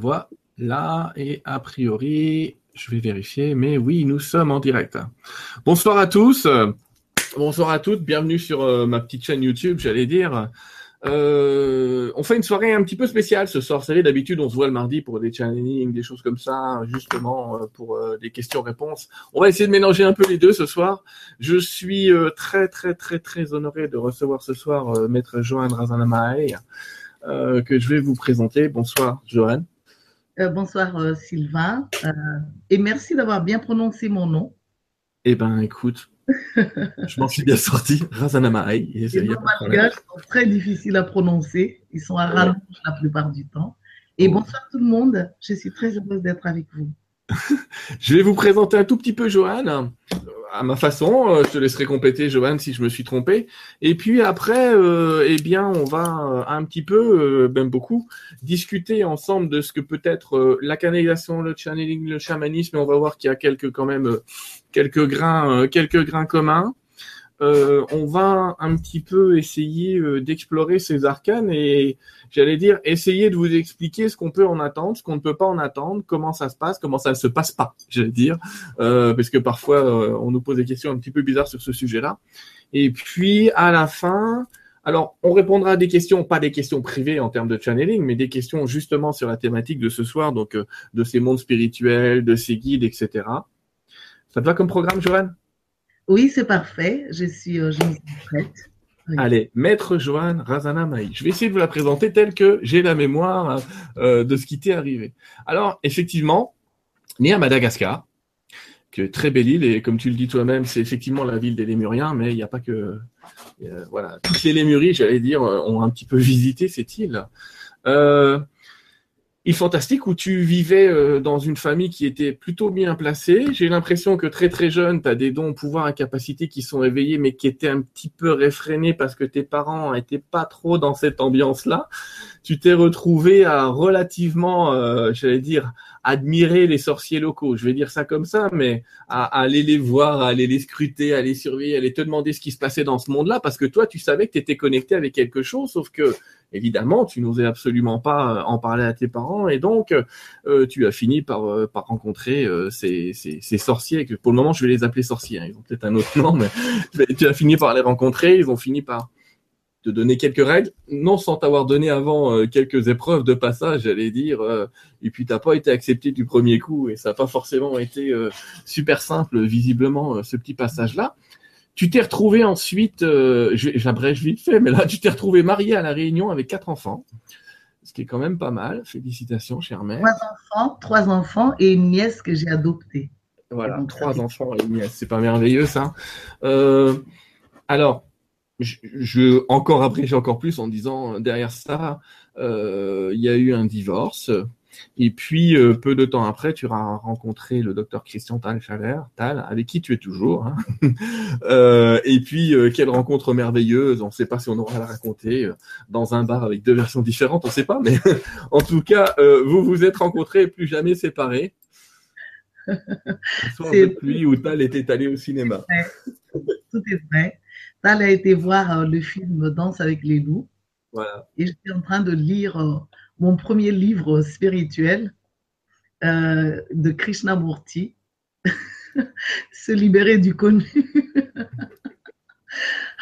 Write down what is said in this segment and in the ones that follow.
Voilà, et a priori, je vais vérifier, mais oui, nous sommes en direct. Bonsoir à tous, bonsoir à toutes, bienvenue sur euh, ma petite chaîne YouTube, j'allais dire. Euh, on fait une soirée un petit peu spéciale ce soir. Vous savez, d'habitude, on se voit le mardi pour des challenging, des choses comme ça, justement euh, pour euh, des questions-réponses. On va essayer de mélanger un peu les deux ce soir. Je suis très, très, très, très honoré de recevoir ce soir Maître Johan Razanamae, que je vais vous présenter. Bonsoir, Johan. Bonsoir, Sylvain. et merci d'avoir bien prononcé mon nom. Eh ben, écoute, je m'en suis bien sorti. Razanamae. Les noms sont très difficiles à prononcer. Ils sont à rallonge la plupart du temps. Et oh. bonsoir tout le monde. Je suis très heureuse d'être avec vous. je vais vous présenter un tout petit peu Johan à ma façon. Euh, je te laisserai compléter, Johan, si je me suis trompé. Et puis après, euh, eh bien, on va euh, un petit peu, même beaucoup, discuter ensemble de ce que peut être la canalisation, le channeling, le chamanisme. Et on va voir qu'il y a quelques quand même quelques grains, quelques grains communs. Euh, on va un petit peu essayer euh, d'explorer ces arcanes et j'allais dire essayer de vous expliquer ce qu'on peut en attendre, ce qu'on ne peut pas en attendre, comment ça se passe, comment ça ne se passe pas, j'allais dire, euh, parce que parfois on nous pose des questions un petit peu bizarres sur ce sujet-là. Et puis à la fin, alors on répondra à des questions, pas des questions privées en termes de channeling, mais des questions justement sur la thématique de ce soir, donc de ces mondes spirituels, de ces guides, etc. Ça te va comme programme, Joanne oui, c'est parfait. Je suis, euh, prête. Allez, Maître Johan Razana Maï. Je vais essayer de vous la présenter telle que j'ai la mémoire euh, de ce qui t'est arrivé. Alors, effectivement, né à Madagascar, que très belle île, et comme tu le dis toi-même, c'est effectivement la ville des Lémuriens, mais il n'y a pas que... Euh, voilà, toutes les Lémuries, j'allais dire, ont un petit peu visité cette île. Euh, il fantastique où tu vivais euh, dans une famille qui était plutôt bien placée. J'ai l'impression que très très jeune, tu as des dons, pouvoirs et capacités qui sont éveillés, mais qui étaient un petit peu réfrénés parce que tes parents n'étaient pas trop dans cette ambiance-là. Tu t'es retrouvé à relativement, euh, j'allais dire, admirer les sorciers locaux. Je vais dire ça comme ça, mais à, à, aller les voir, à aller les scruter, à les surveiller, à aller te demander ce qui se passait dans ce monde-là, parce que toi, tu savais que tu étais connecté avec quelque chose, sauf que évidemment, tu n'osais absolument pas euh, en parler à tes parents et donc euh, tu as fini par, euh, par rencontrer ces, ces, ces, sorciers. Que pour le moment, je vais les appeler sorciers. Hein. Ils ont peut-être un autre nom, mais tu as fini par les rencontrer. Ils ont fini par te donner quelques règles, non sans t'avoir donné avant quelques épreuves de passage, j'allais dire, et puis t'as pas été accepté du premier coup, et ça n'a pas forcément été super simple, visiblement, ce petit passage-là. Tu t'es retrouvé ensuite, euh, j'abrège vite fait, mais là, tu t'es retrouvé marié à la Réunion avec quatre enfants, ce qui est quand même pas mal. Félicitations, chère mère. Trois enfants, trois enfants et une nièce que j'ai adoptée. Voilà, trois enfants et une nièce. C'est pas merveilleux, ça. Euh, alors, je, je, encore abrège encore plus en disant derrière ça, euh, il y a eu un divorce. Et puis, euh, peu de temps après, tu as rencontré le docteur Christian Tal Tal, avec qui tu es toujours. Hein. euh, et puis, euh, quelle rencontre merveilleuse. On ne sait pas si on aura à la raconter dans un bar avec deux versions différentes, on ne sait pas. Mais en tout cas, vous vous êtes rencontrés et plus jamais séparés. Soit lui où Tal était allé au cinéma. Tout est vrai. Tal a été voir le film Danse avec les loups. Voilà. Et j'étais en train de lire mon premier livre spirituel euh, de Krishnamurti, Se libérer du connu.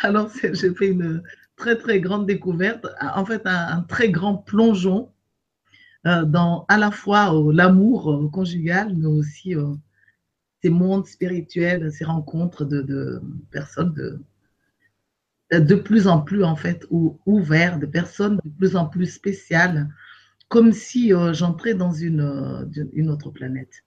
Alors, j'ai fait une très, très grande découverte, en fait, un, très grand plongeon euh, dans à la fois euh, l'amour conjugal, mais aussi ces mondes spirituels, ces rencontres de, personnes de, de plus en plus, en fait, ouvertes, de personnes de plus en plus spéciales comme si euh, j'entrais dans une, euh, une autre planète.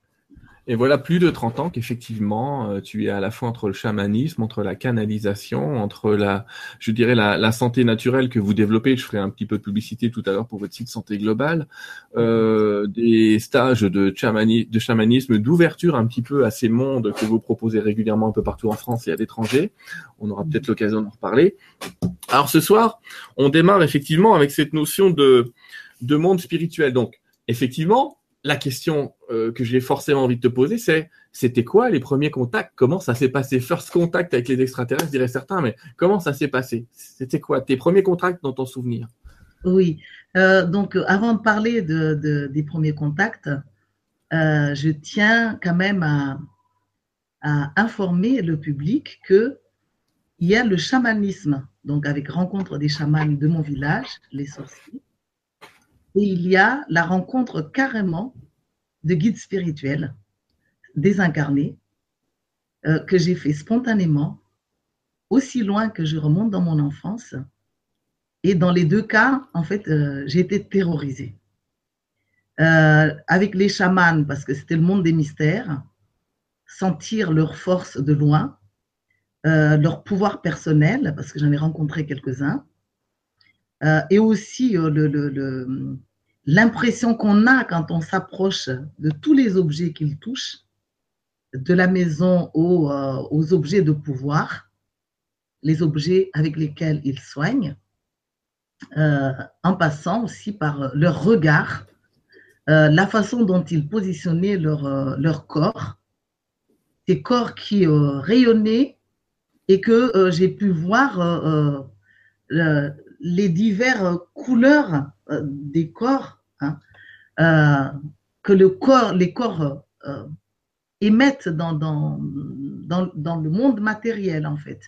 Et voilà plus de 30 ans qu'effectivement, euh, tu es à la fois entre le chamanisme, entre la canalisation, entre la, je dirais, la, la, santé naturelle que vous développez. Je ferai un petit peu de publicité tout à l'heure pour votre site Santé Globale. Euh, des stages de, de chamanisme, d'ouverture un petit peu à ces mondes que vous proposez régulièrement un peu partout en France et à l'étranger. On aura peut-être l'occasion d'en reparler. Alors ce soir, on démarre effectivement avec cette notion de de monde spirituel. Donc, effectivement, la question euh, que j'ai forcément envie de te poser, c'est c'était quoi les premiers contacts? Comment ça s'est passé? First contact avec les extraterrestres, dirait certains, mais comment ça s'est passé? C'était quoi tes premiers contacts dans ton souvenir? Oui. Euh, donc, avant de parler de, des premiers contacts, euh, je tiens quand même à, informer le public que il y a le chamanisme, donc avec rencontre des chamans de mon village, les sorciers, et il y a la rencontre carrément de guides spirituels désincarnés euh, que j'ai fait spontanément, aussi loin que je remonte dans mon enfance. Et dans les deux cas, en fait, euh, j'ai été terrorisée. Euh, avec les chamans, parce que c'était le monde des mystères, sentir leur force de loin, leur pouvoir personnel, parce que j'en ai rencontré quelques-uns, et aussi l'impression qu'on a quand on s'approche de tous les objets qu'ils touchent, de la maison euh, aux, objets de pouvoir, les objets avec lesquels ils soignent, euh, en passant aussi par leur regard, euh, la façon dont ils positionnaient leur, leur corps, ces corps qui rayonnaient et que j'ai pu voir les diverses couleurs des corps, hein, que le corps, les corps émettent dans, dans, dans, le monde matériel, en fait.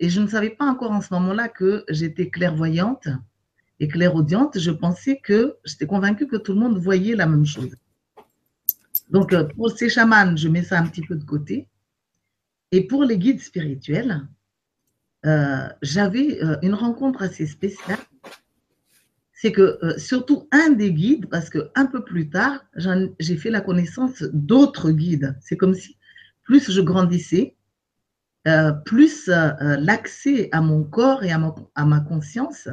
Et je ne savais pas encore en ce moment-là que j'étais clairvoyante et clairaudiente. Je pensais que, j'étais convaincue que tout le monde voyait la même chose. Donc, euh, pour ces chamans, je mets ça un petit peu de côté. Et pour les guides spirituels, euh, j'avais euh, une rencontre assez spéciale c'est que euh, surtout un des guides, parce que un peu plus tard, j'ai fait la connaissance d'autres guides. C'est comme si plus je grandissais, plus l'accès à mon corps et à, à ma conscience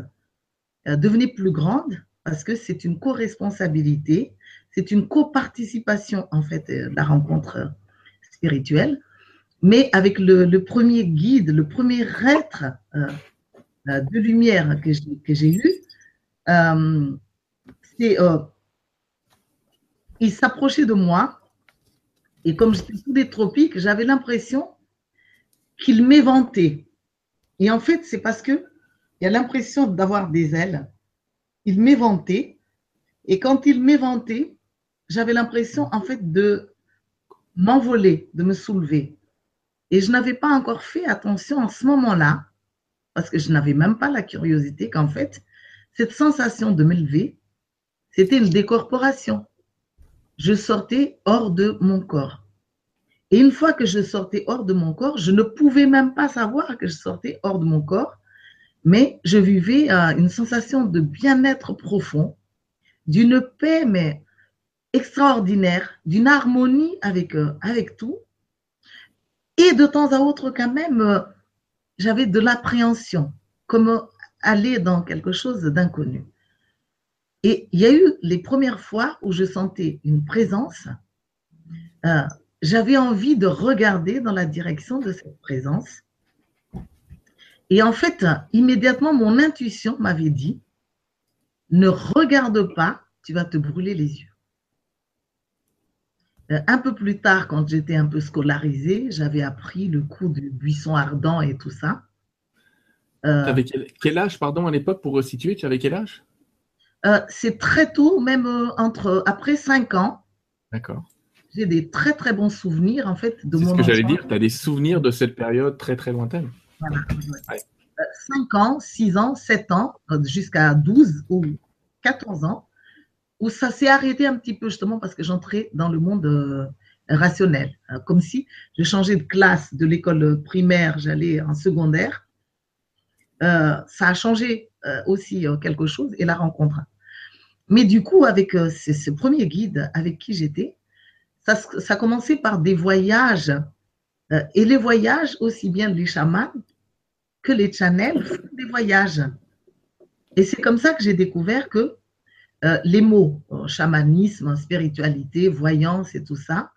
devenait plus grande, parce que c'est une co-responsabilité, c'est une co-participation en fait la rencontre spirituelle. Mais avec le, premier guide, le premier être de lumière que j'ai eu, euh, euh, il s'approchait de moi et comme j'étais sous des tropiques, j'avais l'impression qu'il m'éventait. Et en fait, c'est parce que il a l'impression d'avoir des ailes. Il m'éventait et quand il m'éventait, j'avais l'impression en fait de m'envoler, de me soulever. Et je n'avais pas encore fait attention en ce moment-là, parce que je n'avais même pas la curiosité qu'en fait, cette sensation de m'élever, c'était une décorporation. Je sortais hors de mon corps. Et une fois que je sortais hors de mon corps, je ne pouvais même pas savoir que je sortais hors de mon corps, mais je vivais euh, une sensation de bien-être profond, d'une paix mais extraordinaire, d'une harmonie avec, euh, avec tout. Et de temps à autre, quand même, euh, j'avais de l'appréhension, comme aller dans quelque chose d'inconnu. Et il y a eu les premières fois où je sentais une présence. Euh, j'avais envie de regarder dans la direction de cette présence. Et en fait, immédiatement, mon intuition m'avait dit, ne regarde pas, tu vas te brûler les yeux. Euh, un peu plus tard, quand j'étais un peu scolarisée, j'avais appris le coup du buisson ardent et tout ça. Euh, quel, quel, âge, pardon, à l'époque, pour resituer Tu avais quel âge? Euh, C'est très tôt, même euh, entre après 5 ans. D'accord. J'ai des très très bons souvenirs en fait de mon. C'est ce que j'allais dire. Tu as des souvenirs de cette période très très lointaine. Voilà. 5 ans, 6 ans, 7 ans, jusqu'à 12 ou 14 ans, où ça s'est arrêté un petit peu justement parce que j'entrais dans le monde rationnel. Comme si je changeais de classe de l'école primaire, j'allais en secondaire euh, ça a changé euh, aussi euh, quelque chose et la rencontre. Mais du coup, avec ce, premier guide avec qui j'étais, ça, ça commençait par des voyages. et les voyages, aussi bien les chamans que les channels, font des voyages. Et c'est comme ça que j'ai découvert que les mots chamanisme, spiritualité, voyance et tout ça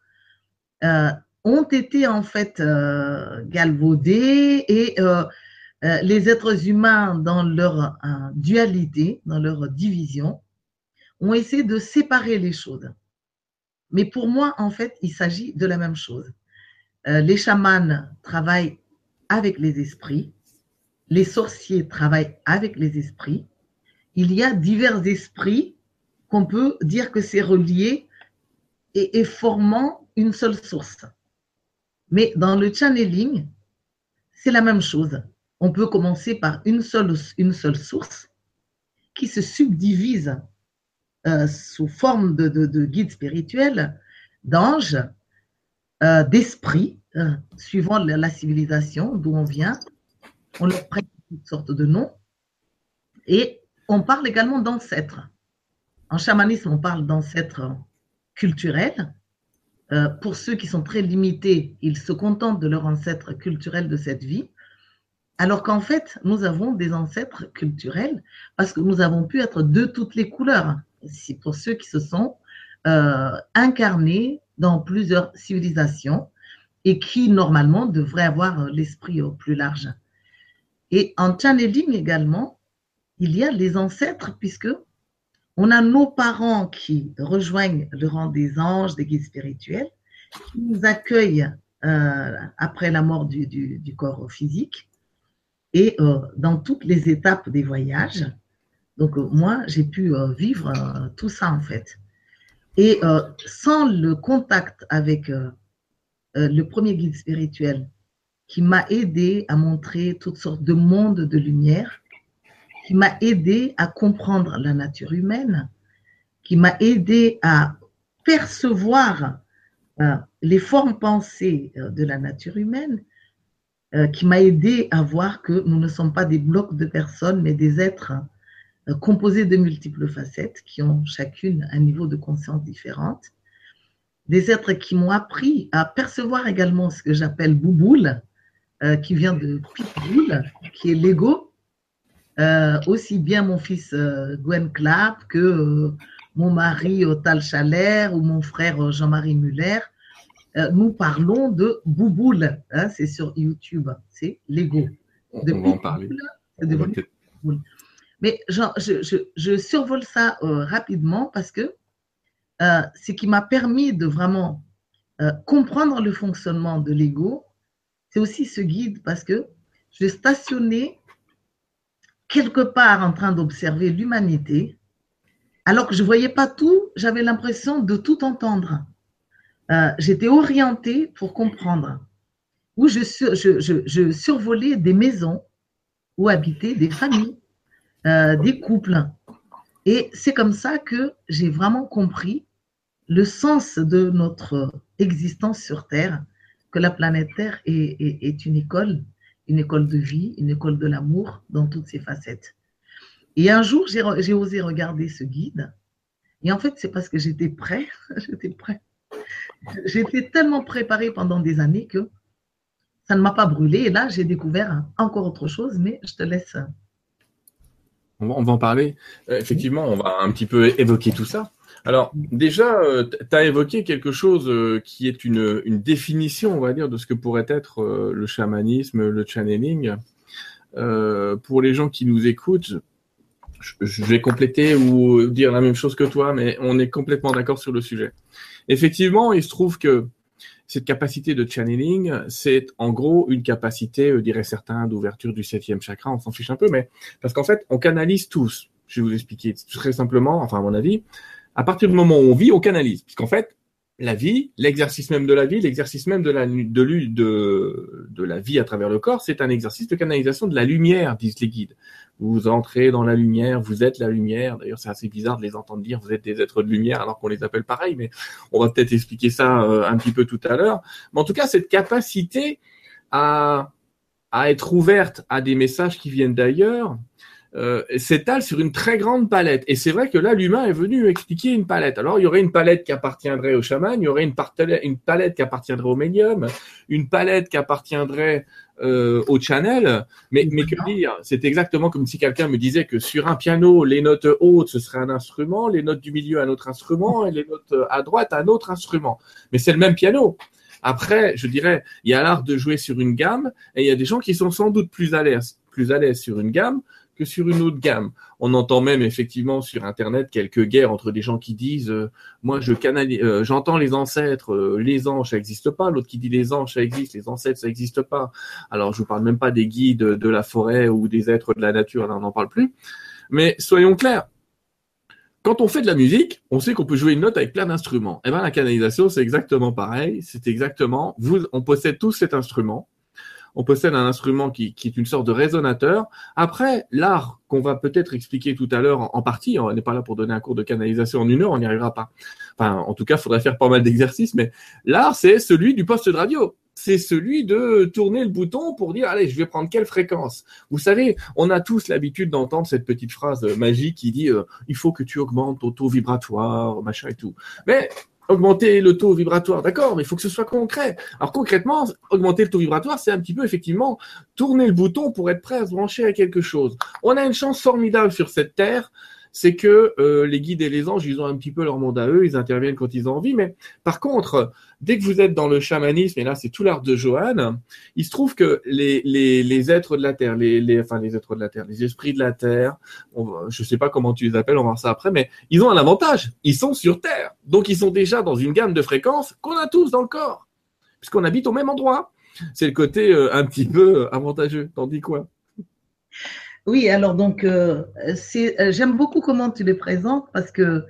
ont été en fait galvaudés et euh, les êtres humains, dans leur euh, dualité, dans leur division, ont essayé de séparer les choses. Mais pour moi, en fait, il s'agit de la même chose. Euh, les chamans travaillent avec les esprits, les sorciers travaillent avec les esprits. il y a divers esprits qu'on peut dire que c'est relié et, formant une seule source. Mais dans le channeling, c'est la même chose. On peut commencer par une seule, source qui se subdivise euh, sous forme de, de, guide spirituel, d'anges, euh, d'esprits, euh, suivant la, civilisation d'où on vient. On leur prête toutes sortes de noms. Et on parle également d'ancêtres. En chamanisme, on parle d'ancêtres culturels. pour ceux qui sont très limités, ils se contentent de leur ancêtre culturel de cette vie. Alors qu'en fait, nous avons des ancêtres culturels parce que nous avons pu être de toutes les couleurs. C'est pour ceux qui se sont euh, incarnés dans plusieurs civilisations et qui normalement devraient avoir l'esprit au plus large. Et en channeling également, il y a les ancêtres puisque on a nos parents qui rejoignent le rang des anges, des guides spirituels, qui nous accueillent euh, après la mort du, corps physique et euh, dans toutes les étapes des voyages. Donc euh, moi, j'ai pu vivre tout ça en fait. Et sans le contact avec le premier guide spirituel qui m'a aidé à montrer toutes sortes de mondes de lumière, qui m'a aidé à comprendre la nature humaine, qui m'a aidé à percevoir les formes pensées de la nature humaine, euh, qui m'a aidé à voir que nous ne sommes pas des blocs de personnes, mais des êtres euh, composés de multiples facettes qui ont chacune un niveau de conscience différente. Des êtres qui m'ont appris à percevoir également ce que j'appelle bouboule, euh, qui vient de pitbull, qui est l'ego. Aussi bien mon fils Gwen Clapp que mon mari Tal Chaler ou mon frère Jean-Marie Muller euh, nous parlons de Bouboule. Hein, c'est sur YouTube, c'est Lego. On, va en parler. Mais genre, je, survole ça euh, rapidement parce que euh, ce qui m'a permis de vraiment comprendre le fonctionnement de l'ego, c'est aussi ce guide parce que je stationnais quelque part en train d'observer l'humanité, alors que je ne voyais pas tout, j'avais l'impression de tout entendre. Euh, j'étais orientée pour comprendre, où je, survolais des maisons où habitaient des familles, euh, des couples. Et c'est comme ça que j'ai vraiment compris le sens de notre existence sur Terre, que la planète Terre est une école, une école de vie, une école de l'amour dans toutes ses facettes. Et un jour, j'ai osé regarder ce guide. Et en fait, c'est parce que j'étais prêt, j'étais prêt J'étais tellement préparée pendant des années que ça ne m'a pas brûlé. Et là, j'ai découvert encore autre chose, mais je te laisse. On va, en parler. Euh, effectivement, on va un petit peu évoquer tout ça. Alors, déjà, euh, tu as évoqué quelque chose euh, qui est une, définition, on va dire, de ce que pourrait être le chamanisme, le channeling. pour les gens qui nous écoutent, je vais compléter ou dire la même chose que toi, mais on est complètement d'accord sur le sujet. Effectivement, il se trouve que cette capacité de channeling, c'est en gros une capacité, euh, diraient certains, d'ouverture du septième chakra, on s'en fiche un peu, mais parce qu'en fait, on canalise tous. Je vais vous expliquer très simplement, enfin à mon avis, à partir du moment où on vit, on canalise. Puisqu'en fait, la vie, l'exercice même de la vie, l'exercice même de la, de, de, la vie à travers le corps, c'est un exercice de canalisation de la lumière, disent les guides. Vous entrez dans la lumière, vous êtes la lumière. D'ailleurs, c'est assez bizarre de les entendre dire vous êtes des êtres de lumière alors qu'on les appelle pareil, mais on va peut-être expliquer ça euh, un petit peu tout à l'heure. Mais en tout cas, cette capacité à, à être ouverte à des messages qui viennent d'ailleurs, euh, s'étale sur une très grande palette. Et c'est vrai que là, l'humain est venu expliquer une palette. Alors, il y aurait une palette qui appartiendrait au chaman, il y aurait une, une palette qui appartiendrait au médium, une palette qui appartiendrait euh, au channel. Mais, mais que dire? C'est exactement comme si quelqu'un me disait que sur un piano, les notes hautes, ce serait un instrument, les notes du milieu, un autre instrument, et les notes à droite, un autre instrument. Mais c'est le même piano. Après, je dirais, il y a l'art de jouer sur une gamme, et il y a des gens qui sont sans doute plus à l'aise, plus à l'aise sur une gamme que sur une autre gamme. On entend même effectivement sur Internet quelques guerres entre des gens qui disent euh, moi je canalise, euh, j'entends les ancêtres, euh, les anges ça n'existe pas, l'autre qui dit les anges ça existe, les ancêtres ça n'existe pas. Alors je vous parle même pas des guides de la forêt ou des êtres de la nature, là on n'en parle plus. Mais soyons clairs, quand on fait de la musique, on sait qu'on peut jouer une note avec plein d'instruments. Eh bien, la canalisation, c'est exactement pareil. C'est exactement, vous, on possède tous cet instrument. On possède un instrument qui, est une sorte de résonateur. Après, l'art qu'on va peut-être expliquer tout à l'heure en, partie, on n'est pas là pour donner un cours de canalisation en une heure, on n'y arrivera pas. Enfin, en tout cas, il faudrait faire pas mal d'exercices, mais l'art, c'est celui du poste de radio c'est celui de tourner le bouton pour dire allez, je vais prendre quelle fréquence. Vous savez, on a tous l'habitude d'entendre cette petite phrase magique qui dit euh, il faut que tu augmentes ton taux vibratoire, machin et tout. Mais augmenter le taux vibratoire, d'accord, mais il faut que ce soit concret. Alors concrètement, augmenter le taux vibratoire, c'est un petit peu effectivement tourner le bouton pour être prêt à se brancher à quelque chose. On a une chance formidable sur cette terre, c'est que euh, les guides et les anges, ils ont un petit peu leur monde à eux, ils interviennent quand ils ont envie, mais par contre, dès que vous êtes dans le chamanisme, et là c'est tout l'art de Johan, il se trouve que les, êtres de la Terre, les, enfin les êtres de la Terre, les esprits de la Terre, je sais pas comment tu les appelles, on va voir ça après, mais ils ont un avantage, ils sont sur Terre, donc ils sont déjà dans une gamme de fréquences qu'on a tous dans le corps, puisqu'on habite au même endroit. C'est le côté euh, un petit peu euh, avantageux, t'en dis quoi? Oui, alors donc, euh, euh, j'aime beaucoup comment tu les présentes parce que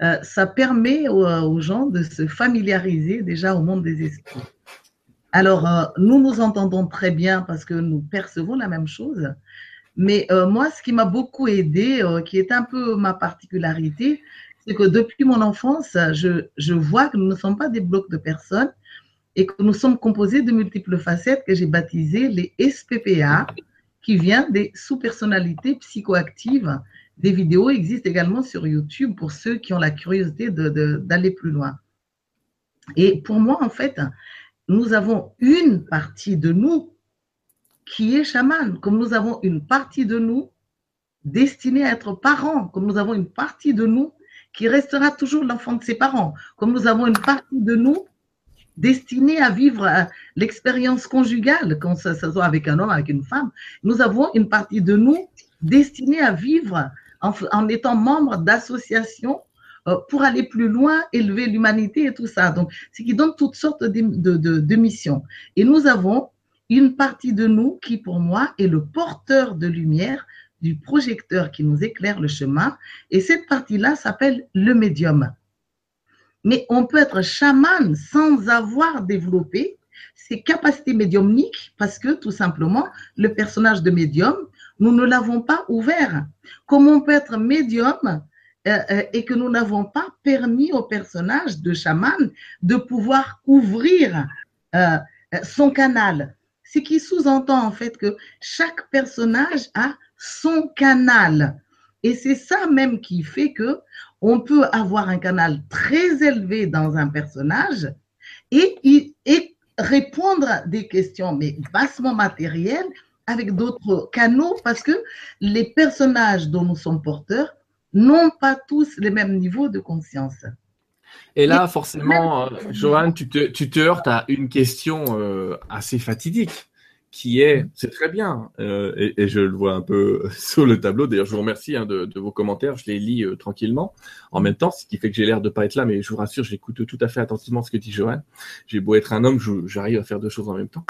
euh, ça permet aux, gens de se familiariser déjà au monde des esprits. Alors, nous nous entendons très bien parce que nous percevons la même chose. Mais moi, ce qui m'a beaucoup aidé, qui est un peu ma particularité, c'est que depuis mon enfance, je, je vois que nous ne sommes pas des blocs de personnes et que nous sommes composés de multiples facettes que j'ai baptisées les SPPA, qui vient des sous-personnalités psychoactives. Des vidéos existent également sur YouTube pour ceux qui ont la curiosité d'aller plus loin. Et pour moi, en fait, nous avons une partie de nous qui est chaman, comme nous avons une partie de nous destinée à être parent, comme nous avons une partie de nous qui restera toujours l'enfant de ses parents, comme nous avons une partie de nous destinés à vivre euh, l'expérience conjugale, quand ça, soit avec un homme, avec une femme. Nous avons une partie de nous destinée à vivre en, étant membre d'associations euh, pour aller plus loin, élever l'humanité et tout ça. Donc, ce qui donne toutes sortes de, de, de, missions. Et nous avons une partie de nous qui, pour moi, est le porteur de lumière du projecteur qui nous éclaire le chemin. Et cette partie-là s'appelle le médium. Mais on peut être chaman sans avoir développé ses capacités médiumniques parce que tout simplement, le personnage de médium, nous ne l'avons pas ouvert. Comment on peut être médium euh, euh, et que nous n'avons pas permis au personnage de chaman de pouvoir ouvrir euh, son canal. Ce qui sous-entend en fait que chaque personnage a son canal. Et c'est ça même qui fait que on peut avoir un canal très élevé dans un personnage et, et répondre à des questions, mais bassement matérielles, avec d'autres canaux, parce que les personnages dont nous sommes porteurs n'ont pas tous les mêmes niveaux de conscience. Et là, forcément, euh, Johan, tu te, tu te, heurtes à une question euh, assez fatidique qui est, c'est très bien, euh, et, je le vois un peu sur le tableau. D'ailleurs, je vous remercie hein, de, vos commentaires, je les lis euh, tranquillement en même temps, ce qui fait que j'ai l'air de pas être là, mais je vous rassure, j'écoute tout à fait attentivement ce que dit Johan. J'ai beau être un homme, j'arrive à faire deux choses en même temps.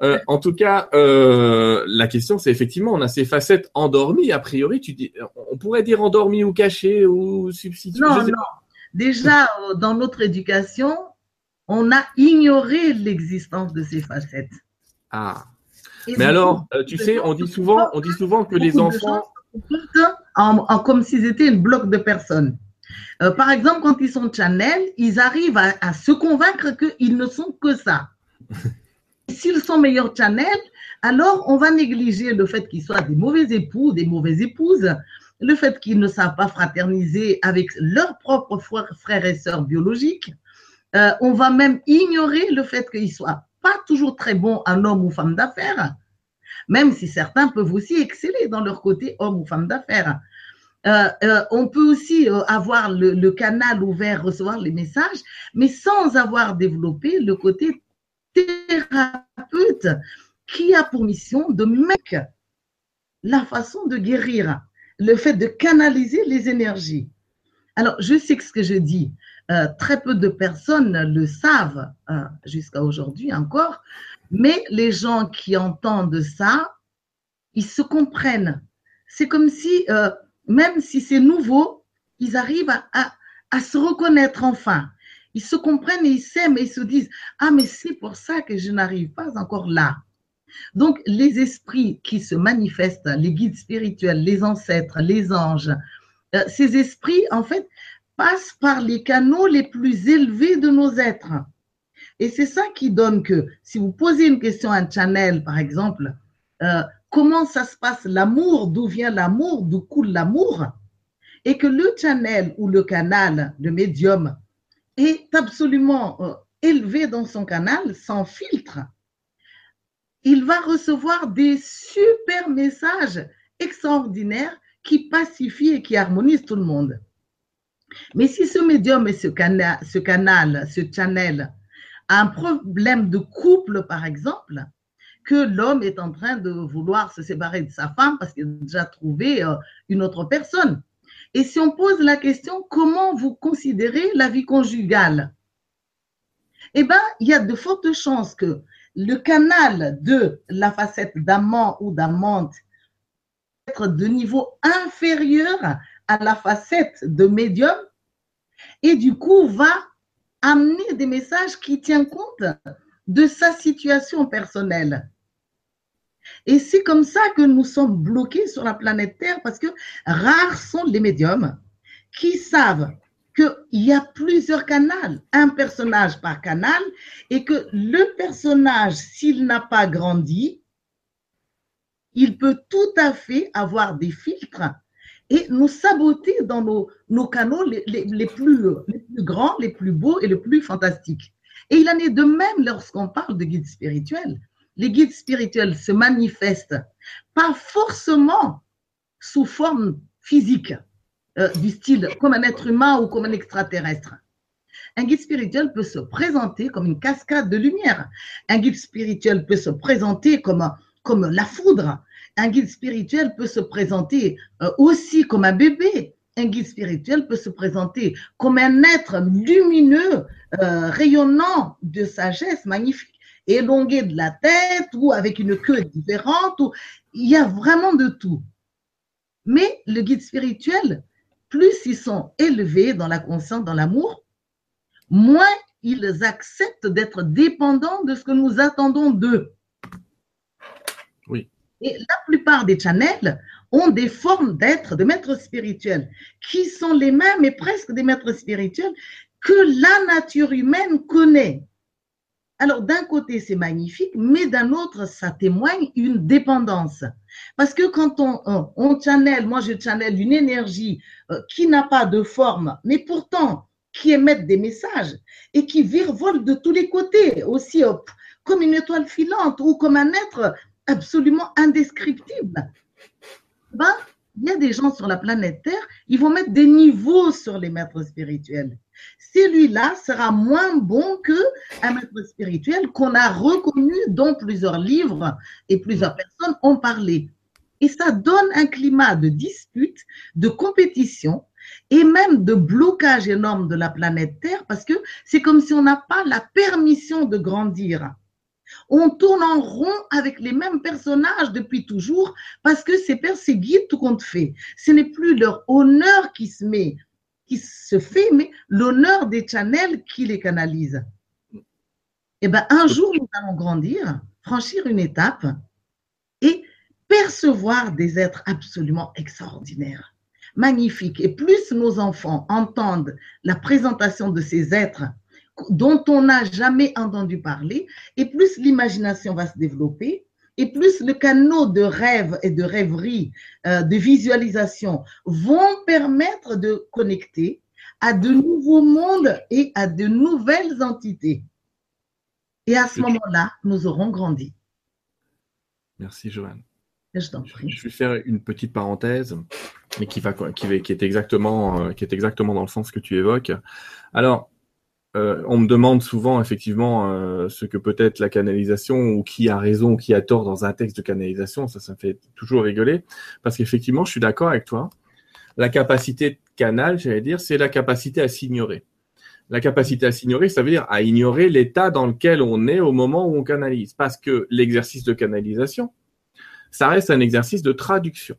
Euh, en tout cas, la question, c'est effectivement, on a ces facettes endormies. A priori, tu dis, on pourrait dire endormies ou cachées ou substituées. Non, non. Déjà, dans notre éducation, on a ignoré l'existence de ces facettes. Ah. Mais alors, euh, tu sais, on dit souvent, on dit souvent que les enfants. En, comme s'ils étaient une bloc de personnes. Euh, par exemple, quand ils sont channel, ils arrivent à, se convaincre qu'ils ne sont que ça. S'ils sont meilleurs channel, alors on va négliger le fait qu'ils soient des mauvais époux, des mauvaises épouses, le fait qu'ils ne savent pas fraterniser avec leurs propres frères et sœurs biologiques. Euh, on va même ignorer le fait qu'ils soient pas toujours très bon en homme ou femme d'affaires, même si certains peuvent aussi exceller dans leur côté homme ou femme d'affaires. Euh, euh, on peut aussi euh, avoir le, canal ouvert, recevoir les messages, mais sans avoir développé le côté thérapeute qui a pour mission de mettre la façon de guérir, le fait de canaliser les énergies. Alors, je sais ce que je dis, euh, très peu de personnes le savent euh, jusqu'à aujourd'hui encore, mais les gens qui entendent ça, ils se comprennent. C'est comme si euh, même si c'est nouveau, ils arrivent à, à, se reconnaître enfin. Ils se comprennent et ils s'aiment et ils se disent Ah, mais c'est pour ça que je n'arrive pas encore là. Donc, les esprits qui se manifestent, les guides spirituels, les ancêtres, les anges, euh, ces esprits, en fait, passent par les canaux les plus élevés de nos êtres. Et c'est ça qui donne que, si vous posez une question à un channel, par exemple, euh, comment ça se passe l'amour, d'où vient l'amour, d'où coule l'amour, et que le channel ou le canal, le médium, est absolument euh, élevé dans son canal, sans filtre, il va recevoir des super messages extraordinaires qui pacifient et qui harmonisent tout le monde. Mais si ce médium et ce canal, ce, channel a un problème de couple, par exemple, que l'homme est en train de vouloir se séparer de sa femme parce qu'il a déjà trouvé euh, une autre personne. Et si on pose la question, comment vous considérez la vie conjugale? Eh bien, il y a de fortes chances que le canal de la facette d'amant ou d'amante être de niveau inférieur à la facette de médium et du coup va amener des messages qui tiennent compte de sa situation personnelle. Et c'est comme ça que nous sommes bloqués sur la planète Terre parce que rares sont les médiums qui savent qu'il y a plusieurs canaux, un personnage par canal, et que le personnage, s'il n'a pas grandi, il peut tout à fait avoir des filtres et nous saboter dans nos, canaux les, les, plus, les plus grands, les plus beaux et les plus fantastiques. Et il en est de même lorsqu'on parle de guides spirituels. Les guides spirituels se manifestent pas forcément sous forme physique, euh, du style comme un être humain ou comme un extraterrestre. Un guide spirituel peut se présenter comme une cascade de lumière. Un guide spirituel peut se présenter comme, comme la foudre. Un guide spirituel peut se présenter euh, aussi comme un bébé. Un guide spirituel peut se présenter comme un être lumineux, euh, rayonnant de sagesse magnifique, élongué de la tête ou avec une queue différente. Il y a vraiment de tout. Mais le guide spirituel plus ils sont élevés dans la conscience, dans l'amour, moins ils acceptent d'être dépendants de ce que nous attendons d'eux. Et la plupart des channels ont des formes d'être, de maîtres spirituels, qui sont les mêmes et presque des maîtres spirituels que la nature humaine connaît. Alors, d'un côté, c'est magnifique, mais d'un autre, ça témoigne une dépendance. Parce que quand on, on, channel, moi je channel une énergie euh, qui n'a pas de forme, mais pourtant qui émet des messages et qui virevolte de tous les côtés, aussi comme une étoile filante ou comme un être absolument indescriptible. Ben, il y a des gens sur la planète Terre, ils vont mettre des niveaux sur les maîtres spirituels. Celui-là sera moins bon que un maître spirituel qu'on a reconnu, dont plusieurs livres et plusieurs personnes ont parlé. Et ça donne un climat de dispute, de compétition et même de blocage énorme de la planète Terre parce que c'est comme si on n'a pas la permission de grandir. On tourne en rond avec les mêmes personnages depuis toujours parce que ces pères, tout compte fait. Ce n'est plus leur honneur qui se met, qui se fait, mais l'honneur des channels qui les canalisent. Eh bien, un jour, nous allons grandir, franchir une étape et percevoir des êtres absolument extraordinaires, magnifiques. Et plus nos enfants entendent la présentation de ces êtres dont on n'a jamais entendu parler, et plus l'imagination va se développer, et plus le canot de rêve et de rêverie, euh, de visualisation vont permettre de connecter à de nouveaux mondes et à de nouvelles entités. Et à ce moment-là, nous aurons grandi. Merci, Joanne. Je vais faire une petite parenthèse, mais qui, va, qui, est exactement, euh, qui est exactement dans le sens que tu évoques. Alors, euh, on me demande souvent effectivement euh, ce que peut être la canalisation ou qui a raison ou qui a tort dans un texte de canalisation. Ça, ça me fait toujours rigoler parce qu'effectivement, je suis d'accord avec toi. La capacité de canal, j'allais dire, c'est la capacité à s'ignorer. La capacité à s'ignorer, ça veut dire à ignorer l'état dans lequel on est au moment où on canalise. Parce que l'exercice de canalisation, ça reste un exercice de traduction.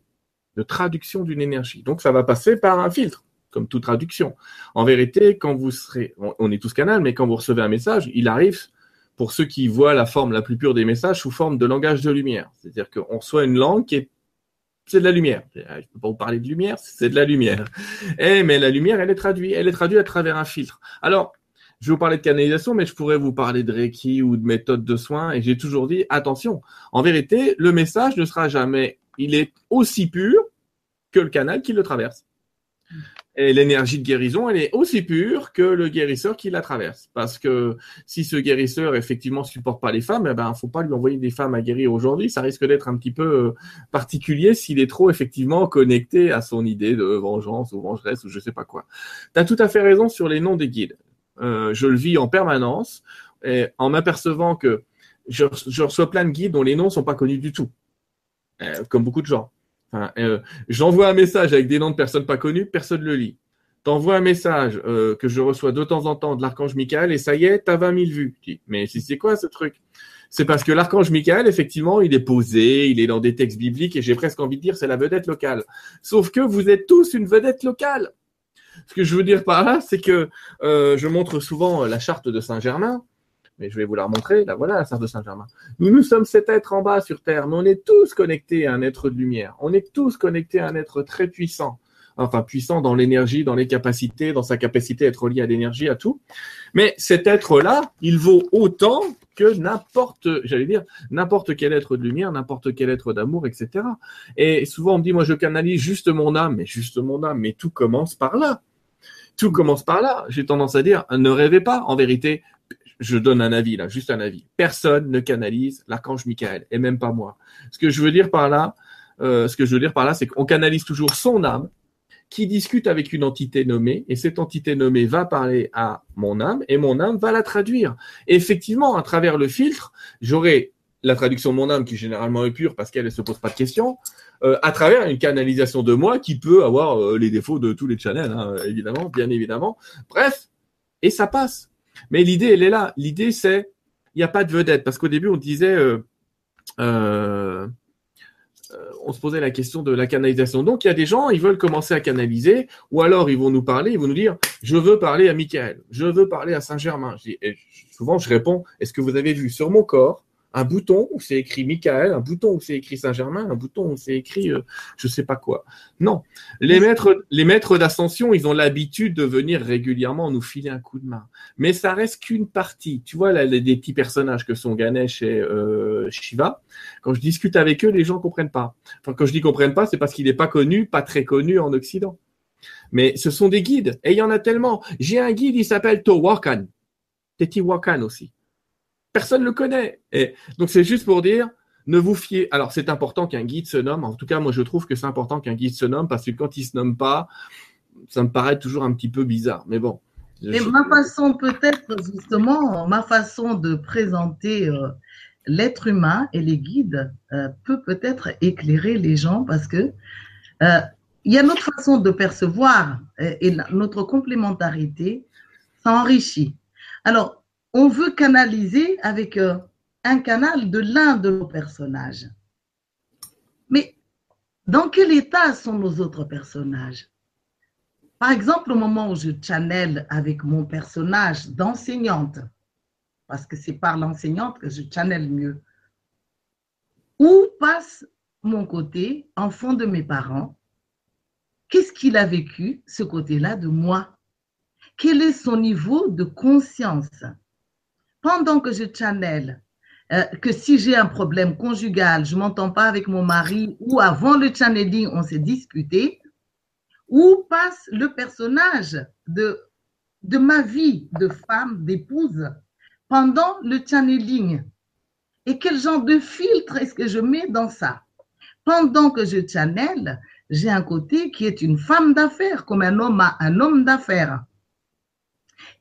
de traduction d'une énergie. Donc ça va passer par un filtre, comme toute traduction. En vérité, quand vous serez, on est tous canal, mais quand vous recevez un message, il arrive pour ceux qui voient la forme la plus pure des messages sous forme de langage de lumière. C'est-à-dire qu'on reçoit une langue qui est c'est de la lumière. Je ne peux pas vous parler de lumière, c'est de la lumière. Eh, mais la lumière, elle est traduite. Elle est traduite à travers un filtre. Alors, je vais vous parler de canalisation, mais je pourrais vous parler de Reiki ou de méthode de soins. Et j'ai toujours dit, attention. En vérité, le message ne sera jamais, il est aussi pur que le canal qui le traverse. Et l'énergie de guérison, elle est aussi pure que le guérisseur qui la traverse. Parce que si ce guérisseur, effectivement, supporte pas les femmes, eh ben, faut pas lui envoyer des femmes à guérir aujourd'hui. Ça risque d'être un petit peu euh, particulier s'il est trop, effectivement, connecté à son idée de vengeance ou vengeresse ou je sais pas quoi. Tu as tout à fait raison sur les noms des guides. Euh, je le vis en permanence et en m'apercevant que je, reçois plein de guides dont les noms sont pas connus du tout. Euh, comme beaucoup de gens. Euh, j'envoie un message avec des noms de personnes pas connues, personne ne le lit. T'envoies un message euh, que je reçois de temps en temps de l'archange Michael et ça y est, t'as 20 000 vues. mais c'est quoi ce truc? C'est parce que l'archange Michael, effectivement, il est posé, il est dans des textes bibliques et j'ai presque envie de dire c'est la vedette locale. Sauf que vous êtes tous une vedette locale. Ce que je veux dire par là, c'est que euh, je montre souvent la charte de Saint-Germain mais je vais vous la remontrer. Là, voilà la Sœur de Saint-Germain. Nous, nous sommes cet être en bas sur Terre, mais on est tous connectés à un être de lumière. On est tous connectés à un être très puissant. Enfin, puissant dans l'énergie, dans les capacités, dans sa capacité à être lié à l'énergie, à tout. Mais cet être-là, il vaut autant que n'importe, j'allais dire, n'importe quel être de lumière, n'importe quel être d'amour, etc. Et souvent, on me dit, moi, je canalise juste mon âme, mais juste mon âme, mais tout commence par là. Tout commence par là. J'ai tendance à dire, ne rêvez pas. En vérité, je donne un avis là, juste un avis. Personne ne canalise l'archange Michael, et même pas moi. Ce que je veux dire par là, euh, ce que je veux dire par là, c'est qu'on canalise toujours son âme, qui discute avec une entité nommée, et cette entité nommée va parler à mon âme, et mon âme va la traduire. Effectivement, à travers le filtre, j'aurai la traduction de mon âme qui généralement est pure parce qu'elle ne se pose pas de questions, euh, à travers une canalisation de moi qui peut avoir euh, les défauts de tous les channels, hein, évidemment, bien évidemment. Bref, et ça passe. Mais l'idée, elle est là. L'idée, c'est, il n'y a pas de vedette. Parce qu'au début, on disait, euh, euh, euh, on se posait la question de la canalisation. Donc, il y a des gens, ils veulent commencer à canaliser, ou alors ils vont nous parler, ils vont nous dire, je veux parler à Michael, je veux parler à Saint-Germain. souvent, je réponds, est-ce que vous avez vu sur mon corps un bouton où c'est écrit Michael, un bouton où c'est écrit Saint-Germain, un bouton où c'est écrit euh, je sais pas quoi. Non, les maîtres, les maîtres d'ascension, ils ont l'habitude de venir régulièrement nous filer un coup de main. Mais ça reste qu'une partie. Tu vois, là, les, des petits personnages que sont Ganesh et euh, Shiva, quand je discute avec eux, les gens comprennent pas. Enfin, quand je dis comprennent pas, c'est parce qu'il n'est pas connu, pas très connu en Occident. Mais ce sont des guides, et il y en a tellement. J'ai un guide, il s'appelle Towakan. Tetiwakan aussi. Personne ne le connaît. Et donc c'est juste pour dire, ne vous fiez. Alors c'est important qu'un guide se nomme. En tout cas, moi je trouve que c'est important qu'un guide se nomme parce que quand il se nomme pas, ça me paraît toujours un petit peu bizarre. Mais bon. Et ma façon peut-être justement, ma façon de présenter euh, l'être humain et les guides euh, peut peut-être éclairer les gens parce que euh, il y a notre façon de percevoir et, et notre complémentarité s'enrichit. Alors, on veut canaliser avec euh, un canal de l'un de nos personnages. Mais dans quel état sont nos autres personnages? Par exemple, au moment où je channel avec mon personnage d'enseignante, parce que c'est par l'enseignante que je channel mieux, où passe mon côté enfant de mes parents? Qu'est-ce qu'il a vécu, ce côté-là de moi? Quel est son niveau de conscience? Pendant que je channel, euh, que si j'ai un problème conjugal, je ne m'entends pas avec mon mari, ou avant le channeling, on s'est disputé, où passe le personnage de, de ma vie de femme, d'épouse, pendant le channeling? Et quel genre de filtre est-ce que je mets dans ça? Pendant que je channel, j'ai un côté qui est une femme d'affaires, comme un homme a un homme d'affaires.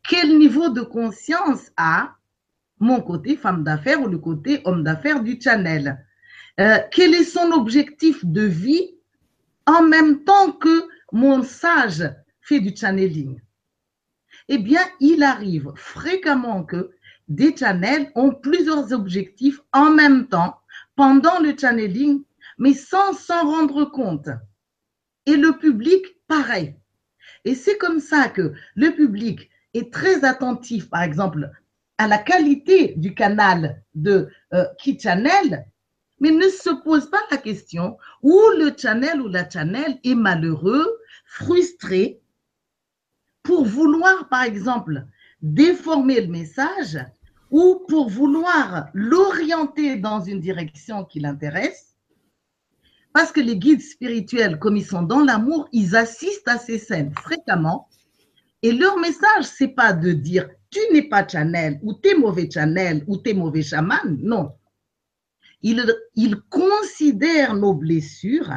Quel niveau de conscience a mon côté femme d'affaires ou le côté homme d'affaires du channel. Euh, quel est son objectif de vie en même temps que mon sage fait du channeling? Eh bien, il arrive fréquemment que des channels ont plusieurs objectifs en même temps pendant le channeling, mais sans s'en rendre compte. Et le public, pareil. Et c'est comme ça que le public est très attentif, par exemple, à la qualité du canal de euh, Key Channel, mais ne se pose pas la question où le channel ou la channel est malheureux, frustré, pour vouloir, par exemple, déformer le message ou pour vouloir l'orienter dans une direction qui l'intéresse. Parce que les guides spirituels, comme ils sont dans l'amour, ils assistent à ces scènes fréquemment. Et leur message, c'est pas de dire tu n'es pas channel ou t'es mauvais channel ou t'es mauvais chaman. Non. Ils, ils considèrent nos blessures,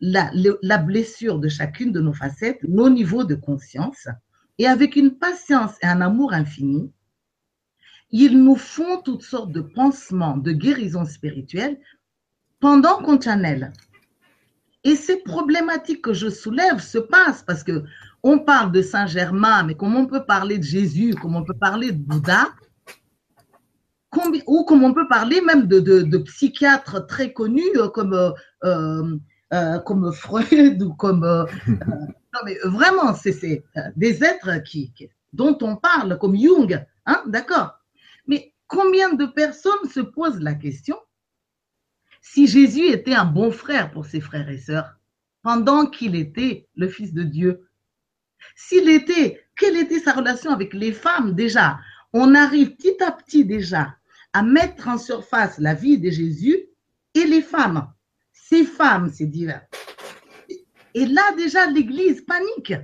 la, la blessure de chacune de nos facettes, nos niveaux de conscience, et avec une patience et un amour infini, ils nous font toutes sortes de pansements, de guérisons spirituelles pendant qu'on channel. Et ces problématiques que je soulève se passent parce que on parle de Saint Germain, mais comment on peut parler de Jésus, comment on peut parler de Bouddha, ou comment on peut parler même de, psychiatres très connus euh, comme, euh, euh, comme Freud ou comme... non mais vraiment, c'est des êtres qui, dont on parle comme Jung, hein, d'accord. Mais combien de personnes se posent la question si Jésus était un bon frère pour ses frères et sœurs pendant qu'il était le Fils de Dieu? S'il était, quelle était sa relation avec les femmes déjà? On arrive petit à petit déjà à mettre en surface la vie de Jésus et les femmes. Ces femmes, c'est divers. Et là déjà, l'Église panique.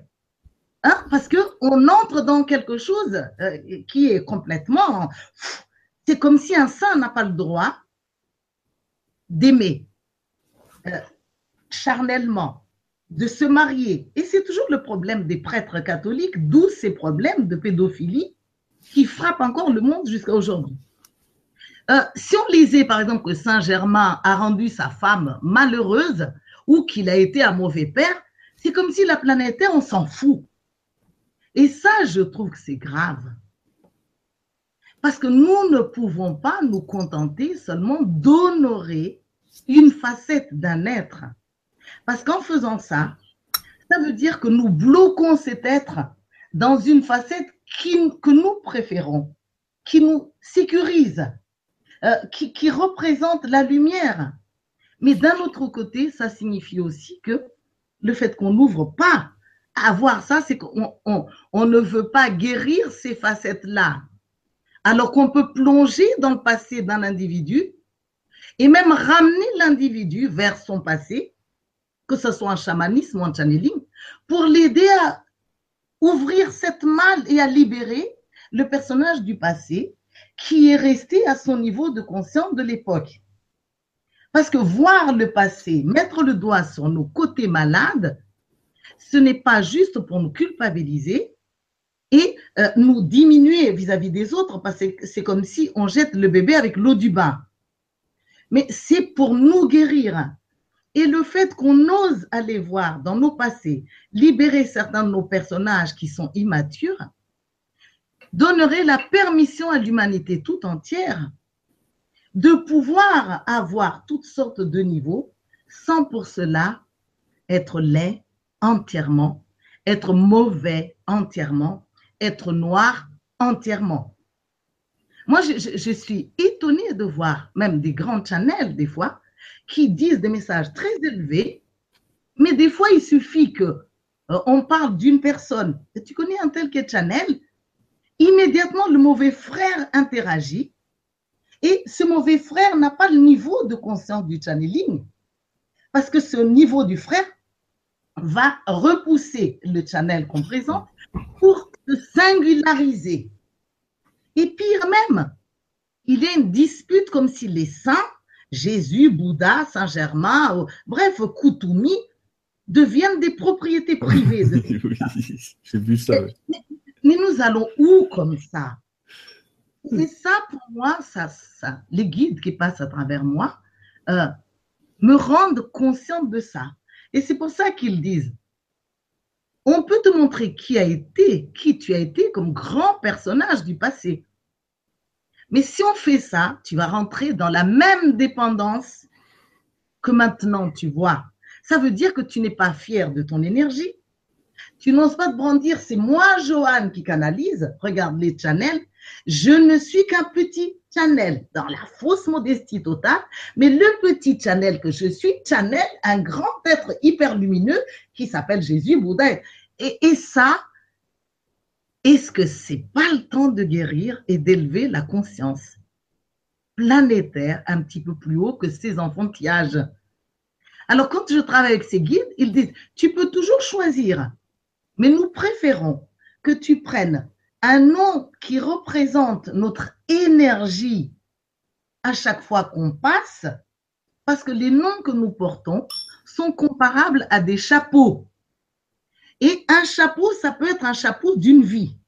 Hein, parce qu'on entre dans quelque chose euh, qui est complètement... C'est comme si un saint n'a pas le droit d'aimer euh, charnellement, de se marier. Et c'est toujours le problème des prêtres catholiques, d'où ces problèmes de pédophilie qui frappent encore le monde jusqu'à aujourd'hui. Euh, si on lisait par exemple que Saint Germain a rendu sa femme malheureuse ou qu'il a été un mauvais père, c'est comme si la planète Terre, on s'en fout. Et ça, je trouve que c'est grave. Parce que nous ne pouvons pas nous contenter seulement d'honorer une facette d'un être parce qu'en faisant ça, ça veut dire que nous bloquons cet être dans une facette que nous préférons, qui nous sécurise, euh, qui, représente la lumière. Mais d'un autre côté, ça signifie aussi que le fait qu'on n'ouvre pas à voir ça, c'est qu'on on, on ne veut pas guérir ces facettes-là. Alors qu'on peut plonger dans le passé d'un individu et même ramener l'individu vers son passé que ce soit en chamanisme ou en channeling, pour l'aider à ouvrir cette malle et à libérer le personnage du passé qui est resté à son niveau de conscience de l'époque. Parce que voir le passé, mettre le doigt sur nos côtés malades, ce n'est pas juste pour nous culpabiliser et euh, nous diminuer vis-à-vis -vis des autres, parce que c'est comme si on jette le bébé avec l'eau du bain. Mais c'est pour nous guérir, et le fait qu'on ose aller voir dans nos passés, libérer certains de nos personnages qui sont immatures, donnerait la permission à l'humanité tout entière de pouvoir avoir toutes sortes de niveaux sans pour cela être laid entièrement, être mauvais entièrement, être noir entièrement. Moi, je, suis étonnée de voir même des grands channels des fois qui disent des messages très élevés, mais des fois, il suffit que euh, on parle d'une personne, tu connais un tel qu'est Chanel, immédiatement le mauvais frère interagit et ce mauvais frère n'a pas le niveau de conscience du channeling parce que ce niveau du frère va repousser le channel qu'on présente pour se singulariser. Et pire même, il y a une dispute comme si les saints Jésus, Bouddha, Saint-Germain, bref, Koutoumi, deviennent des propriétés privées. oui, j'ai vu ça. Mais, nous allons où comme ça? C'est ça pour moi, ça, ça, les guides qui passent à travers moi euh, me rendent consciente de ça. Et c'est pour ça qu'ils disent, on peut te montrer qui a été, qui tu as été comme grand personnage du passé. Mais si on fait ça, tu vas rentrer dans la même dépendance que maintenant, tu vois. Ça veut dire que tu n'es pas fier de ton énergie. Tu n'oses pas te brandir, c'est moi, Joanne, qui canalise. Regarde les channels. Je ne suis qu'un petit channel dans la fausse modestie totale, mais le petit channel que je suis, channel, un grand être hyper lumineux qui s'appelle Jésus, Bouddha. Et, et ça, est-ce que c'est pas le temps de guérir et d'élever la conscience planétaire un petit peu plus haut que ces enfantillages? Alors, quand je travaille avec ces guides, ils disent, tu peux toujours choisir, mais nous préférons que tu prennes un nom qui représente notre énergie à chaque fois qu'on passe, parce que les noms que nous portons sont comparables à des chapeaux. Et un chapeau, ça peut être un chapeau d'une vie.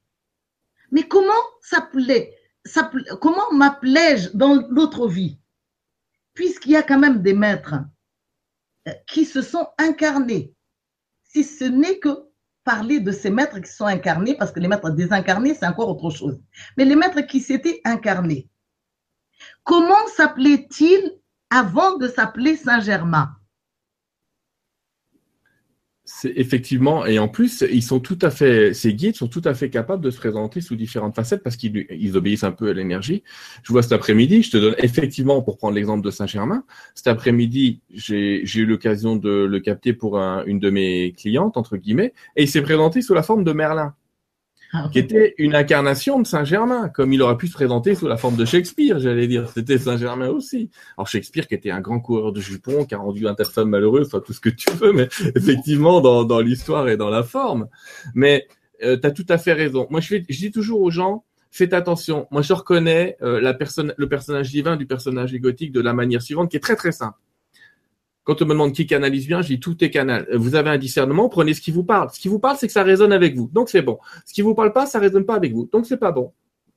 Mais comment s'appelait, comment m'appelais-je dans l'autre vie? Puisqu'il y a quand même des maîtres euh, qui se sont incarnés. Si ce n'est que parler de ces maîtres qui sont incarnés, parce que les maîtres désincarnés, c'est encore autre chose. Mais les maîtres qui s'étaient incarnés, comment s'appelait-il avant de s'appeler Saint-Germain? C'est effectivement, et en plus, ils sont tout à fait, ces guides sont tout à fait capables de se présenter sous différentes facettes parce qu'ils obéissent un peu à l'énergie. Je vois cet après-midi, je te donne effectivement, pour prendre l'exemple de Saint-Germain, cet après-midi, j'ai eu l'occasion de le capter pour une de mes clientes, entre guillemets, et il s'est présenté sous la forme de Merlin. Ah, qui était une incarnation de Saint-Germain, comme il aurait pu se présenter sous la forme de Shakespeare, j'allais dire. C'était Saint-Germain aussi. Alors Shakespeare qui était un grand coureur de jupons, qui a rendu un tas tout ce que tu veux, mais effectivement dans, dans l'histoire et dans la forme. Mais euh, tu as tout à fait raison. Moi, je, dis toujours aux gens, faites attention. Moi, je reconnais euh, le personnage divin du personnage égotique de la manière suivante, qui est très très simple. Quand on me demande qui canalise bien, je dis tout est canal. Vous avez un discernement, prenez ce qui vous parle. Ce qui vous parle, c'est que ça résonne avec vous. Donc c'est bon. Ce qui vous parle pas, ça résonne pas avec vous. Donc c'est pas bon.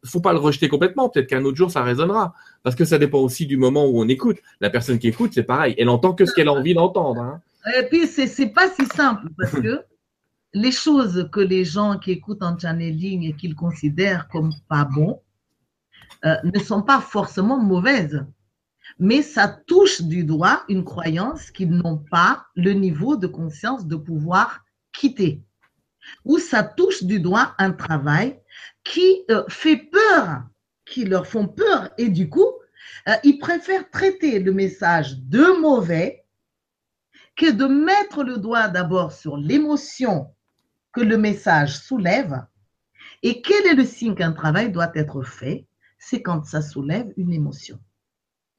Faut pas le rejeter complètement. Peut-être qu'un autre jour, ça résonnera. Parce que ça dépend aussi du moment où on écoute. La personne qui écoute, c'est pareil. Elle entend que ce qu'elle a envie d'entendre. Hein. Et puis, c'est pas si simple parce que les choses que les gens qui écoutent en channeling et qu'ils considèrent comme pas bon euh, ne sont pas forcément mauvaises mais ça touche du doigt une croyance qu'ils n'ont pas le niveau de conscience de pouvoir quitter. Ou ça touche du doigt un travail qui euh, fait peur, qui leur font peur, et du coup, euh, ils préfèrent traiter le message de mauvais que de mettre le doigt d'abord sur l'émotion que le message soulève. Et quel est le signe qu'un travail doit être fait? C'est quand ça soulève une émotion.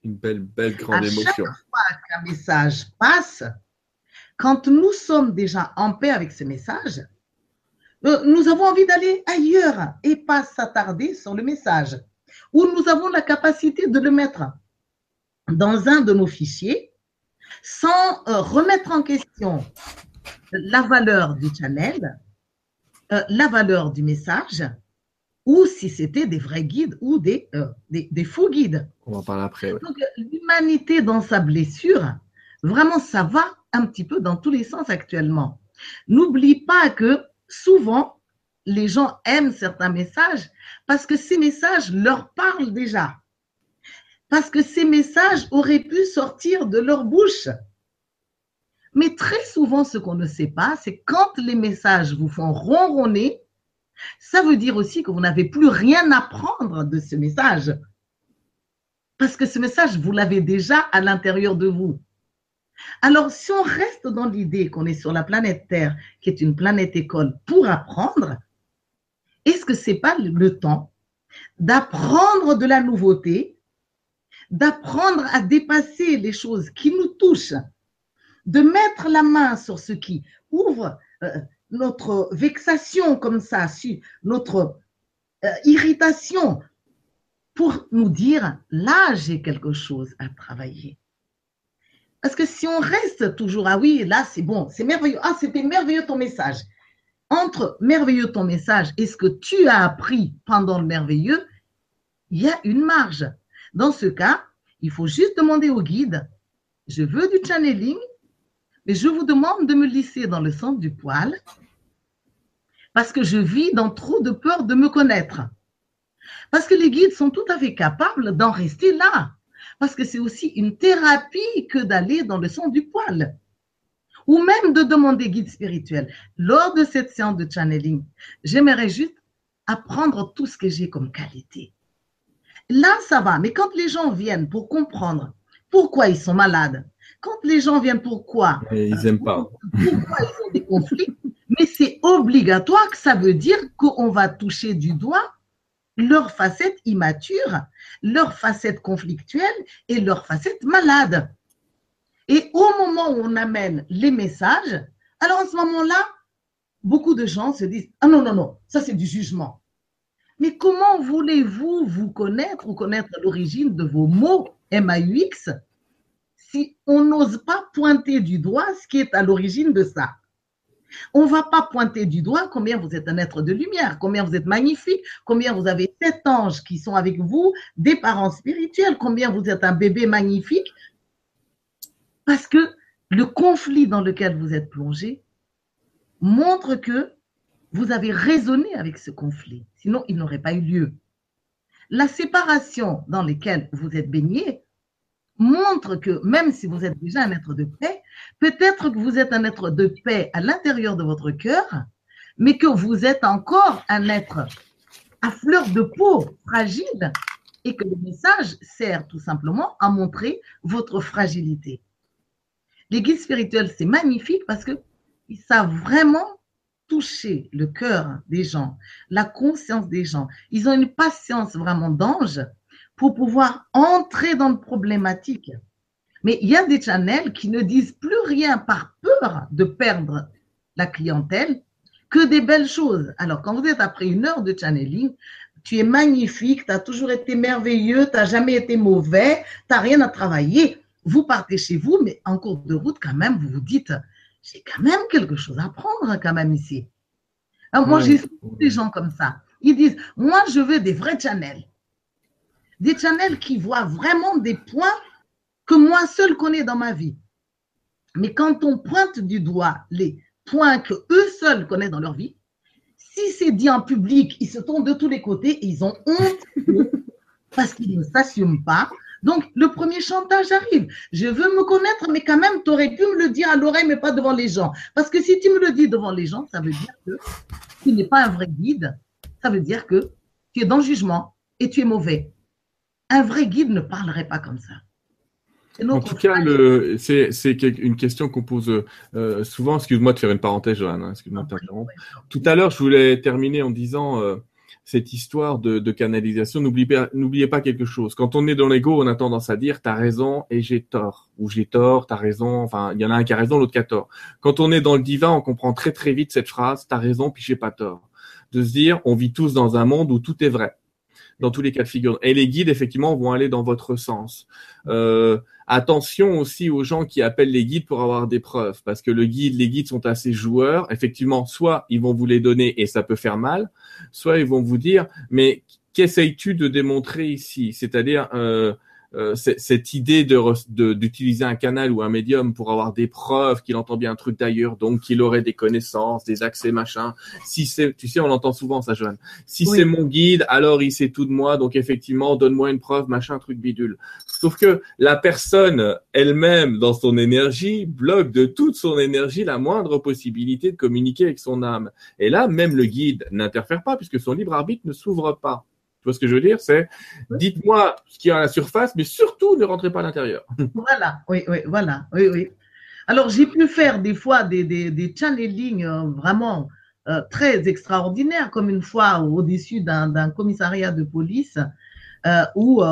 Une belle, belle grande émotion. Chaque fois qu'un message passe, quand nous sommes déjà en paix avec ce message, euh, nous avons envie d'aller ailleurs et pas s'attarder sur le message. Ou nous avons la capacité de le mettre dans un de nos fichiers sans euh, remettre en question la valeur du channel, euh, la valeur du message ou si c'était des vrais guides ou des, euh, des, faux guides. On en parler après. Donc, l'humanité dans sa blessure, vraiment, ça va un petit peu dans tous les sens actuellement. N'oublie pas que souvent, les gens aiment certains messages parce que ces messages leur parlent déjà. Parce que ces messages auraient pu sortir de leur bouche. Mais très souvent, ce qu'on ne sait pas, c'est quand les messages vous font ronronner, ça veut dire aussi que vous n'avez plus rien à prendre de ce message. Parce que ce message, vous l'avez déjà à l'intérieur de vous. Alors, si on reste dans l'idée qu'on est sur la planète Terre, qui est une planète école, pour apprendre, est-ce que ce n'est pas le temps d'apprendre de la nouveauté, d'apprendre à dépasser les choses qui nous touchent, de mettre la main sur ce qui ouvre euh, notre vexation comme ça, notre euh, irritation, pour nous dire, là, j'ai quelque chose à travailler. Parce que si on reste toujours, ah oui, là, c'est bon, c'est merveilleux, ah, c'était merveilleux ton message. Entre merveilleux ton message et ce que tu as appris pendant le merveilleux, il y a une marge. Dans ce cas, il faut juste demander au guide, je veux du channeling, mais je vous demande de me lisser dans le centre du poil parce que je vis dans trop de peur de me connaître. Parce que les guides sont tout à fait capables d'en rester là. Parce que c'est aussi une thérapie que d'aller dans le centre du poil. ou même de demander guide spirituel. Lors de cette séance de channeling, j'aimerais juste apprendre tout ce que j'ai comme qualité. Là, ça va, mais quand les gens viennent pour comprendre pourquoi ils sont malades, quand les gens viennent pourquoi Ils n'aiment pas. Pourquoi ils ont des conflits? Mais c'est obligatoire que ça veut dire qu'on va toucher du doigt leur facette immature, leur facette conflictuelle et leur facette malade. Et au moment où on amène les messages, alors en ce moment-là, beaucoup de gens se disent Ah non, non, non, ça c'est du jugement. Mais comment voulez-vous vous connaître ou connaître l'origine de vos mots MAUX si on n'ose pas pointer du doigt ce qui est à l'origine de ça on ne va pas pointer du doigt combien vous êtes un être de lumière, combien vous êtes magnifique, combien vous avez sept anges qui sont avec vous, des parents spirituels, combien vous êtes un bébé magnifique. Parce que le conflit dans lequel vous êtes plongé montre que vous avez raisonné avec ce conflit. Sinon, il n'aurait pas eu lieu. La séparation dans laquelle vous êtes baigné montre que même si vous êtes déjà un être de paix, peut-être que vous êtes un être de paix à l'intérieur de votre cœur, mais que vous êtes encore un être à fleur de peau, fragile, et que le message sert tout simplement à montrer votre fragilité. Les guides spirituels, c'est magnifique parce qu'ils savent vraiment toucher le cœur des gens, la conscience des gens. Ils ont une patience vraiment d'ange pour pouvoir entrer dans le problématique. Mais il y a des channels qui ne disent plus rien par peur de perdre la clientèle que des belles choses. Alors, quand vous êtes après une heure de channeling, tu es magnifique, tu as toujours été merveilleux, tu n'as jamais été mauvais, tu n'as rien à travailler. Vous partez chez vous, mais en cours de route, quand même, vous vous dites, j'ai quand même quelque chose à prendre quand même ici. Alors, moi, j'ai des gens comme ça. Ils disent, moi, je veux des vrais channels des channels qui voient vraiment des points que moi seul connais dans ma vie. Mais quand on pointe du doigt les points que eux seuls connaissent dans leur vie, si c'est dit en public, ils se tournent de tous les côtés ils ont honte parce qu'ils ne s'assument pas. Donc, le premier chantage arrive. Je veux me connaître, mais quand même, tu aurais pu me le dire à l'oreille, mais pas devant les gens. Parce que si tu me le dis devant les gens, ça veut dire que tu n'es pas un vrai guide. Ça veut dire que tu es dans le jugement et tu es mauvais. Un vrai guide ne parlerait pas comme ça. En tout cas, c'est une question qu'on pose euh, souvent. Excuse-moi de faire une parenthèse, Joanne. Hein, excuse-moi de Tout à l'heure, je voulais terminer en disant euh, cette histoire de, canalisation. N'oubliez pas quelque chose. Quand on est dans l'ego, on a tendance à dire t'as raison et j'ai tort, ou j'ai tort, t'as raison. Enfin, il y en a un qui a raison, l'autre qui a tort. Quand on est dans le divin, on comprend très très vite cette phrase t'as raison puis j'ai pas tort. De se dire on vit tous dans un monde où tout est vrai dans tous les cas de figure. Et les guides, effectivement, vont aller dans votre sens. Euh, attention aussi aux gens qui appellent les guides pour avoir des preuves, parce que le guide, les guides sont assez joueurs. Effectivement, soit ils vont vous les donner et ça peut faire mal, soit ils vont vous dire, mais qu'essayes-tu de démontrer ici? C'est-à-dire, euh, euh, cette idée de d'utiliser un canal ou un médium pour avoir des preuves qu'il entend bien un truc d'ailleurs, donc qu'il aurait des connaissances, des accès, machin. Si c'est, tu sais, on l'entend souvent ça, Joanne. Si c'est mon guide, alors il sait tout de moi, donc effectivement, donne-moi une preuve, machin, truc bidule. Sauf que la personne elle-même, dans son énergie, bloque de toute son énergie la moindre possibilité de communiquer avec son âme. Et là, même le guide n'interfère pas puisque son libre arbitre ne s'ouvre pas. Tu vois ce que je veux dire? C'est dites-moi ce qu'il y a à la surface, mais surtout ne rentrez pas à l'intérieur. Voilà, oui, oui, voilà, oui, oui. Alors j'ai pu faire des fois des, des, des channelings euh, vraiment euh, très extraordinaires, comme une fois au-dessus d'un commissariat de police euh, où,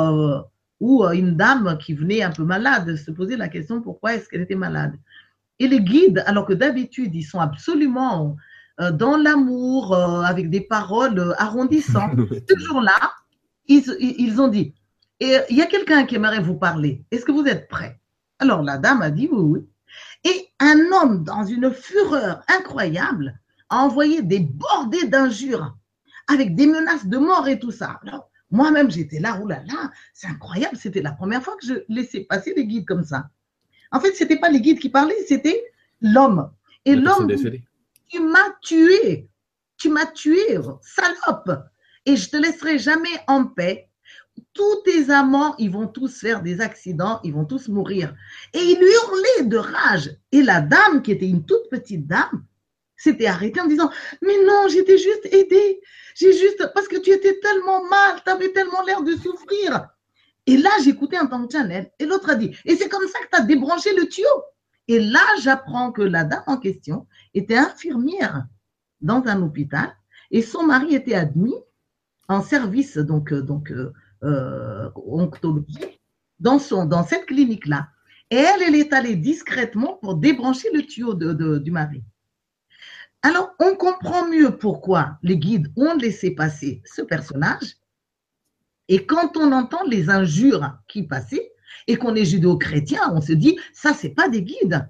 où une dame qui venait un peu malade se posait la question pourquoi est-ce qu'elle était malade? Et les guides, alors que d'habitude ils sont absolument dans l'amour, euh, avec des paroles euh, arrondissantes. Ce jour-là, ils, ont dit, et il y a quelqu'un qui aimerait vous parler. Est-ce que vous êtes prêt? Alors la dame a dit oui, oui. Et un homme, dans une fureur incroyable, a envoyé des bordées d'injures avec des menaces de mort et tout ça. Alors, moi-même, j'étais là, oulala, là là, c'est incroyable. C'était la première fois que je laissais passer les guides comme ça. En fait, ce n'était pas les guides qui parlaient, c'était l'homme. Et l'homme tu m'as tué, tu m'as tué, salope, et je te laisserai jamais en paix. tous tes amants, ils vont tous faire des accidents, ils vont tous mourir. Et il hurlait de rage. Et la dame, qui était une toute petite dame, s'était arrêtée en disant, mais non, j'étais juste aidée. J'ai juste, parce que tu étais tellement mal, tu avais tellement l'air de souffrir. Et là, j'écoutais en tant que channel. Et l'autre a dit, et c'est comme ça que tu as débranché le tuyau? Et là, j'apprends que la dame en question était infirmière dans un hôpital et son mari était admis en service donc, euh, euh, euh, dans, cette clinique-là. Et elle, elle est allée discrètement pour débrancher le tuyau du mari. Alors, on comprend mieux pourquoi les guides ont laissé passer ce personnage. Et quand on entend les injures qui passaient et qu'on est judéo-chrétien, on se dit, ça, c'est pas des guides.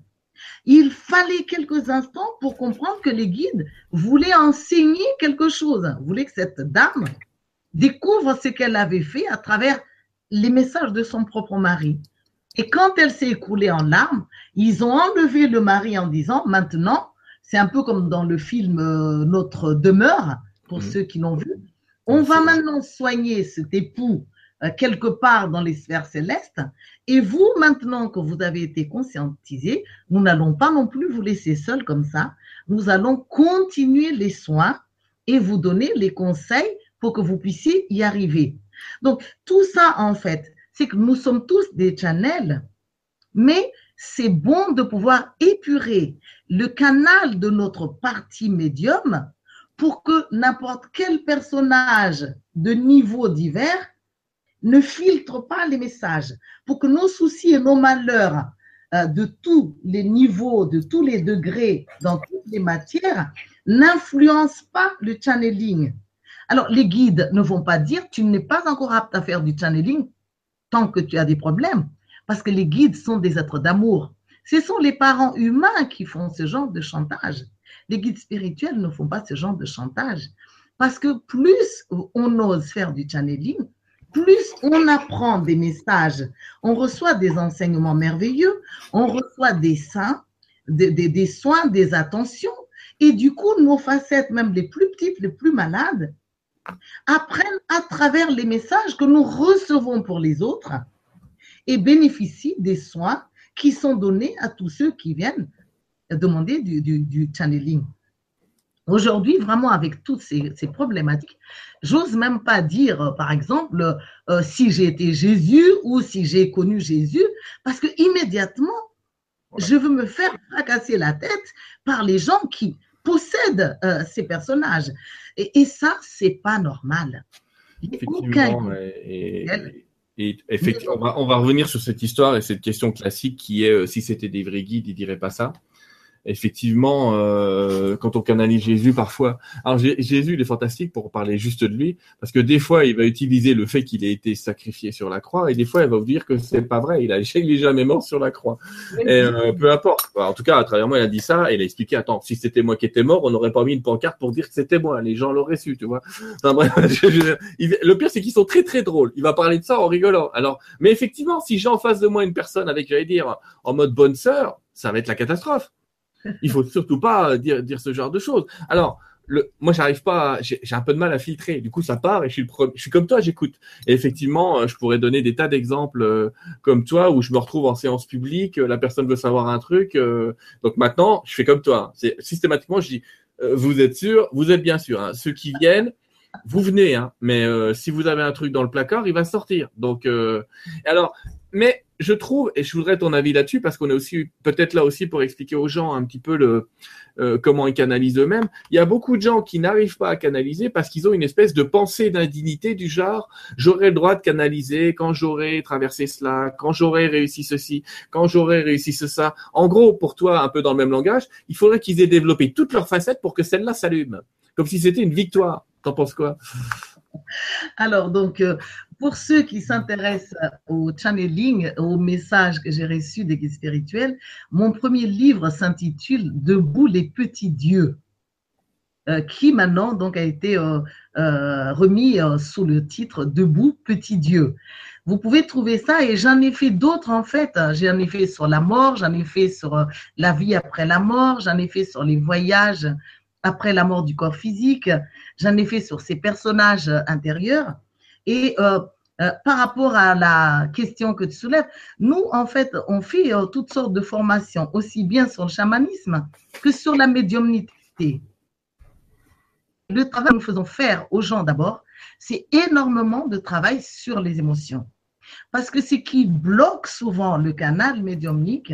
Il fallait quelques instants pour comprendre que les guides voulaient enseigner quelque chose, voulaient que cette dame découvre ce qu'elle avait fait à travers les messages de son propre mari. Et quand elle s'est écoulée en larmes, ils ont enlevé le mari en disant, maintenant, c'est un peu comme dans le film euh, Notre demeure, pour mmh. ceux qui l'ont vu, on va maintenant soigner cet époux quelque part dans les sphères célestes. Et vous, maintenant que vous avez été conscientisé, nous n'allons pas non plus vous laisser seul comme ça. Nous allons continuer les soins et vous donner les conseils pour que vous puissiez y arriver. Donc, tout ça, en fait, c'est que nous sommes tous des channels, mais c'est bon de pouvoir épurer le canal de notre partie médium pour que n'importe quel personnage de niveau divers ne filtre pas les messages, pour que nos soucis et nos malheurs euh, de tous les niveaux, de tous les degrés, dans toutes les matières, n'influencent pas le channeling. Alors, les guides ne vont pas dire tu n'es pas encore apte à faire du channeling tant que tu as des problèmes, parce que les guides sont des êtres d'amour. Ce sont les parents humains qui font ce genre de chantage. Les guides spirituels ne font pas ce genre de chantage. Parce que plus on ose faire du channeling, plus on apprend des messages, on reçoit des enseignements merveilleux, on reçoit des saints, des, soins, des attentions. Et du coup, nos facettes, même les plus petites, les plus malades, apprennent à travers les messages que nous recevons pour les autres et bénéficient des soins qui sont donnés à tous ceux qui viennent demander du, channeling. Aujourd'hui, vraiment, avec toutes ces, problématiques, j'ose même pas dire, euh, par exemple, euh, si j'ai été Jésus ou si j'ai connu Jésus, parce que immédiatement, je veux me faire fracasser la tête par les gens qui possèdent euh, ces personnages. Et, ça, c'est pas normal. Effectivement, et, effectivement, on va, on va, revenir sur cette histoire et cette question classique qui est si c'était des vrais guides, ils diraient pas ça effectivement, euh, quand on canalise Jésus parfois. Alors Jésus, il est fantastique pour parler juste de lui, parce que des fois, il va utiliser le fait qu'il ait été sacrifié sur la croix, et des fois, il va vous dire que c'est pas vrai. Il a, il est jamais mort sur la croix. Et euh, peu importe. En tout cas, à travers moi, il a dit ça, et il a expliqué. Attends, si c'était moi qui étais mort, on n'aurait pas mis une pancarte pour dire que c'était moi. Les gens l'auraient su, tu vois. le pire, c'est qu'ils sont très très drôles. Il va parler de ça en rigolant. Alors, mais effectivement, si j'ai en face de moi une personne avec, j'allais dire, en mode bonne sœur, ça va être la catastrophe. Il faut surtout pas dire, dire ce genre de choses. Alors, le, moi, j'arrive pas, j'ai un peu de mal à filtrer. Du coup, ça part et je suis, le je suis comme toi, j'écoute. Et effectivement, euh, je pourrais donner des tas d'exemples euh, comme toi où je me retrouve en séance publique, euh, la personne veut savoir un truc. donc maintenant, je fais comme toi. C'est systématiquement, je dis, vous êtes sûr, vous êtes bien sûr. Hein. Ceux qui viennent, vous venez, hein, mais si vous avez un truc dans le placard, il va sortir. Donc, alors, mais je trouve, et je voudrais ton avis là-dessus, parce qu'on est aussi peut-être là aussi pour expliquer aux gens un petit peu le euh, comment ils canalisent eux-mêmes. Il y a beaucoup de gens qui n'arrivent pas à canaliser parce qu'ils ont une espèce de pensée d'indignité du genre j'aurai le droit de canaliser quand j'aurai traversé cela, quand j'aurai réussi ceci, quand j'aurai réussi ça. En gros, pour toi, un peu dans le même langage, il faudrait qu'ils aient développé toutes leurs facettes pour que celle-là s'allume, comme si c'était une victoire. T'en penses quoi? Alors, donc, euh, pour ceux qui s'intéressent au channeling, au message que j'ai reçu des guides spirituels, mon premier livre s'intitule Debout les petits dieux, euh, qui maintenant donc a été euh, remis sous le titre Debout petits dieux. Vous pouvez trouver ça et j'en ai fait d'autres en fait. J'en ai fait sur la mort, j'en ai fait sur la vie après la mort, j'en ai fait sur les voyages après la mort du corps physique. J'en ai fait sur ces personnages intérieurs. Et euh, euh, par rapport à la question que tu soulèves, nous, en fait, on fait euh, toutes sortes de formations, aussi bien sur le chamanisme que sur la médiumnité. Le travail que nous faisons faire aux gens d'abord, c'est énormément de travail sur les émotions. Parce que ce qui bloque souvent le canal médiumnique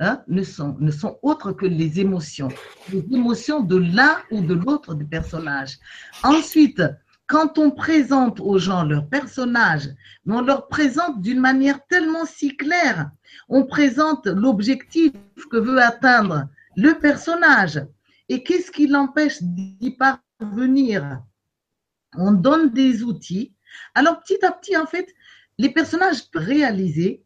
hein, ne, sont, ne sont autres que les émotions. Les émotions de l'un ou de l'autre des personnages. Ensuite, quand on présente aux gens leur personnage, on leur présente d'une manière tellement si claire, on présente l'objectif que veut atteindre le personnage et qu'est-ce qui l'empêche d'y parvenir? On donne des outils. Alors petit à petit, en fait, les personnages réalisés,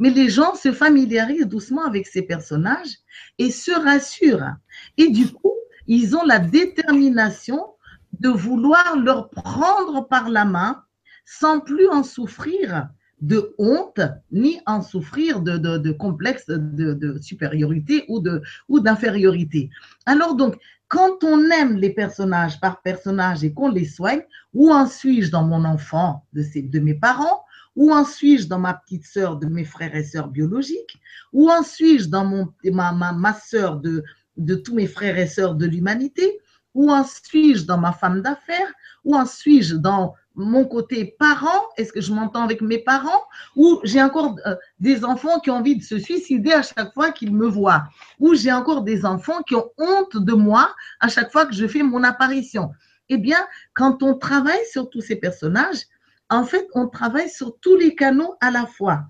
mais les gens se familiarisent doucement avec ces personnages et se rassurent. Et du coup, ils ont la détermination de vouloir leur prendre par la main sans plus en souffrir de honte, ni en souffrir de, de, complexe de, de, supériorité ou de d'infériorité. Alors donc, quand on aime les personnages par personnage et qu'on les soigne, où en suis-je dans mon enfant de, de mes parents? Où en suis-je dans ma petite sœur de mes frères et sœurs biologiques? Où en suis-je dans ma, ma, ma sœur de, de tous mes frères et sœurs de l'humanité? Où en suis-je dans ma femme d'affaires? Où en suis-je dans mon côté parent? Est-ce que je m'entends avec mes parents? Ou j'ai encore euh, des enfants qui ont envie de se suicider à chaque fois qu'ils me voient? Ou j'ai encore des enfants qui ont honte de moi à chaque fois que je fais mon apparition? Eh bien, quand on travaille sur tous ces personnages, en fait, on travaille sur tous les canaux à la fois.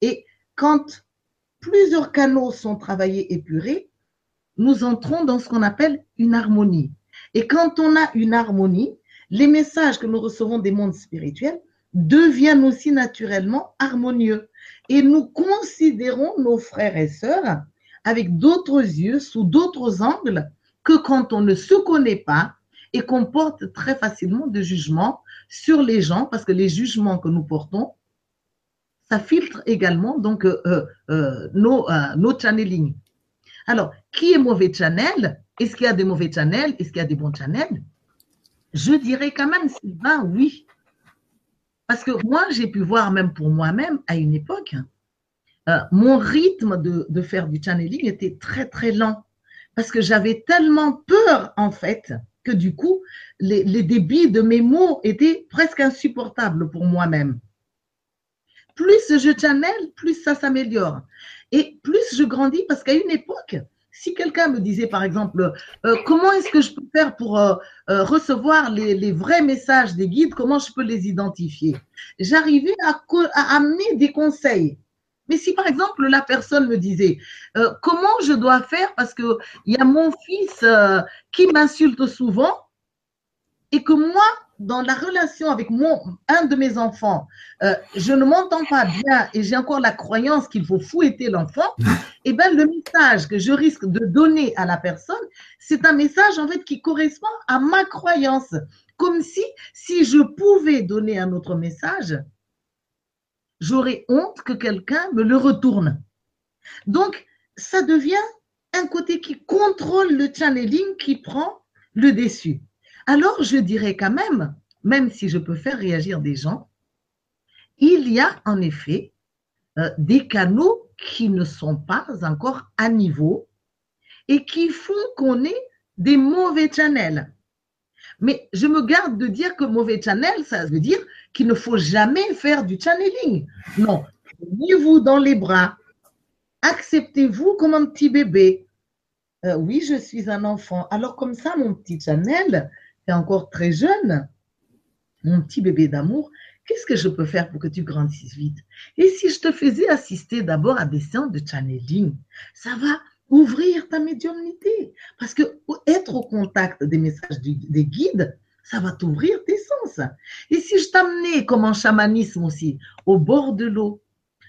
Et quand plusieurs canaux sont travaillés et purés, nous entrons dans ce qu'on appelle une harmonie. Et quand on a une harmonie, les messages que nous recevons des mondes spirituels deviennent aussi naturellement harmonieux. Et nous considérons nos frères et sœurs avec d'autres yeux, sous d'autres angles, que quand on ne se connaît pas et qu'on porte très facilement de jugements sur les gens, parce que les jugements que nous portons, ça filtre également donc euh, euh, nos, euh, nos channelings. Alors, qui est mauvais channel? Est-ce qu'il y a des mauvais channels? Est-ce qu'il y a des bons channels? Je dirais quand même, Sylvain, oui. Parce que moi, j'ai pu voir même pour moi-même à une époque, euh, mon rythme de, faire du channeling était très, très lent. Parce que j'avais tellement peur, en fait, que du coup, les, les débits de mes mots étaient presque insupportables pour moi-même. Plus je channel, plus ça s'améliore. Et plus je grandis, parce qu'à une époque, si quelqu'un me disait, par exemple, euh, comment est-ce que je peux faire pour euh, euh, recevoir les, vrais messages des guides, comment je peux les identifier? J'arrivais à, amener des conseils. Mais si, par exemple, la personne me disait, comment je dois faire parce qu'il y a mon fils qui m'insulte souvent et que moi, dans la relation avec mon, un de mes enfants, euh, je ne m'entends pas bien et j'ai encore la croyance qu'il faut fouetter l'enfant, et eh bien le message que je risque de donner à la personne, c'est un message en fait qui correspond à ma croyance. Comme si, si je pouvais donner un autre message, j'aurais honte que quelqu'un me le retourne. Donc, ça devient un côté qui contrôle le channeling qui prend le dessus. Alors, je dirais quand même, même si je peux faire réagir des gens, il y a en effet euh, des canaux qui ne sont pas encore à niveau et qui font qu'on ait des mauvais channels. Mais je me garde de dire que mauvais channel, ça veut dire qu'il ne faut jamais faire du channeling. Non, prenez-vous dans les bras, acceptez-vous comme un petit bébé. Euh, oui, je suis un enfant. Alors comme ça, mon petit channel, es encore très jeune, mon petit bébé d'amour, qu'est-ce que je peux faire pour que tu grandisses vite? Et si je te faisais assister d'abord à des séances de channeling, ça va ouvrir ta médiumnité. Parce que être au contact des messages des guides, ça va t'ouvrir tes sens. Et si je t'amenais, comme en chamanisme aussi, au bord de l'eau,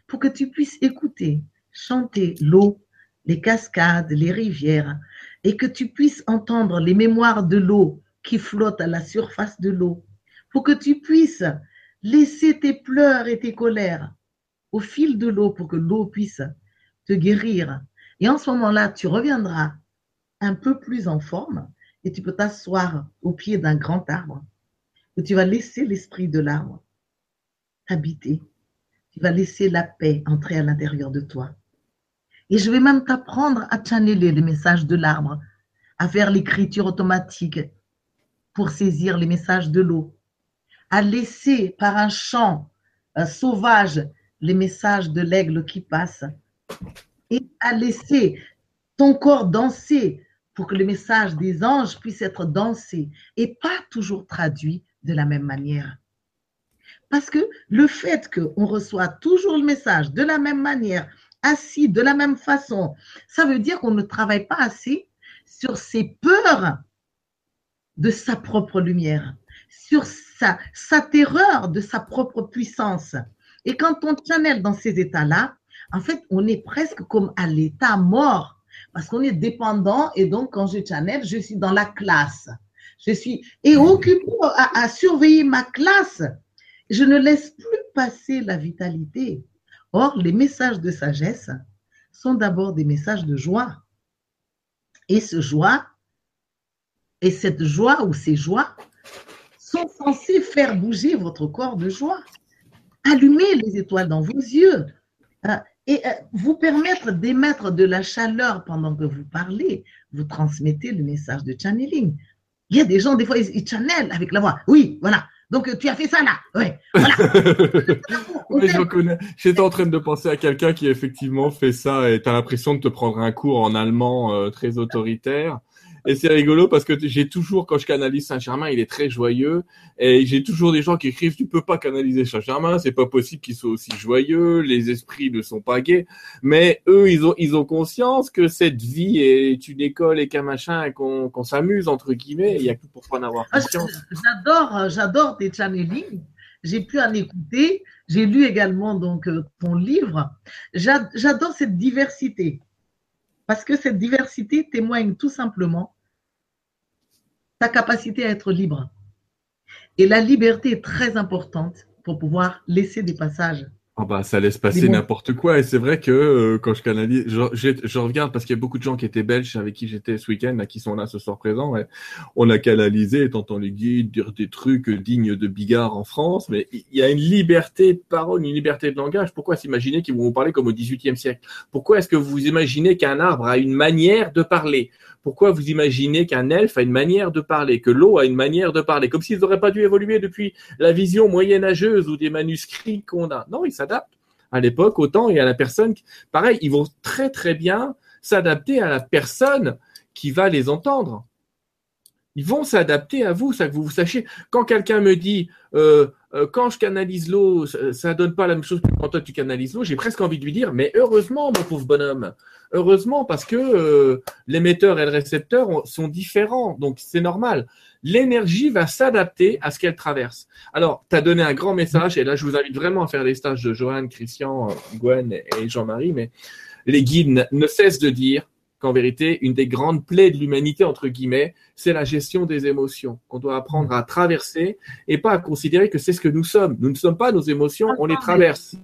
pour que tu puisses écouter, chanter l'eau, les cascades, les rivières, et que tu puisses entendre les mémoires de l'eau qui flotte à la surface de l'eau, pour que tu puisses laisser tes pleurs et tes colères au fil de l'eau pour que l'eau puisse te guérir. Et en ce moment-là, tu reviendras un peu plus en forme et tu peux t'asseoir au pied d'un grand arbre où tu vas laisser l'esprit de l'arbre t'habiter. Tu vas laisser la paix entrer à l'intérieur de toi. Et je vais même t'apprendre à channeler les messages de l'arbre, à faire l'écriture automatique pour saisir les messages de l'eau, à laisser par un chant sauvage les messages de l'aigle qui passe et à laisser ton corps danser pour que le message des anges puisse être dansé et pas toujours traduit de la même manière. Parce que le fait qu'on reçoit toujours le message de la même manière, assis de la même façon, ça veut dire qu'on ne travaille pas assez sur ses peurs de sa propre lumière, sur sa, sa terreur de sa propre puissance. Et quand on channel dans ces états-là, en fait, on est presque comme à l'état mort, parce qu'on est dépendant, et donc quand je channel, je suis dans la classe. Je suis et occupé à, à surveiller ma classe je ne laisse plus passer la vitalité. Or, les messages de sagesse sont d'abord des messages de joie. Et ce joie, et cette joie ou ces joies sont censées faire bouger votre corps de joie, allumer les étoiles dans vos yeux euh, et euh, vous permettre d'émettre de la chaleur pendant que vous parlez. Vous transmettez le message de channeling. Il y a des gens, des fois, ils, ils channelent avec la voix. Oui, voilà. Donc, tu as fait ça là. Ouais, voilà. oui, je reconnais. J'étais en train de penser à quelqu'un qui effectivement fait ça et tu as l'impression de te prendre un cours en allemand euh, très autoritaire. Et c'est rigolo parce que j'ai toujours, quand je canalise Saint-Germain, il est très joyeux. Et j'ai toujours des gens qui écrivent, tu peux pas canaliser Saint-Germain, c'est pas possible qu'il soit aussi joyeux, les esprits ne sont pas gays. Mais eux, ils ont, ils ont conscience que cette vie est une école et qu'un machin, et qu'on qu'on s'amuse, entre guillemets. Il y a que pour en avoir Ah, conscience. J'adore, j'adore tes channelings. J'ai pu en écouter. J'ai lu également donc euh, ton livre. J'a- J'adore cette diversité parce que cette diversité témoigne tout simplement capacité à être libre. Et la liberté est très importante pour pouvoir laisser des passages. Ah bah ça laisse passer bon. n'importe quoi et c'est vrai que euh, quand je canalise, je, regarde parce qu'il y a beaucoup de gens qui étaient belges avec qui j'étais ce week-end, là, qui sont là ce soir présents. ouais. On a canalisé, t'entends les guides dire des trucs dignes de Bigard en France, mais il y a une liberté de parole, une liberté de langage. Pourquoi s'imaginer qu'ils vont vous parler comme au XVIIIe siècle? Pourquoi est-ce que vous imaginez qu'un arbre a une manière de parler? Pourquoi vous imaginez qu'un elfe a une manière de parler, que l'eau a une manière de parler, comme s'ils n'auraient pas dû évoluer depuis la vision moyenâgeuse ou des manuscrits qu'on a Non, ils à l'époque, au temps et à la personne. Pareil, ils vont très très bien s'adapter à la personne qui va les entendre. Ils vont s'adapter à vous, ça que vous, vous sachiez. Quand quelqu'un me dit, euh, euh, quand je canalise l'eau, ça, ça donne pas la même chose que quand toi tu canalises l'eau, j'ai presque envie de lui dire, mais heureusement, mon pauvre bonhomme, heureusement, parce que euh, l'émetteur et le récepteur ont- sont différents, donc c'est normal. L'énergie va s'adapter à ce qu'elle traverse. Alors, tu as donné un grand message, et là, je vous invite vraiment à faire les stages de Johan, Christian, euh, Gwen et Jean-Marie, mais les guides ne- cessent de dire qu'en vérité, une des grandes plaies de l'humanité, entre guillemets, c'est la gestion des émotions, qu'on doit apprendre à traverser et pas à considérer que c'est ce que nous sommes. Nous ne sommes pas nos émotions, on les traverse.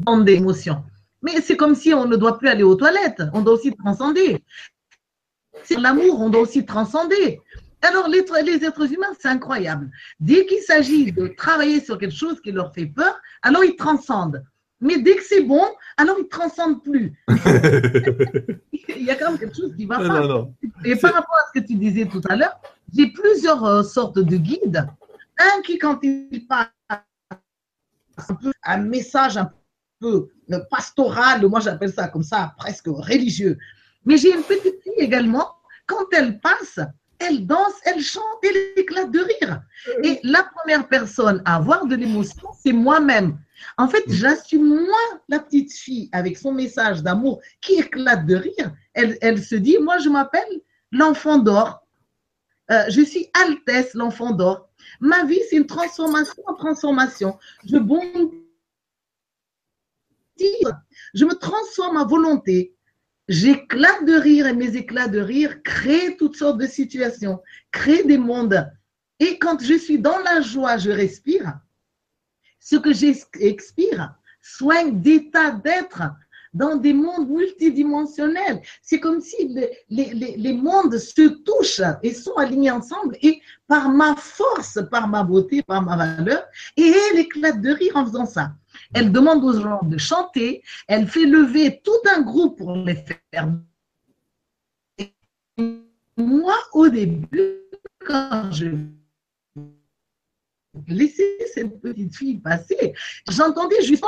Dans des émotions. Mais c'est comme si on ne doit plus aller aux toilettes. On doit aussi transcender. C'est l'amour, on doit aussi transcender. Alors, les, les êtres humains, c'est incroyable. Dès qu'il s'agit de travailler sur quelque chose qui leur fait peur, alors ils transcendent. Mais dès que c'est bon, alors ils ne transcendent plus. Il y a quand même quelque chose qui va Non, pas. non, non. Et par rapport à ce que tu disais tout à l'heure, j'ai plusieurs euh, sortes de guides. Un qui, quand il passe un, peu, un message un peu euh, pastoral, moi j'appelle ça comme ça, presque religieux. Mais j'ai une petite fille également, quand elle passe, elle danse, elle chante, elle éclate de rire. Et la première personne à avoir de l'émotion, c'est moi-même. En fait, j'assume moi la petite fille avec son message d'amour qui éclate de rire. Elle, elle se dit, moi je m'appelle l'enfant d'or. Euh, je suis Altesse, l'enfant d'or. Ma vie, c'est une transformation en transformation. Je bondis, je me transforme à volonté. J'éclate de rire et mes éclats de rire créent toutes sortes de situations, créent des mondes. Et quand je suis dans la joie, je respire. Ce que j'expire soigne d'état d'être dans des mondes multidimensionnels. C'est comme si les, mondes se touchent et sont alignés ensemble et par ma force, par ma beauté, par ma valeur, et elle éclate de rire en faisant ça. Elle demande aux gens de chanter, elle fait lever tout un groupe pour les faire. Moi, au début, quand je laissais cette petite fille passer, j'entendais juste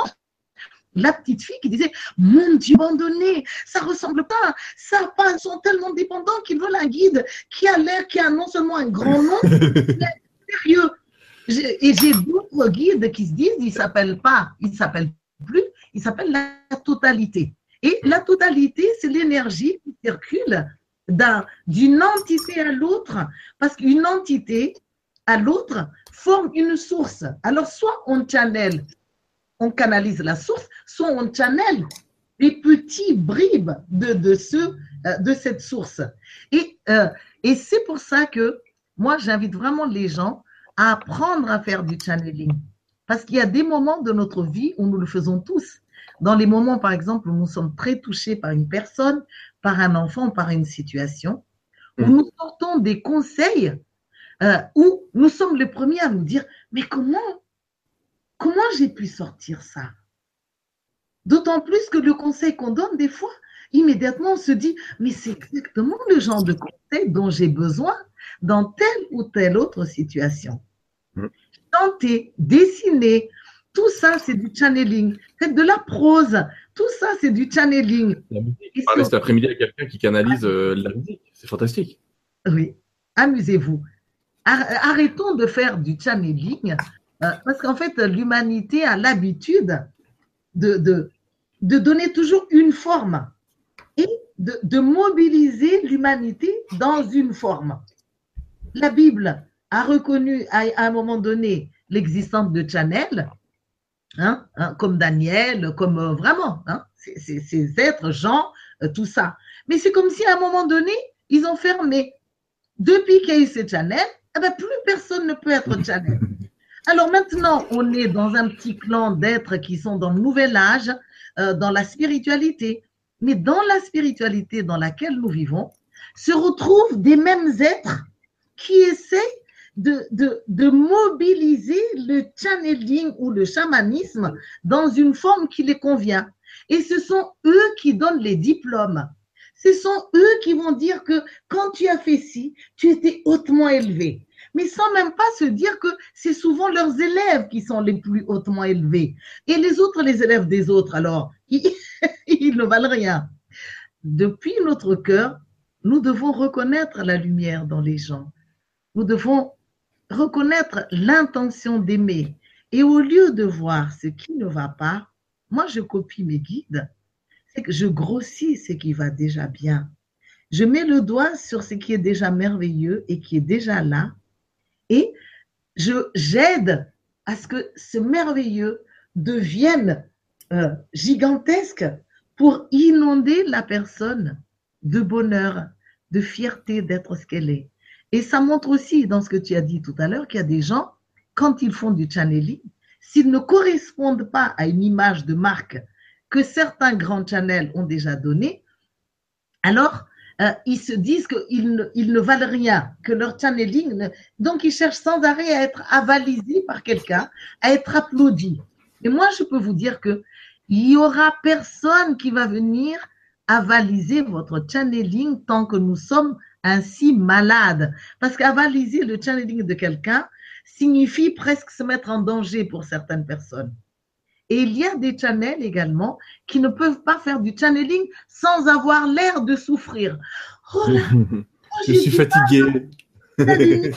la petite fille qui disait Mon Dieu, abandonné, ça ressemble pas, ça pas, ils sont tellement dépendants qu'ils veulent un guide qui a l'air, qui a non seulement un grand nom, mais sérieux. Et j'ai d'autres guides qui se disent Ils s'appellent pas, ils s'appellent plus, ils s'appellent la totalité. Et la totalité, c'est l'énergie qui circule d'une entité à l'autre, parce qu'une entité à l'autre forme une source. Alors, soit on channel, on canalise la source, soit on channel les petits bribes de, de, euh, de cette source. Et, euh, et c'est pour ça que moi, j'invite vraiment les gens à apprendre à faire du channeling. Parce qu'il y a des moments de notre vie où nous le faisons tous. Dans les moments, par exemple, où nous sommes très touchés par une personne, par un enfant, par une situation, où nous sortons des conseils, euh, où nous sommes les premiers à nous dire, mais comment, comment j'ai pu sortir ça? D'autant plus que le conseil qu'on donne, des fois, immédiatement, on se dit, mais c'est exactement le genre de conseil dont j'ai besoin dans telle ou telle autre situation. Mm. Chanter, dessiner, tout ça, c'est du channeling. Faites de la prose. Tout ça, c'est du channeling. La musique. Ah, cet après-midi avec quelqu'un qui canalise euh, la musique. C'est fantastique. Oui. Amusez-vous. Arrêtons de faire du channeling euh, parce qu'en fait, l'humanité a l'habitude de, de, de, donner toujours une forme et de, de mobiliser l'humanité dans une forme. La Bible a reconnu à, à un moment donné l'existence de Chanel, Hein, hein, comme Daniel, comme euh, vraiment, hein, ces, êtres, Jean, euh, tout ça. Mais c'est comme si à un moment donné, ils ont fermé. Depuis qu'il y a eu ces channels, eh ben, plus personne ne peut être channel. Alors maintenant, on est dans un petit clan d'êtres qui sont dans le nouvel âge, euh, dans la spiritualité. Mais dans la spiritualité dans laquelle nous vivons, se retrouvent des mêmes êtres qui essaient de, de, mobiliser le channeling ou le chamanisme dans une forme qui les convient. Et ce sont eux qui donnent les diplômes. Ce sont eux qui vont dire que quand tu as fait ci, tu étais hautement élevé. Mais sans même pas se dire que c'est souvent leurs élèves qui sont les plus hautement élevés. Et les autres, les élèves des autres, alors, ils, ils ne valent rien. Depuis notre cœur, nous devons reconnaître la lumière dans les gens. Nous devons reconnaître l'intention d'aimer. Et au lieu de voir ce qui ne va pas, moi, je copie mes guides. C'est que je grossis ce qui va déjà bien. Je mets le doigt sur ce qui est déjà merveilleux et qui est déjà là. Et je j'aide à ce que ce merveilleux devienne euh, gigantesque pour inonder la personne de bonheur, de fierté d'être ce qu'elle est. Et ça montre aussi, dans ce que tu as dit tout à l'heure, qu'il y a des gens, quand ils font du channeling, s'ils ne correspondent pas à une image de marque que certains grands channels ont déjà donnée, alors euh, ils se disent qu'ils ne, valent rien, que leur channeling, donc ils cherchent sans arrêt à être avalisés par quelqu'un, à être applaudis. Et moi, je peux vous dire que il y aura personne qui va venir avaliser votre channeling tant que nous sommes ainsi malade. Parce qu'avaliser le channeling de quelqu'un signifie presque se mettre en danger pour certaines personnes. Et il y a des channels également qui ne peuvent pas faire du channeling sans avoir l'air de souffrir. Oh là, Je suis fatiguée.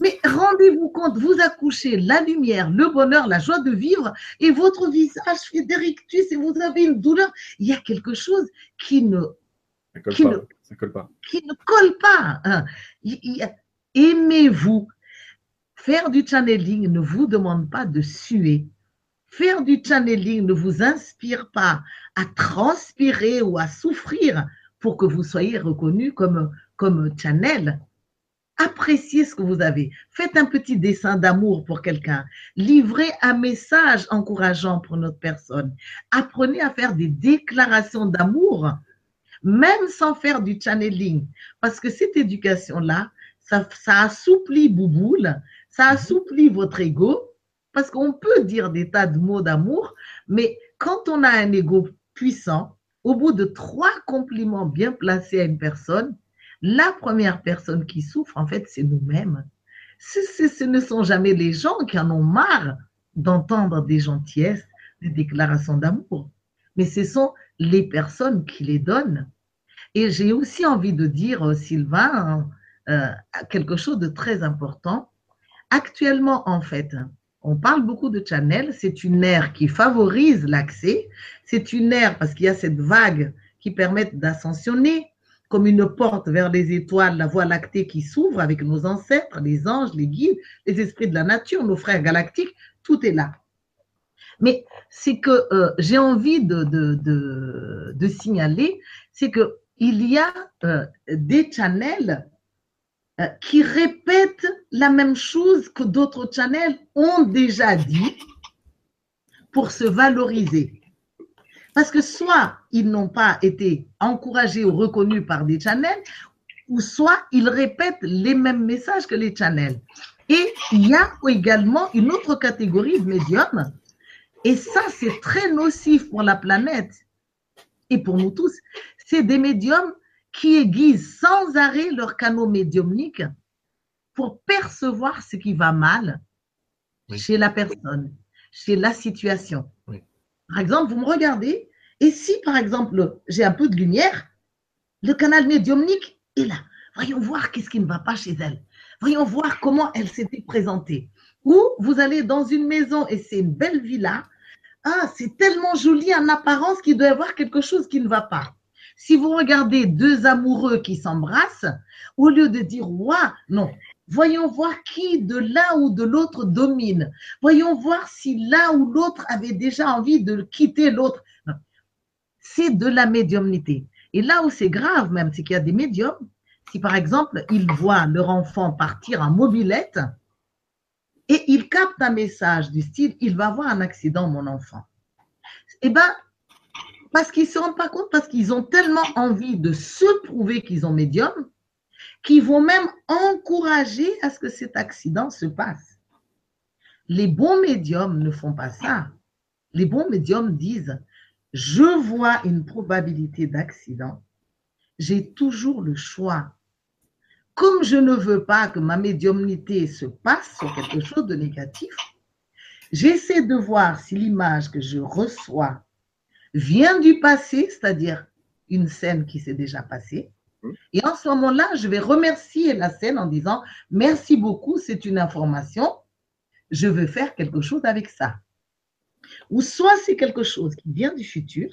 Mais rendez-vous compte, vous accouchez la lumière, le bonheur, la joie de vivre, et votre visage fait des rictus et vous avez une douleur. Il y a quelque chose qui ne qui ne, colle pas. Qui ne colle pas. Hein. Aimez-vous. Faire du channeling ne vous demande pas de suer. Faire du channeling ne vous inspire pas à transpirer ou à souffrir pour que vous soyez reconnu comme, comme channel. Appréciez ce que vous avez. Faites un petit dessin d'amour pour quelqu'un. Livrez un message encourageant pour notre personne. Apprenez à faire des déclarations d'amour, même sans faire du channeling. Parce que cette éducation-là, ça, ça assouplit Bouboule, ça assouplit votre ego. Parce qu'on peut dire des tas de mots d'amour, mais quand on a un ego puissant, au bout de trois compliments bien placés à une personne, la première personne qui souffre, en fait, c'est nous-mêmes. Ce, ne sont jamais les gens qui en ont marre d'entendre des gentillesses, des déclarations d'amour, mais ce sont les personnes qui les donnent. Et j'ai aussi envie de dire, euh, Sylvain, euh, quelque chose de très important. Actuellement, en fait, on parle beaucoup de channel, c'est une ère qui favorise l'accès, c'est une ère parce qu'il y a cette vague qui permet d'ascensionner, comme une porte vers les étoiles, la voie lactée qui s'ouvre avec nos ancêtres, les anges, les guides, les esprits de la nature, nos frères galactiques, tout est là. Mais c'est que euh, j'ai envie de, signaler, c'est qu'il y a euh, des channels euh, qui répètent la même chose que d'autres channels ont déjà dit pour se valoriser. Parce que soit ils n'ont pas été encouragés ou reconnus par des channels, ou soit ils répètent les mêmes messages que les channels. Et il y a également une autre catégorie de médiums, et ça c'est très nocif pour la planète et pour nous tous, c'est des médiums qui aiguisent sans arrêt leur canaux médiumniques pour percevoir ce qui va mal chez la personne, chez la situation. Par exemple, vous me regardez, et si, par exemple, j'ai un peu de lumière, le canal médiumnique est là. Voyons voir qu'est-ce qui ne va pas chez elle. Voyons voir comment elle s'était présentée. Ou vous allez dans une maison et c'est une belle villa. Ah, c'est tellement joli en apparence qu'il doit y avoir quelque chose qui ne va pas. Si vous regardez deux amoureux qui s'embrassent, au lieu de dire ouais, non, voyons voir qui de l'un ou de l'autre domine. Voyons voir si l'un ou l'autre avait déjà envie de quitter l'autre c'est de la médiumnité. Et là où c'est grave même, c'est qu'il y a des médiums, si par exemple ils voient leur enfant partir en mobilette et ils captent un message du style il va avoir un accident, mon enfant. Eh bien, parce qu'ils ne se rendent pas compte, parce qu'ils ont tellement envie de se prouver qu'ils ont médium, qu'ils vont même encourager à ce que cet accident se passe. Les bons médiums ne font pas ça. Les bons médiums disent je vois une probabilité d'accident, j'ai toujours le choix. Comme je ne veux pas que ma médiumnité se passe sur quelque chose de négatif, j'essaie de voir si l'image que je reçois vient du passé, c'est-à-dire une scène qui s'est déjà passée. Et en ce moment-là, je vais remercier la scène en disant merci beaucoup, c'est une information, je veux faire quelque chose avec ça. Ou soit c'est quelque chose qui vient du futur,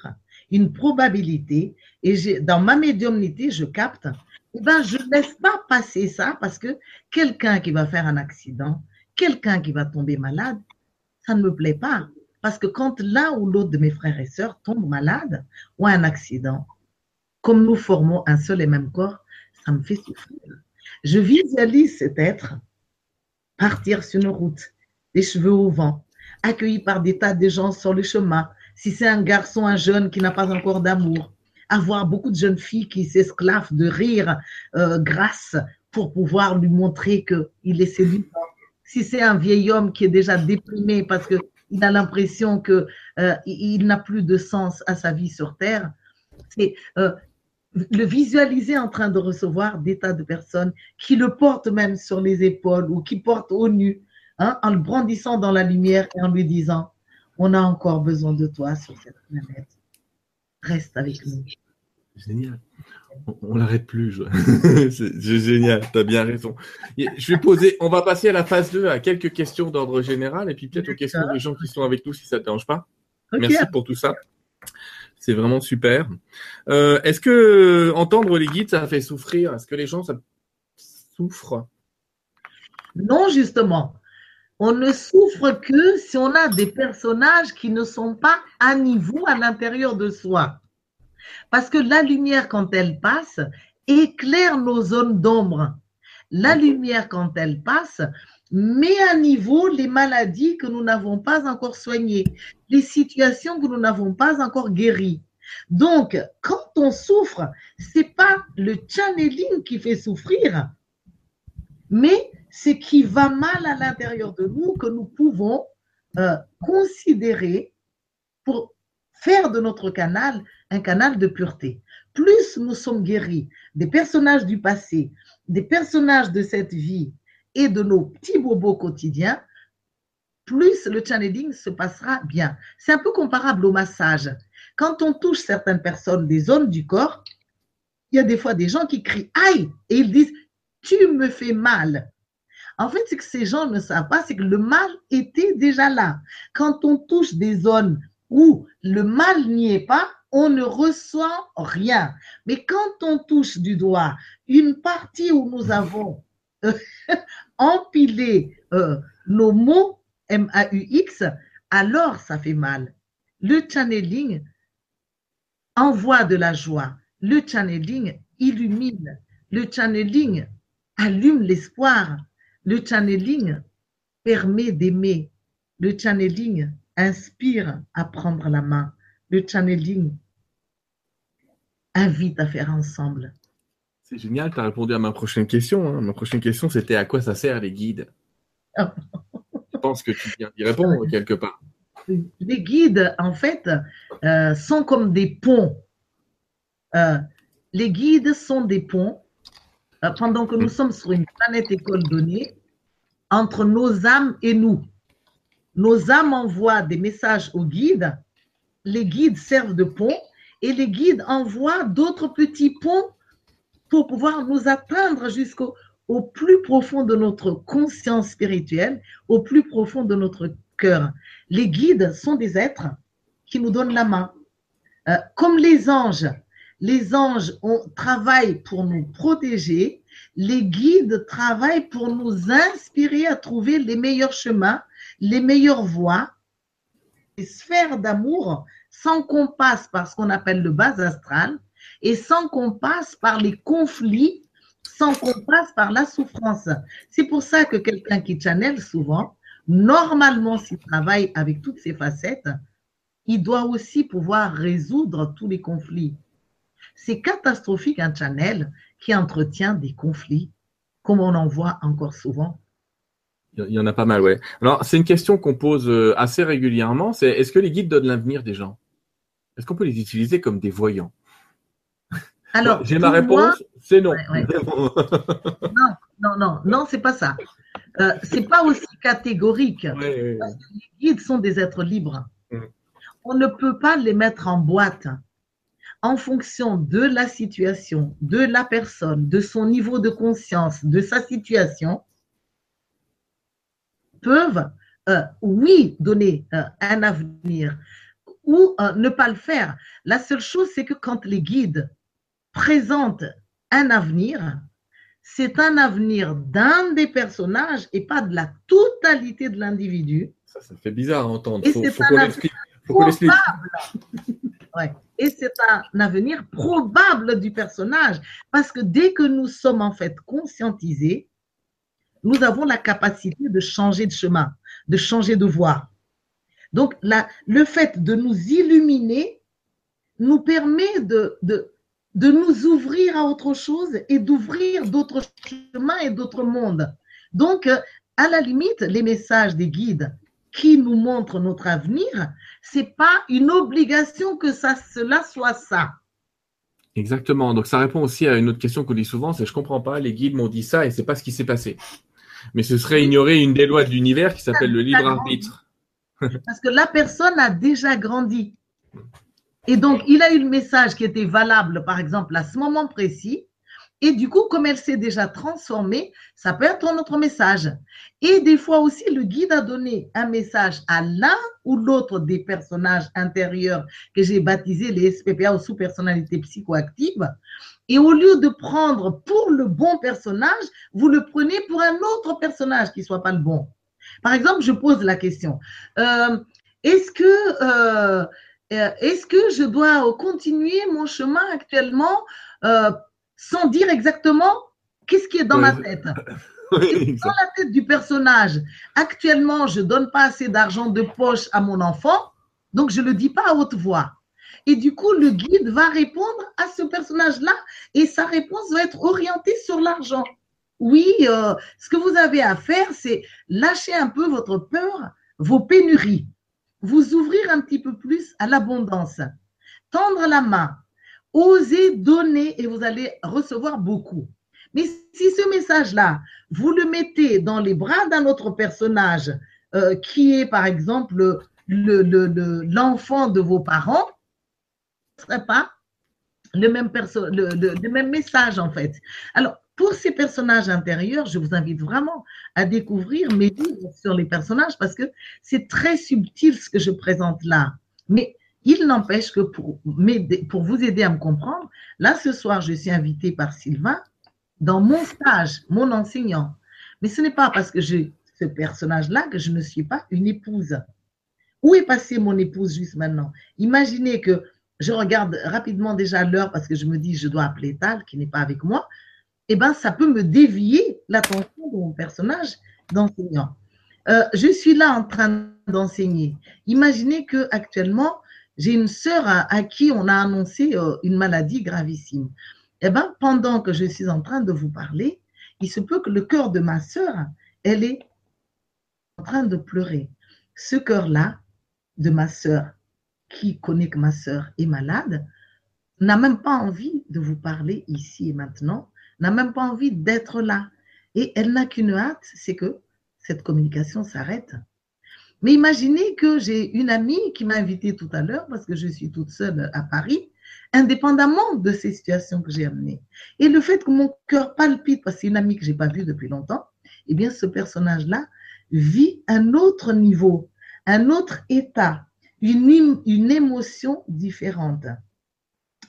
une probabilité, et dans ma médiumnité, je capte, eh ben, je ne laisse pas passer ça parce que quelqu'un qui va faire un accident, quelqu'un qui va tomber malade, ça ne me plaît pas. Parce que quand l'un ou l'autre de mes frères et sœurs tombe malade ou a un accident, comme nous formons un seul et même corps, ça me fait souffrir. Je visualise cet être partir sur une route, les cheveux au vent, accueilli par des tas de gens sur le chemin, si c'est un garçon, un jeune qui n'a pas encore d'amour, avoir beaucoup de jeunes filles qui s'esclavent de rire euh, grâce pour pouvoir lui montrer qu'il est séduisant. Si c'est un vieil homme qui est déjà déprimé parce qu'il a l'impression qu'il euh, n'a plus de sens à sa vie sur Terre, c'est euh, le visualiser en train de recevoir des tas de personnes qui le portent même sur les épaules ou qui portent au nu Hein, en le brandissant dans la lumière et en lui disant, on a encore besoin de toi sur cette planète. Reste avec nous. Génial. On, n'arrête plus. c'est génial, tu as bien raison. Je vais poser, on va passer à la phase 2, à quelques questions d'ordre général et puis peut-être aux questions des gens qui sont avec nous si ça ne te dérange pas. Merci pour tout ça. C'est vraiment super. Euh, est-ce que entendre les guides, ça fait souffrir? Est-ce que les gens, ça souffrent Non, justement on ne souffre que si on a des personnages qui ne sont pas à niveau à l'intérieur de soi. Parce que la lumière, quand elle passe, éclaire nos zones d'ombre. La lumière, quand elle passe, met à niveau les maladies que nous n'avons pas encore soignées, les situations que nous n'avons pas encore guéries. Donc, quand on souffre, c'est pas le channeling qui fait souffrir, mais c'est qui va mal à l'intérieur de nous que nous pouvons euh, considérer pour faire de notre canal un canal de pureté. Plus nous sommes guéris des personnages du passé, des personnages de cette vie et de nos petits bobos quotidiens, plus le channeling se passera bien. C'est un peu comparable au massage. Quand on touche certaines personnes des zones du corps, il y a des fois des gens qui crient aïe et ils disent tu me fais mal. En fait, ce que ces gens ne savent pas, c'est que le mal était déjà là. Quand on touche des zones où le mal n'y est pas, on ne ressent rien. Mais quand on touche du doigt une partie où nous avons euh, empilé euh, nos mots M-A-U-X, alors ça fait mal. Le channeling envoie de la joie. Le channeling illumine. Le channeling allume l'espoir. Le channeling permet d'aimer. Le channeling inspire à prendre la main. Le channeling invite à faire ensemble. C'est génial, tu as répondu à ma prochaine question. Hein. Ma prochaine question, c'était à quoi ça sert les guides? Je pense que tu viens d'y répondre quelque part. Les guides, en fait, euh, sont comme des ponts. Euh, les guides sont des ponts pendant que nous sommes sur une planète école donnée entre nos âmes et nous. Nos âmes envoient des messages aux guides, les guides servent de pont et les guides envoient d'autres petits ponts pour pouvoir nous atteindre jusqu'au au plus profond de notre conscience spirituelle, au plus profond de notre cœur. Les guides sont des êtres qui nous donnent la main. Euh, comme les anges, les anges travaillent pour nous protéger, les guides travaillent pour nous inspirer à trouver les meilleurs chemins, les meilleures voies, les sphères d'amour sans qu'on passe par ce qu'on appelle le bas astral et sans qu'on passe par les conflits, sans qu'on passe par la souffrance. C'est pour ça que quelqu'un qui channel souvent, normalement s'il travaille avec toutes ces facettes, il doit aussi pouvoir résoudre tous les conflits. C'est catastrophique un channel qui entretient des conflits, comme on en voit encore souvent. Il y en a pas mal, ouais. Alors, c'est une question qu'on pose euh, assez régulièrement, c'est est-ce que les guides donnent l'avenir des gens? Est-ce qu'on peut les utiliser comme des voyants? Alors, j'ai ma réponse, c'est non. non, non, non, non, c'est pas ça. Euh, c'est pas aussi catégorique. les guides sont des êtres libres. Mm. On ne peut pas les mettre en boîte en fonction de la situation, de la personne, de son niveau de conscience, de sa situation, peuvent, euh, oui, donner euh, un avenir ou euh, ne pas le faire. La seule chose, c'est que quand les guides présentent un avenir, c'est un avenir d'un des personnages et pas de la totalité de l'individu. Ça, ça fait bizarre à entendre. Et c'est un avenir probable. Ouais. Et c'est un avenir probable du personnage. Parce que dès que nous sommes en fait conscientisés, nous avons la capacité de changer de chemin, de changer de voie. Donc, la, le fait de nous illuminer nous permet de, de, de nous ouvrir à autre chose et d'ouvrir d'autres chemins et d'autres mondes. Donc, à la limite, les messages des guides qui nous montrent notre avenir, c'est pas une obligation que ça, cela soit ça. Exactement. Donc, ça répond aussi à une autre question qu'on dit souvent, c'est je comprends pas, les guides m'ont dit ça et c'est pas ce qui s'est passé. Mais ce serait ignorer une des lois de l'univers qui s'appelle le libre arbitre. Parce que la personne a déjà grandi. Et donc, il a eu le message qui était valable, par exemple, à ce moment précis. Et du coup, comme elle s'est déjà transformée, ça peut être un autre message. Et des fois aussi, le guide a donné un message à l'un ou l'autre des personnages intérieurs que j'ai baptisés les SPPA ou sous-personnalités psychoactives. Et au lieu de prendre pour le bon personnage, vous le prenez pour un autre personnage qui soit pas le bon. Par exemple, je pose la question euh, est-ce que euh, euh, est-ce que je dois continuer mon chemin actuellement sans dire exactement Qu'est-ce qui est dans ma tête Dans la tête du personnage? Actuellement, je ne donne pas assez d'argent de poche à mon enfant, donc je ne le dis pas à haute voix. Et du coup, le guide va répondre à ce personnage-là et sa réponse va être orientée sur l'argent. Oui, euh, ce que vous avez à faire, c'est lâcher un peu votre peur, vos pénuries, vous ouvrir un petit peu plus à l'abondance, tendre la main, oser donner et vous allez recevoir beaucoup. Mais si ce message-là, vous le mettez dans les bras d'un autre personnage euh, qui est, par exemple, l'enfant de vos parents, ce ne serait pas le même, le même message, en fait. Alors, pour ces personnages intérieurs, je vous invite vraiment à découvrir mes livres sur les personnages parce que c'est très subtil ce que je présente là. Mais il n'empêche que pour, vous aider à me comprendre, là ce soir, je suis invitée par Sylvain dans mon stage, mon enseignant. Mais ce n'est pas parce que j'ai ce personnage-là que je ne suis pas une épouse. Où est passée mon épouse juste maintenant? Imaginez que je regarde rapidement déjà l'heure parce que je me dis je dois appeler Tal qui n'est pas avec moi eh ben, ça peut me dévier l'attention de mon personnage d'enseignant. Euh, je suis là en train d'enseigner. Imaginez que actuellement, j'ai une sœur à, qui on a annoncé euh, une maladie gravissime. Eh ben, pendant que je suis en train de vous parler, il se peut que le cœur de ma sœur, elle est en train de pleurer. Ce cœur-là, de ma sœur, qui connaît que ma sœur est malade, n'a même pas envie de vous parler ici et maintenant, n'a même pas envie d'être là. Et elle n'a qu'une hâte, c'est que cette communication s'arrête. Mais imaginez que j'ai une amie qui m'a invitée tout à l'heure parce que je suis toute seule à Paris, indépendamment de ces situations que j'ai amenées. Et le fait que mon cœur palpite parce que c'est une amie que j'ai pas vue depuis longtemps, eh bien, ce personnage-là vit un autre niveau, un autre état, une, une émotion différente.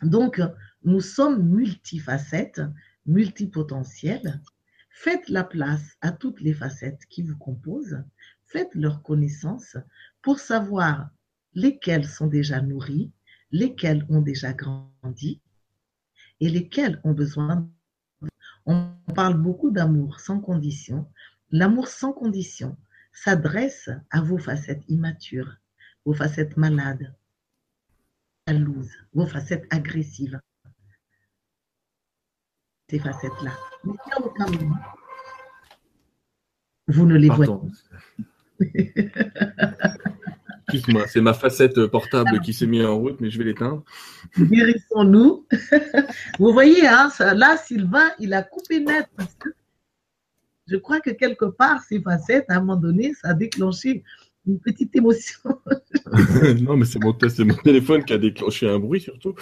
Donc, nous sommes multifacettes, multipotentiels, faites la place à toutes les facettes qui vous composent, faites leur connaissance pour savoir lesquelles sont déjà nourries, lesquelles ont déjà grandi et lesquelles ont besoin. On parle beaucoup d'amour sans condition. L'amour sans condition s'adresse à vos facettes immatures, vos facettes malades, jalouses, vos facettes agressives ces facettes-là. Mais vous ne les voyez pas. Excuse-moi, c'est ma facette portable qui s'est mise en route, mais je vais l'éteindre. Guérissons-nous. Vous voyez, hein, là, Sylvain, il a coupé net parce que je crois que quelque part, ces facettes, à un moment donné, ça a déclenché une petite émotion. non, mais c'est mon, téléphone qui a déclenché un bruit surtout.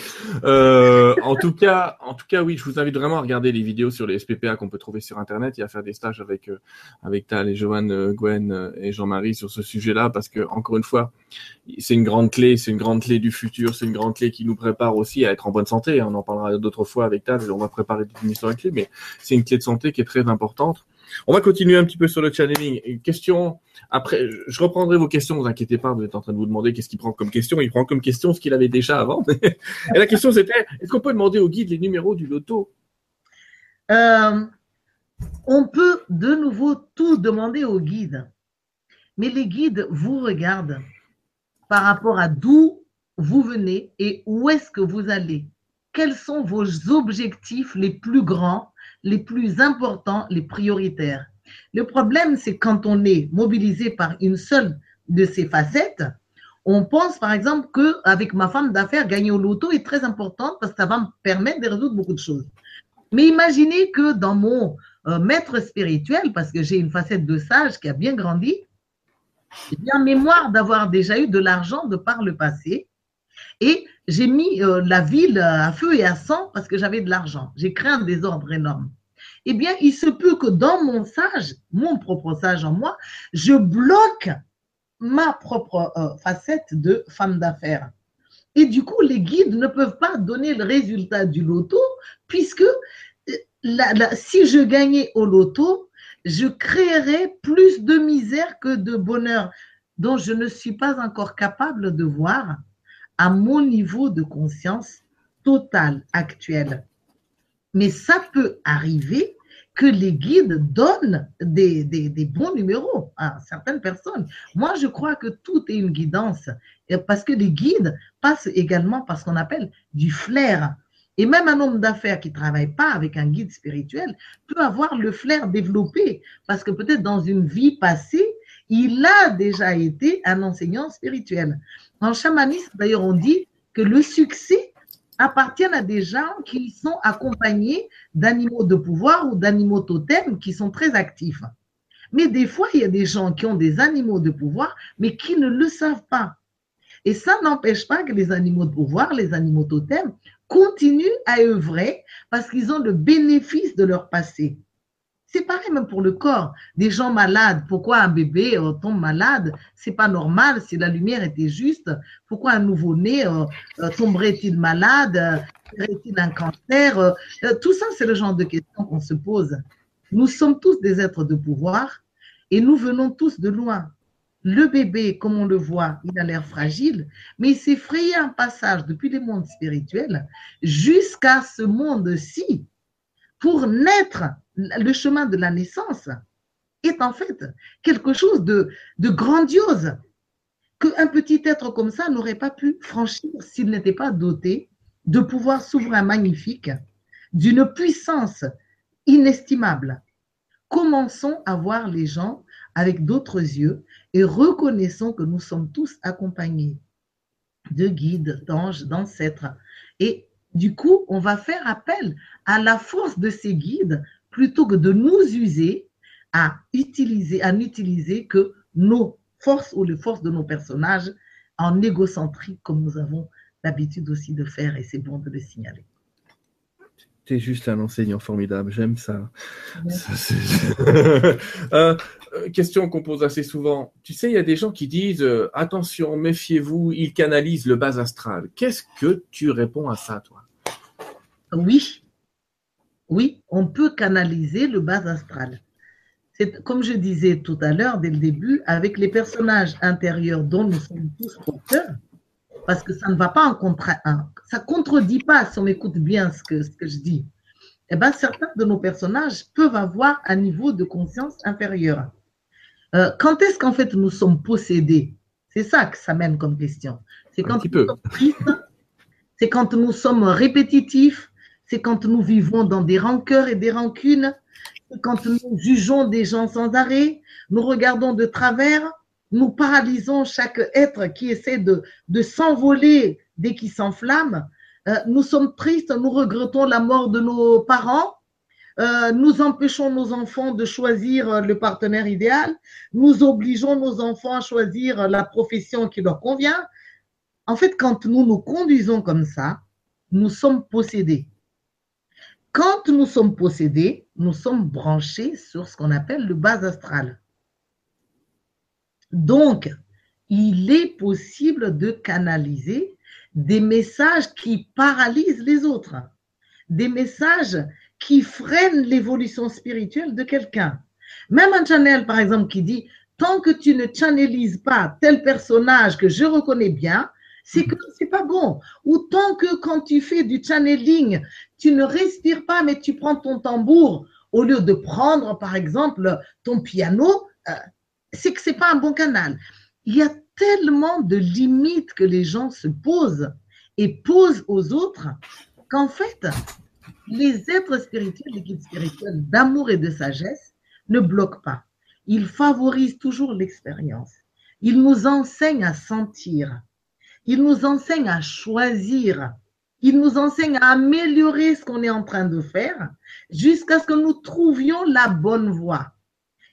Euh, en tout cas, en tout cas, oui, je vous invite vraiment à regarder les vidéos sur les SPPA qu'on peut trouver sur Internet et à faire des stages avec euh, avec Tal et Joanne, euh, Gwen euh, et Jean-Marie sur ce sujet-là, parce que encore une fois, c'est une grande clé, c'est une grande clé du futur, c'est une grande clé qui nous prépare aussi à être en bonne santé. On en parlera d'autres fois avec Tal, on va préparer une histoire clé, mais c'est une clé de santé qui est très importante. On va continuer un petit peu sur le channeling. Question, après, je reprendrai vos questions, vous inquiétez pas, vous êtes en train de vous demander qu'est-ce qu'il prend comme question. Il prend comme question ce qu'il avait déjà avant. Et la question c'était, est-ce qu'on peut demander au guide les numéros du loto? Euh, On peut de nouveau tout demander au guide. Mais les guides vous regardent par rapport à d'où vous venez et où est-ce que vous allez. Quels sont vos objectifs les plus grands les plus importants, les prioritaires. Le problème, c'est quand on est mobilisé par une seule de ces facettes, on pense par exemple que avec ma femme d'affaires, gagner au loto est très important parce que ça va me permettre de résoudre beaucoup de choses. Mais imaginez que dans mon euh, maître spirituel, parce que j'ai une facette de sage qui a bien grandi, j'ai bien mémoire d'avoir déjà eu de l'argent de par le passé. Et j'ai mis euh, la ville à feu et à sang parce que j'avais de l'argent. J'ai créé un désordre énorme. Eh bien, il se peut que dans mon sage, mon propre sage en moi, je bloque ma propre euh, facette de femme d'affaires. Et du coup, les guides ne peuvent pas donner le résultat du loto puisque euh, si je gagnais au loto, je créerais plus de misère que de bonheur dont je ne suis pas encore capable de voir à mon niveau de conscience total actuel. Mais ça peut arriver que les guides donnent des, des, bons numéros à certaines personnes. Moi, je crois que tout est une guidance parce que les guides passent également par ce qu'on appelle du flair. Et même un homme d'affaires qui ne travaille pas avec un guide spirituel peut avoir le flair développé parce que peut-être dans une vie passée, il a déjà été un enseignant spirituel. En chamanisme, d'ailleurs, on dit que le succès appartient à des gens qui sont accompagnés d'animaux de pouvoir ou d'animaux totems qui sont très actifs. Mais des fois, il y a des gens qui ont des animaux de pouvoir, mais qui ne le savent pas. Et ça n'empêche pas que les animaux de pouvoir, les animaux totems, continuent à œuvrer parce qu'ils ont le bénéfice de leur passé. C'est pareil même pour le corps. Des gens malades, pourquoi un bébé euh, tombe malade? C'est pas normal. Si la lumière était juste, pourquoi un nouveau-né euh, euh, tomberait-il malade? Aurait-il un cancer? Tout ça, c'est le genre de questions qu'on se pose. Nous sommes tous des êtres de pouvoir et nous venons tous de loin. Le bébé, comme on le voit, il a l'air fragile, mais il s'est frayé un passage depuis les mondes spirituels jusqu'à ce monde-ci pour naître le chemin de la naissance est en fait quelque chose de, de grandiose qu'un petit être comme ça n'aurait pas pu franchir s'il n'était pas doté de pouvoirs souverains magnifiques, d'une puissance inestimable. Commençons à voir les gens avec d'autres yeux et reconnaissons que nous sommes tous accompagnés de guides, d'anges, d'ancêtres. Et du coup, on va faire appel à la force de ces guides plutôt que de nous user à utiliser, à n'utiliser que nos forces ou les forces de nos personnages en égocentrique comme nous avons l'habitude aussi de faire et c'est bon de le signaler. Tu es juste un enseignant formidable, j'aime ça. Euh, euh, question qu'on pose assez souvent. Tu sais, il y a des gens qui disent euh, attention, méfiez-vous, ils canalisent le bas astral. Qu'est-ce que tu réponds à ça, toi? Oui, oui, on peut canaliser le bas astral. C'est comme je disais tout à l'heure, dès le début, avec les personnages intérieurs dont nous sommes tous porteurs, parce que ça ne va pas en contre un, ça contredit pas si on écoute bien ce que, ce que je dis. Eh ben, certains de nos personnages peuvent avoir un niveau de conscience inférieur. Euh, quand est-ce qu'en fait nous sommes possédés? C'est ça que ça mène comme question. C'est quand nous sommes tristes, c'est quand nous sommes répétitifs, c'est quand nous vivons dans des rancœurs et des rancunes, quand nous jugeons des gens sans arrêt, nous regardons de travers, nous paralysons chaque être qui essaie de, de s'envoler dès qu'il s'enflamme. Euh, nous sommes tristes, nous regrettons la mort de nos parents, euh, nous empêchons nos enfants de choisir le partenaire idéal, nous obligeons nos enfants à choisir la profession qui leur convient. En fait, quand nous nous conduisons comme ça, nous sommes possédés. Quand nous sommes possédés, nous sommes branchés sur ce qu'on appelle le bas astral. Donc, il est possible de canaliser des messages qui paralysent les autres, des messages qui freinent l'évolution spirituelle de quelqu'un. Même un channel, par exemple, qui dit, tant que tu ne channelises pas tel personnage que je reconnais bien, c'est que c'est pas bon. Ou tant que quand tu fais du channeling, tu ne respires pas, mais tu prends ton tambour au lieu de prendre, par exemple, ton piano, euh, c'est que c'est pas un bon canal. Il y a tellement de limites que les gens se posent et posent aux autres qu'en fait, les êtres spirituels, les guides spirituels d'amour et de sagesse ne bloquent pas. Ils favorisent toujours l'expérience. Ils nous enseignent à sentir. Il nous enseigne à choisir. Il nous enseigne à améliorer ce qu'on est en train de faire jusqu'à ce que nous trouvions la bonne voie.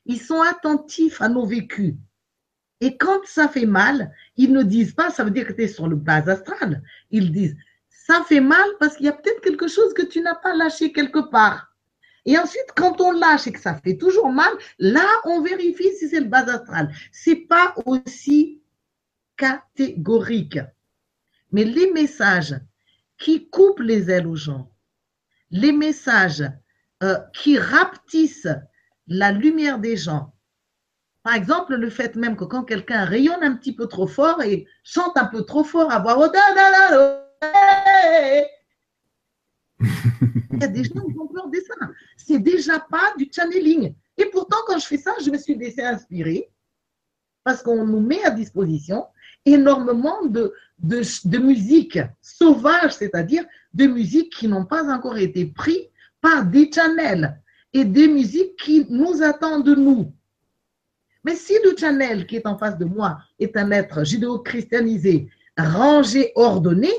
Ils sont attentifs à nos vécus. Et quand ça fait mal, ils ne disent pas, ça veut dire que tu es sur le bas astral. Ils disent, ça fait mal parce qu'il y a peut-être quelque chose que tu n'as pas lâché quelque part. Et ensuite, quand on lâche et que ça fait toujours mal, là, on vérifie si c'est le bas astral. C'est pas aussi catégorique. Mais les messages qui coupent les ailes aux gens, les messages euh, qui rapetissent la lumière des gens, par exemple, le fait même que quand quelqu'un rayonne un petit peu trop fort et chante un peu trop fort à voix Il y a des gens qui ont peur de ça. C'est déjà pas du channeling. Et pourtant, quand je fais ça, je me suis laissé inspirer parce qu'on nous met à disposition énormément de, de, de musique sauvage, c'est-à-dire de musiques qui n'ont pas encore été prises par des channels et des musiques qui nous attendent de nous. Mais si le channel qui est en face de moi est un être judéo-christianisé, rangé, ordonné,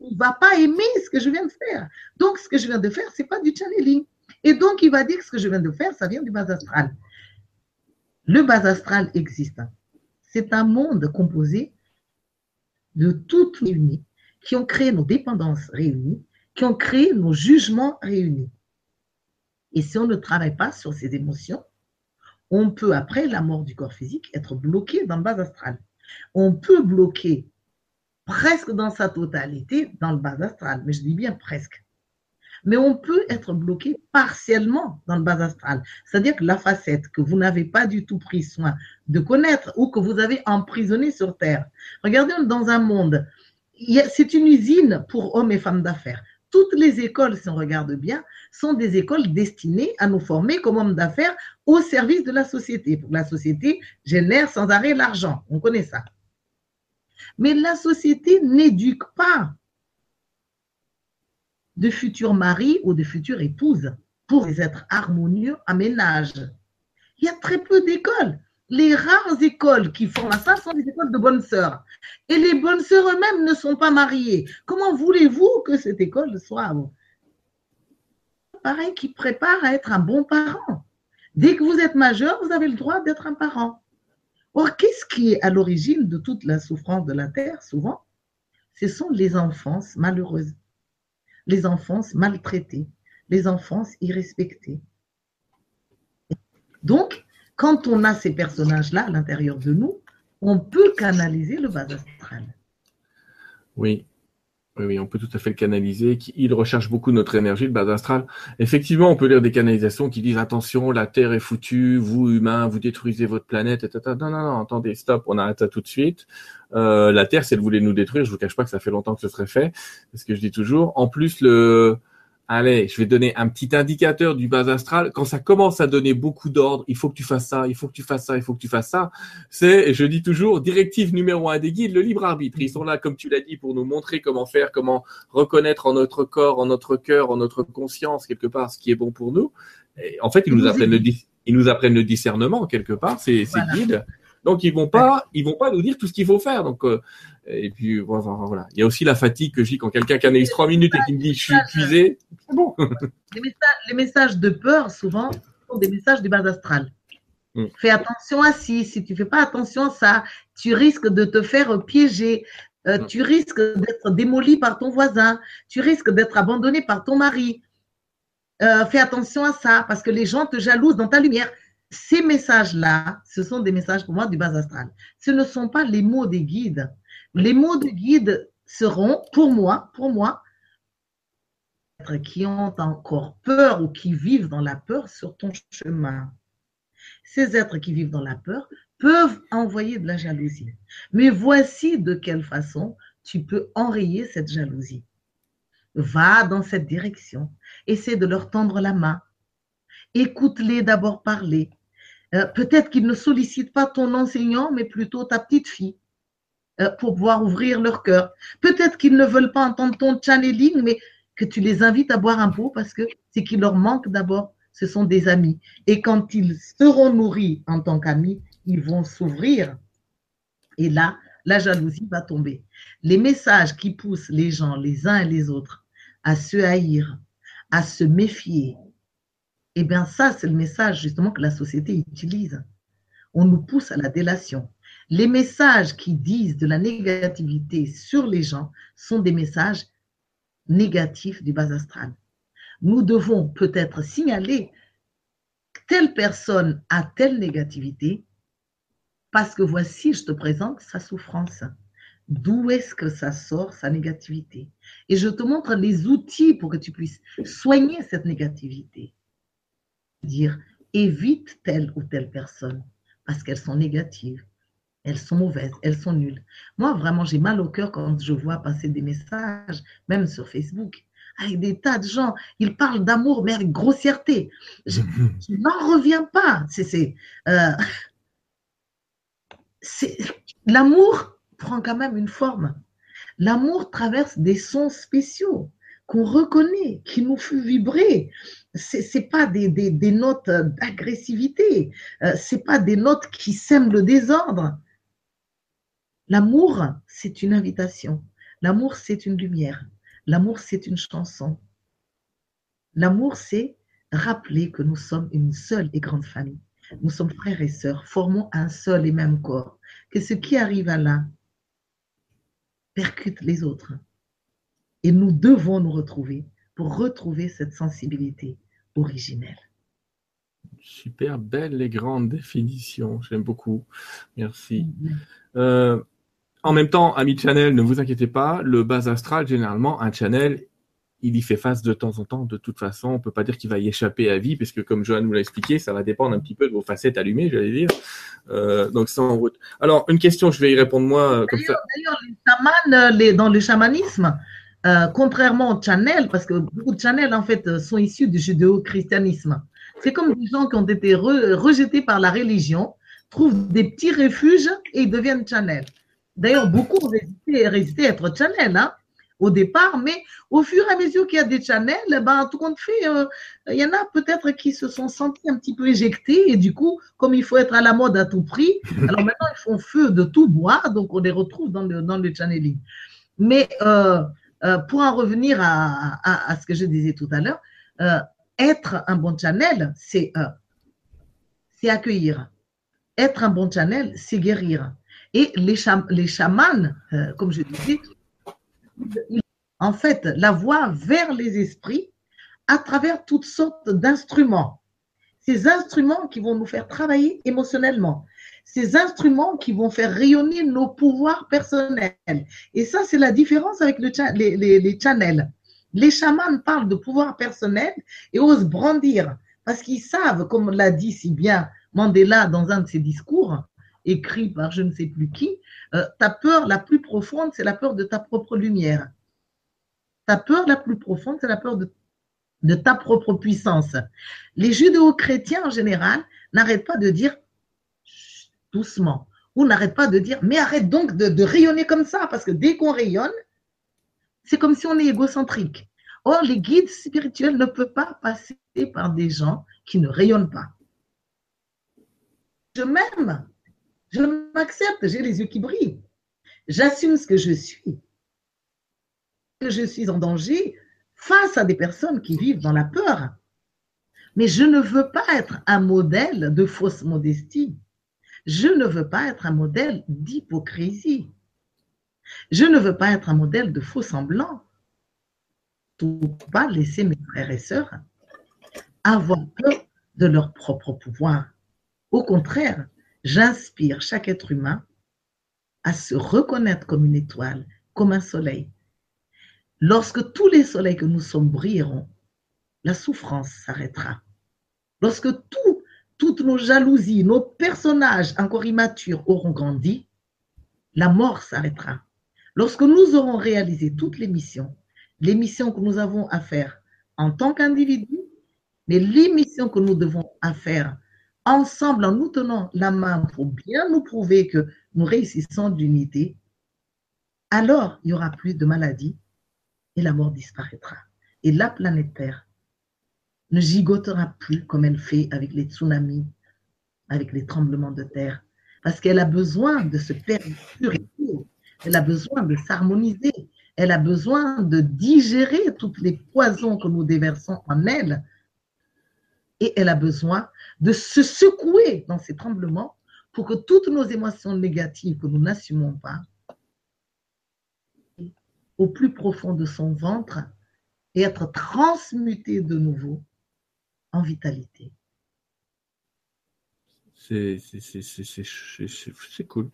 il ne va pas aimer ce que je viens de faire. Donc, ce que je viens de faire, ce n'est pas du channeling. Et donc, il va dire que ce que je viens de faire, ça vient du bas astral. Le bas astral existe. C'est un monde composé de toutes réunies, qui ont créé nos dépendances réunies, qui ont créé nos jugements réunis. Et si on ne travaille pas sur ces émotions, on peut, après la mort du corps physique, être bloqué dans le bas astral. On peut bloquer presque dans sa totalité dans le bas astral, mais je dis bien presque. Mais on peut être bloqué partiellement dans le bas astral. C'est-à-dire que la facette que vous n'avez pas du tout pris soin de connaître ou que vous avez emprisonné sur Terre. Regardez dans un monde, c'est une usine pour hommes et femmes d'affaires. Toutes les écoles, si on regarde bien, sont des écoles destinées à nous former comme hommes d'affaires au service de la société. la société génère sans arrêt l'argent. On connaît ça. Mais la société n'éduque pas de futurs maris ou de futures épouses pour les êtres harmonieux à ménage. Il y a très peu d'écoles. Les rares écoles qui font ça sont des écoles de bonnes sœurs. Et les bonnes sœurs eux-mêmes ne sont pas mariées. Comment voulez-vous que cette école soit pareil qui prépare à être un bon parent? Dès que vous êtes majeur, vous avez le droit d'être un parent. Or, qu'est-ce qui est à l'origine de toute la souffrance de la terre, souvent? Ce sont les enfances malheureuses, les enfances maltraitées, les enfances irrespectées. Donc, quand on a ces personnages-là à l'intérieur de nous, on peut canaliser le bas astral. Oui, oui, on peut tout à fait le canaliser. Il recherche beaucoup notre énergie, le bas astral. Effectivement, on peut lire des canalisations qui disent attention, la Terre est foutue, vous humains, vous détruisez votre planète, etc. Non, non, non, attendez, stop, on arrête ça tout de suite. Euh, la Terre, si elle voulait nous détruire, je vous cache pas que ça fait longtemps que ce serait fait, c'est ce que je dis toujours. En plus, le Allez, je vais donner un petit indicateur du bas astral. Quand ça commence à donner beaucoup d'ordres, il faut que tu fasses ça, il faut que tu fasses ça, il faut que tu fasses ça. C'est, je dis toujours, directive numéro un des guides, le libre arbitre. Ils sont là, comme tu l'as dit, pour nous montrer comment faire, comment reconnaître en notre corps, en notre cœur, en notre conscience, quelque part, ce qui est bon pour nous. Et en fait, ils nous apprennent le, ils nous apprennent le discernement, quelque part, ces, ces guides. Donc ils vont pas, ils vont pas nous dire tout ce qu'il faut faire. Donc euh, et puis voilà, il y a aussi la fatigue que j'ai quand quelqu'un canalise trois minutes et qui me dit je suis épuisé. C'est bon. les, messages, de peur souvent sont des messages du bas astral. Mm. Fais attention à ci, si tu fais pas attention à ça, tu risques de te faire piéger. Euh, mm. tu risques d'être démoli par ton voisin, tu risques d'être abandonné par ton mari. Euh, fais attention à ça parce que les gens te jalousent dans ta lumière ces messages-là, ce sont des messages pour moi du bas astral. Ce ne sont pas les mots des guides. Les mots des guides seront, pour moi, pour moi, qui ont encore peur ou qui vivent dans la peur sur ton chemin. Ces êtres qui vivent dans la peur peuvent envoyer de la jalousie. Mais voici de quelle façon tu peux enrayer cette jalousie. Va dans cette direction. Essaie de leur tendre la main. Écoute-les d'abord parler. Euh, peut-être qu'ils ne sollicitent pas ton enseignant, mais plutôt ta petite fille euh, pour pouvoir ouvrir leur cœur. Peut-être qu'ils ne veulent pas entendre ton channeling, mais que tu les invites à boire un pot parce que ce qui leur manque d'abord, ce sont des amis. Et quand ils seront nourris en tant qu'amis, ils vont s'ouvrir. Et là, la jalousie va tomber. Les messages qui poussent les gens, les uns et les autres, à se haïr, à se méfier, eh bien, ça, c'est le message justement que la société utilise. On nous pousse à la délation. Les messages qui disent de la négativité sur les gens sont des messages négatifs du bas astral. Nous devons peut-être signaler telle personne a telle négativité parce que voici, je te présente sa souffrance. D'où est-ce que ça sort, sa négativité? Et je te montre les outils pour que tu puisses soigner cette négativité dire évite telle ou telle personne parce qu'elles sont négatives, elles sont mauvaises, elles sont nulles. Moi, vraiment, j'ai mal au cœur quand je vois passer des messages, même sur Facebook, avec des tas de gens. Il parle d'amour, mais avec grossièreté. Je, n'en reviens pas. C'est, euh, l'amour prend quand même une forme. L'amour traverse des sons spéciaux qu'on reconnaît, qui nous font vibrer. C'est, c'est pas des, notes d'agressivité, euh, c'est pas des notes qui sèment le désordre. L'amour, c'est une invitation. L'amour, c'est une lumière. L'amour, c'est une chanson. L'amour, c'est rappeler que nous sommes une seule et grande famille. Nous sommes frères et sœurs, formons un seul et même corps. Que ce qui arrive à l'un percute les autres. Et nous devons nous retrouver pour retrouver cette sensibilité originelle. Super belle et grande définition, j'aime beaucoup. Merci. Mm-hmm. Euh, en même temps, ami channel, ne vous inquiétez pas, le bas astral, généralement, un channel, il y fait face de temps en temps. De toute façon, on peut pas dire qu'il va y échapper à vie, parce que comme Johan nous l'a expliqué, ça va dépendre un petit peu de vos facettes allumées, j'allais dire. Euh, donc c'est en route. Alors une question, je vais y répondre moi euh, comme ça. D'ailleurs, les chamans, les, dans le chamanisme, euh, contrairement au channel, parce que beaucoup de channels en fait sont issus du judéo-christianisme. C'est comme des gens qui ont été rejetés par la religion, trouvent des petits refuges et ils deviennent channels. D'ailleurs, beaucoup ont résisté, à être channel hein, au départ, mais au fur et à mesure qu'il y a des channels, eh ben, tout compte fait, euh, il y en a peut-être qui se sont sentis un petit peu éjectés et du coup, comme il faut être à la mode à tout prix, alors maintenant ils font feu de tout bois, donc on les retrouve dans le, dans le channeling. Mais euh, euh, pour en revenir à, ce que je disais tout à l'heure, être un bon channel, c'est accueillir. Être un bon channel, c'est guérir. Et les, les chamans, euh, comme je disais, en fait, la voie vers les esprits à travers toutes sortes d'instruments. Ces instruments qui vont nous faire travailler émotionnellement. Ces instruments qui vont faire rayonner nos pouvoirs personnels. Et ça, c'est la différence avec le, les, les, les channels. Les chamans parlent de pouvoir personnel et osent brandir parce qu'ils savent, comme l'a dit si bien Mandela dans un de ses discours, écrit par je ne sais plus qui, euh, ta peur la plus profonde, c'est la peur de ta propre lumière. Ta peur la plus profonde, c'est la peur de, de ta propre puissance. Les judéo-chrétiens en général n'arrêtent pas de dire doucement, ou n'arrêtent pas de dire, mais arrête donc de, de rayonner comme ça, parce que dès qu'on rayonne, c'est comme si on est égocentrique. Or, les guides spirituels ne peuvent pas passer par des gens qui ne rayonnent pas. Je m'aime, je m'accepte, j'ai les yeux qui brillent. J'assume ce que je suis. Que je suis en danger face à des personnes qui vivent dans la peur. Mais je ne veux pas être un modèle de fausse modestie. Je ne veux pas être un modèle d'hypocrisie. Je ne veux pas être un modèle de faux semblant. Tout pas laisser mes frères et sœurs avoir peur de leur propre pouvoir. Au contraire, J'inspire chaque être humain à se reconnaître comme une étoile, comme un soleil. Lorsque tous les soleils que nous sommes brilleront, la souffrance s'arrêtera. Lorsque tout, toutes nos jalousies, nos personnages encore immatures auront grandi, la mort s'arrêtera. Lorsque nous aurons réalisé toutes les missions, les missions que nous avons à faire en tant qu'individus, mais les missions que nous devons à faire ensemble, en nous tenant la main pour bien nous prouver que nous réussissons d'unité, alors il n'y aura plus de maladie et la mort disparaîtra. Et la planète Terre ne gigotera plus comme elle fait avec les tsunamis, avec les tremblements de terre, parce qu'elle a besoin de se purifier, elle a besoin de s'harmoniser, elle a besoin de digérer toutes les poisons que nous déversons en elle, et elle a besoin de se secouer dans ces tremblements pour que toutes nos émotions négatives que nous n'assumons pas, au plus profond de son ventre, et être transmutées de nouveau vitalité. C'est cool.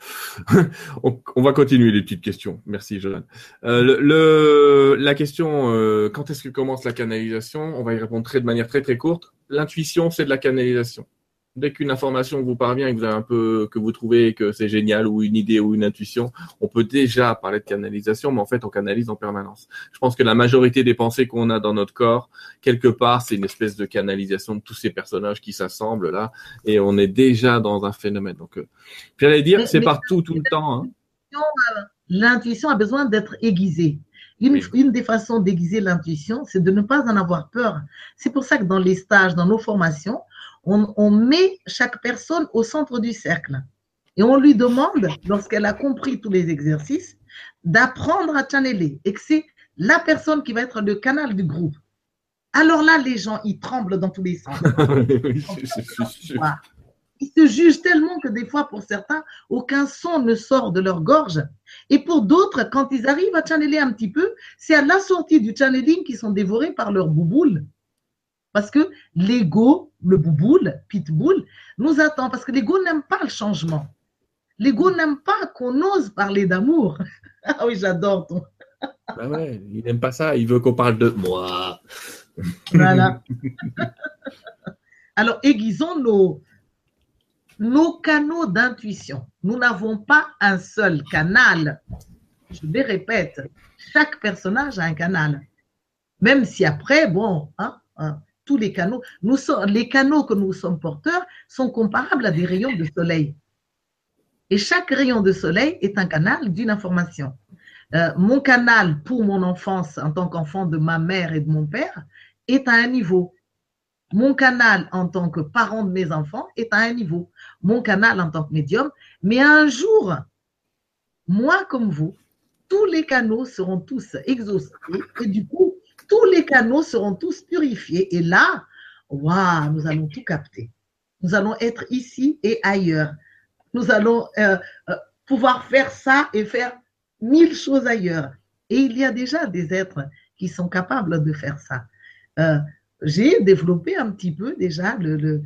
on, va continuer les petites questions. Merci, Johan. Euh, la question, euh, quand est-ce que commence la canalisation? On va y répondre de manière très très courte l'intuition, c'est de la canalisation. Dès qu'une information vous parvient et que vous avez un peu, que vous trouvez que c'est génial ou une idée ou une intuition, on peut déjà parler de canalisation, mais en fait, on canalise en permanence. Je pense que la majorité des pensées qu'on a dans notre corps, quelque part, c'est une espèce de canalisation de tous ces personnages qui s'assemblent là, et on est déjà dans un phénomène. Donc, euh, j'allais dire, c'est partout, tout le temps. Hein. L'intuition a besoin d'être aiguisée. Une, une, des façons d'aiguiser l'intuition, c'est de ne pas en avoir peur. C'est pour ça que dans les stages, dans nos formations, on, met chaque personne au centre du cercle. Et on lui demande, lorsqu'elle a compris tous les exercices, d'apprendre à channeler. Et que c'est la personne qui va être le canal du groupe. Alors là, les gens, ils tremblent dans tous les sens. ils se jugent tellement que des fois, pour certains, aucun son ne sort de leur gorge. Et pour d'autres, quand ils arrivent à channeler un petit peu, c'est à la sortie du channeling qu'ils sont dévorés par leur bouboule. Parce que l'ego, le bouboule, pitbull, nous attend. Parce que l'ego n'aime pas le changement. L'ego n'aime pas qu'on ose parler d'amour. ah oui, j'adore ton. bah ouais, il n'aime pas ça. Il veut qu'on parle de moi. voilà. Alors, aiguisons nos, nos canaux d'intuition. Nous n'avons pas un seul canal. Je les répète, chaque personnage a un canal. Même si après, bon, hein, hein tous les canaux, les canaux que nous sommes porteurs sont comparables à des rayons de soleil. Et chaque rayon de soleil est un canal d'une information. Euh, mon canal pour mon enfance en tant qu'enfant de ma mère et de mon père est à un niveau. Mon canal en tant que parent de mes enfants est à un niveau. Mon canal en tant que médium. Mais un jour, moi comme vous, tous les canaux seront tous exhaustés et du coup, tous les canaux seront tous purifiés. Et là, waouh, nous allons tout capter. Nous allons être ici et ailleurs. Nous allons euh, euh, pouvoir faire ça et faire mille choses ailleurs. Et il y a déjà des êtres qui sont capables de faire ça. Euh, j'ai développé un petit peu déjà le,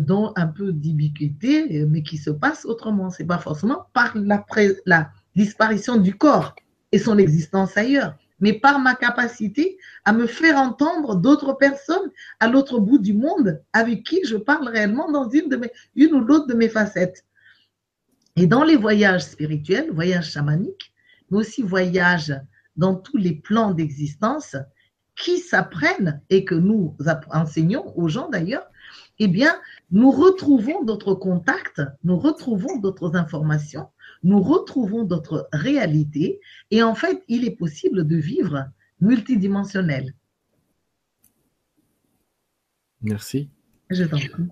don un peu d'ubiquité, mais qui se passe autrement. C'est pas forcément par la disparition du corps et son existence ailleurs mais par ma capacité à me faire entendre d'autres personnes à l'autre bout du monde avec qui je parle réellement dans une, ou l'autre de mes facettes. Et dans les voyages spirituels, voyages chamaniques, mais aussi voyages dans tous les plans d'existence qui s'apprennent et que nous enseignons aux gens d'ailleurs, eh bien, nous retrouvons d'autres contacts, nous retrouvons d'autres informations nous retrouvons notre réalité et en fait, il est possible de vivre multidimensionnel. Merci. Je t'en prie.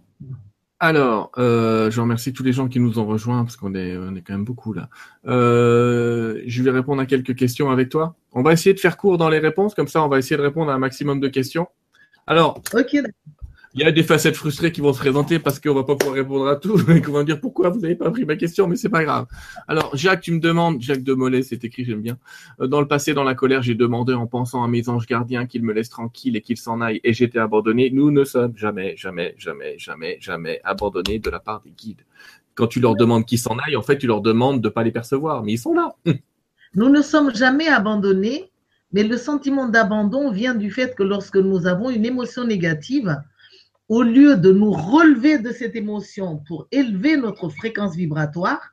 Alors, euh, je remercie tous les gens qui nous ont rejoints parce qu'on est, on est quand même beaucoup là. Euh, je vais répondre à quelques questions avec toi. On va essayer de faire court dans les réponses, comme ça on va essayer de répondre à un maximum de questions. Alors, il y a des facettes frustrées qui vont se présenter parce qu'on va pas pouvoir répondre à tout et qu'on va me dire pourquoi vous n'avez pas pris ma question, mais c'est pas grave. Alors, Jacques, tu me demandes, Jacques de Mollet, c'est écrit, j'aime bien. Euh, dans le passé, dans la colère, j'ai demandé en pensant à mes anges gardiens qu'ils me laissent tranquille et qu'ils s'en aillent et j'étais abandonné. Nous ne sommes jamais, jamais, jamais, jamais, jamais abandonnés de la part des guides. Quand tu leur demandes qu'ils s'en aillent, en fait, tu leur demandes de pas les percevoir, mais ils sont là. Nous ne sommes jamais abandonnés, mais le sentiment d'abandon vient du fait que lorsque nous avons une émotion négative, au lieu de nous relever de cette émotion pour élever notre fréquence vibratoire,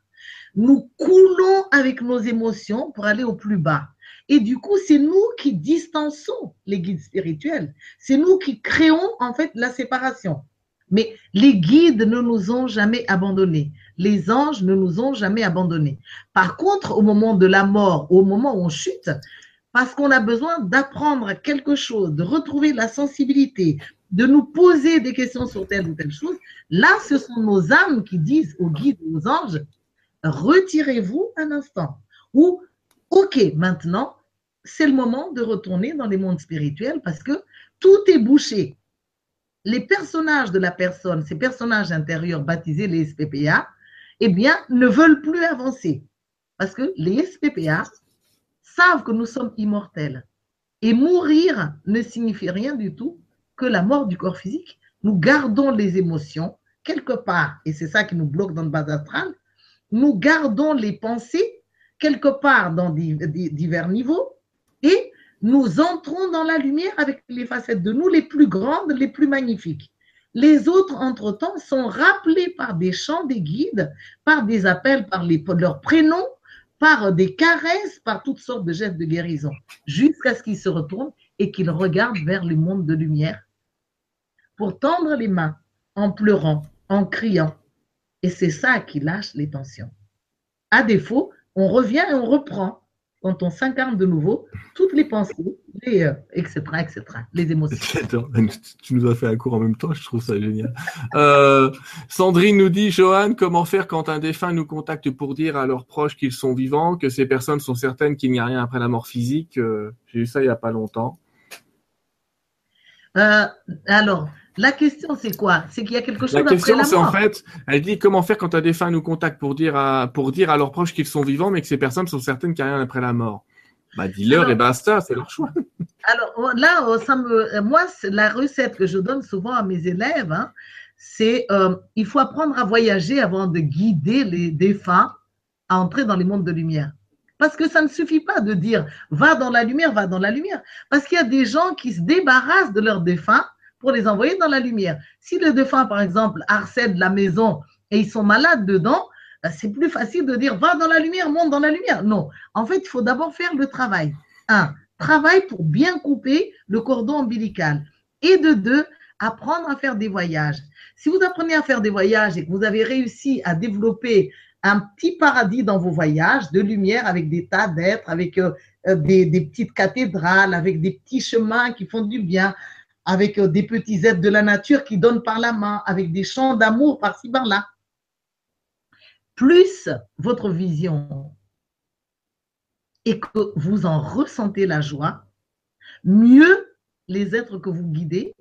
nous coulons avec nos émotions pour aller au plus bas. Et du coup, c'est nous qui distançons les guides spirituels. C'est nous qui créons en fait la séparation. Mais les guides ne nous ont jamais abandonnés. Les anges ne nous ont jamais abandonnés. Par contre, au moment de la mort, au moment où on chute, parce qu'on a besoin d'apprendre quelque chose, de retrouver la sensibilité, de nous poser des questions sur telle ou telle chose, là, ce sont nos âmes qui disent aux guides, aux anges, retirez-vous un instant. Ou, OK, maintenant, c'est le moment de retourner dans les mondes spirituels parce que tout est bouché. Les personnages de la personne, ces personnages intérieurs baptisés les SPPA, eh bien, ne veulent plus avancer. Parce que les SPPA savent que nous sommes immortels. Et mourir ne signifie rien du tout que la mort du corps physique, nous gardons les émotions quelque part, et c'est ça qui nous bloque dans le bas astral, nous gardons les pensées quelque part dans divers niveaux, et nous entrons dans la lumière avec les facettes de nous les plus grandes, les plus magnifiques. Les autres, entre-temps, sont rappelés par des chants des guides, par des appels par les, leurs prénoms, par des caresses, par toutes sortes de gestes de guérison, jusqu'à ce qu'ils se retournent et qu'ils regardent vers le monde de lumière pour tendre les mains en pleurant, en criant. Et c'est ça qui lâche les tensions. À défaut, on revient et on reprend quand on s'incarne de nouveau, toutes les pensées, les, euh, etc., etc., les émotions. tu nous as fait un cours en même temps, je trouve ça génial. Euh, Sandrine nous dit, Johan, comment faire quand un défunt nous contacte pour dire à leurs proches qu'ils sont vivants, que ces personnes sont certaines qu'il n'y a rien après la mort physique euh, J'ai eu ça il n'y a pas longtemps. alors, la question, c'est quoi? C'est qu'il y a quelque chose après la question, c'est en fait, elle dit comment faire quand un défunt nous contacte pour dire à, pour dire à leurs proches qu'ils sont vivants, mais que ces personnes sont certaines qu'il n'y a rien après la mort. Bah, dis-leur et basta, c'est leur choix. Alors oh, là, oh, ça me, euh, moi, la recette que je donne souvent à mes élèves, hein, c'est euh, il faut apprendre à voyager avant de guider les défunts à entrer dans les mondes de lumière. Parce que ça ne suffit pas de dire va dans la lumière, va dans la lumière. Parce qu'il y a des gens qui se débarrassent de leurs défunts les envoyer dans la lumière. Si le défunt, par exemple, harcèle la maison et ils sont malades dedans, euh, c'est plus facile de dire va dans la lumière, monte dans la lumière. Non. En fait, il faut d'abord faire le travail. Un, travail pour bien couper le cordon ombilical. Et de deux, apprendre à faire des voyages. Si vous apprenez à faire des voyages et que vous avez réussi à développer un petit paradis dans vos voyages, de lumière avec des tas d'êtres, avec euh, euh, des, petites cathédrales, avec des petits chemins qui font du bien, avec euh, des petits êtres de la nature qui donnent par la main, avec des chants d'amour par-ci par-là. Plus votre vision et que vous en ressentez la joie, mieux les êtres que vous guidez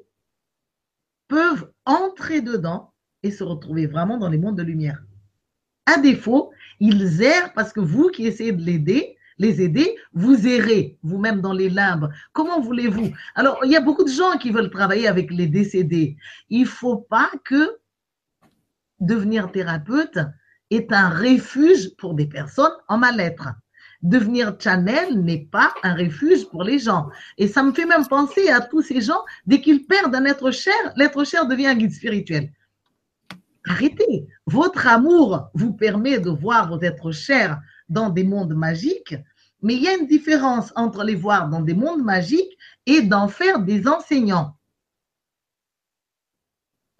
peuvent entrer dedans et se retrouver vraiment dans les mondes de lumière. À défaut, ils errent parce que vous qui essayez de l'aider, les aider, vous errez vous-même dans les limbes. Comment voulez-vous? Alors, il y a beaucoup de gens qui veulent travailler avec les décédés. Il ne faut pas que devenir thérapeute est un refuge pour des personnes en mal-être. Devenir channel n'est pas un refuge pour les gens. Et ça me fait même penser à tous ces gens, dès qu'ils perdent un être cher, l'être cher devient un guide spirituel. Arrêtez. Votre amour vous permet de voir vos êtres chers dans des mondes magiques, mais il y a une différence entre les voir dans des mondes magiques et d'en faire des enseignants.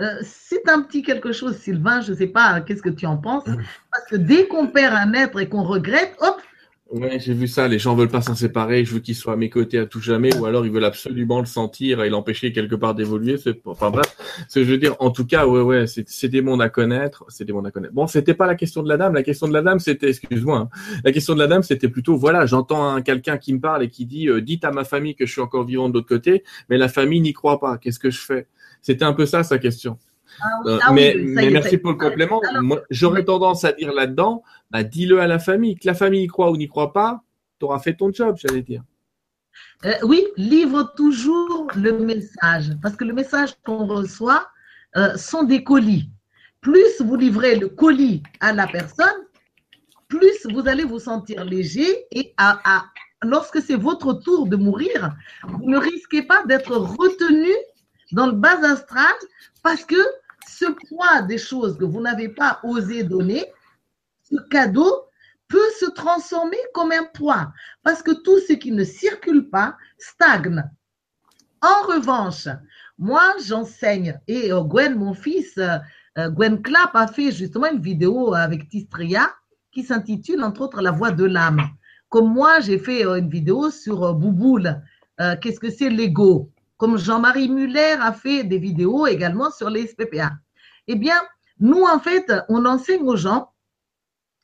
Euh, c'est un petit quelque chose, Sylvain, je ne sais pas, qu'est-ce que tu en penses? Parce que dès qu'on perd un être et qu'on regrette, hop, Ouais, j'ai vu ça. Les gens veulent pas s'en séparer. Je veux qu'il soit à mes côtés à tout jamais, ou alors ils veulent absolument le sentir et l'empêcher quelque part d'évoluer. Enfin bref, ce que je veux dire. En tout cas, ouais, ouais, c'est des mondes à connaître. C'est des mondes à connaître. Bon, c'était pas la question de la dame. La question de la dame, c'était, excuse-moi, hein. la question de la dame, c'était plutôt, voilà, j'entends quelqu'un qui me parle et qui dit, euh, dites à ma famille que je suis encore vivant de l'autre côté, mais la famille n'y croit pas. Qu'est-ce que je fais? C'était un peu ça sa question. Ah euh, ah mais, merci pour le complément. J'aurais tendance à dire là-dedans, bah, dis-le à la famille. Que la famille y croit ou n'y croit pas, tu auras fait ton job, j'allais dire. Euh, oui, livre toujours le message, parce que le message qu'on reçoit euh, sont des colis. Plus vous livrez le colis à la personne, plus vous allez vous sentir léger et lorsque c'est votre tour de mourir, vous ne risquez pas d'être retenu dans le bas astral parce que ce poids des choses que vous n'avez pas osé donner, ce cadeau peut se transformer comme un poids parce que tout ce qui ne circule pas stagne. En revanche, moi, j'enseigne et euh, Gwen, mon fils, euh, euh, Gwen Clapp a fait justement une vidéo avec Tistria qui s'intitule entre autres La voix de l'âme. Comme moi, j'ai fait une vidéo sur Bouboule. Qu'est-ce que c'est l'ego? Comme Jean-Marie Muller a fait des vidéos également sur les SPPA. Eh bien, nous, en fait, on enseigne aux gens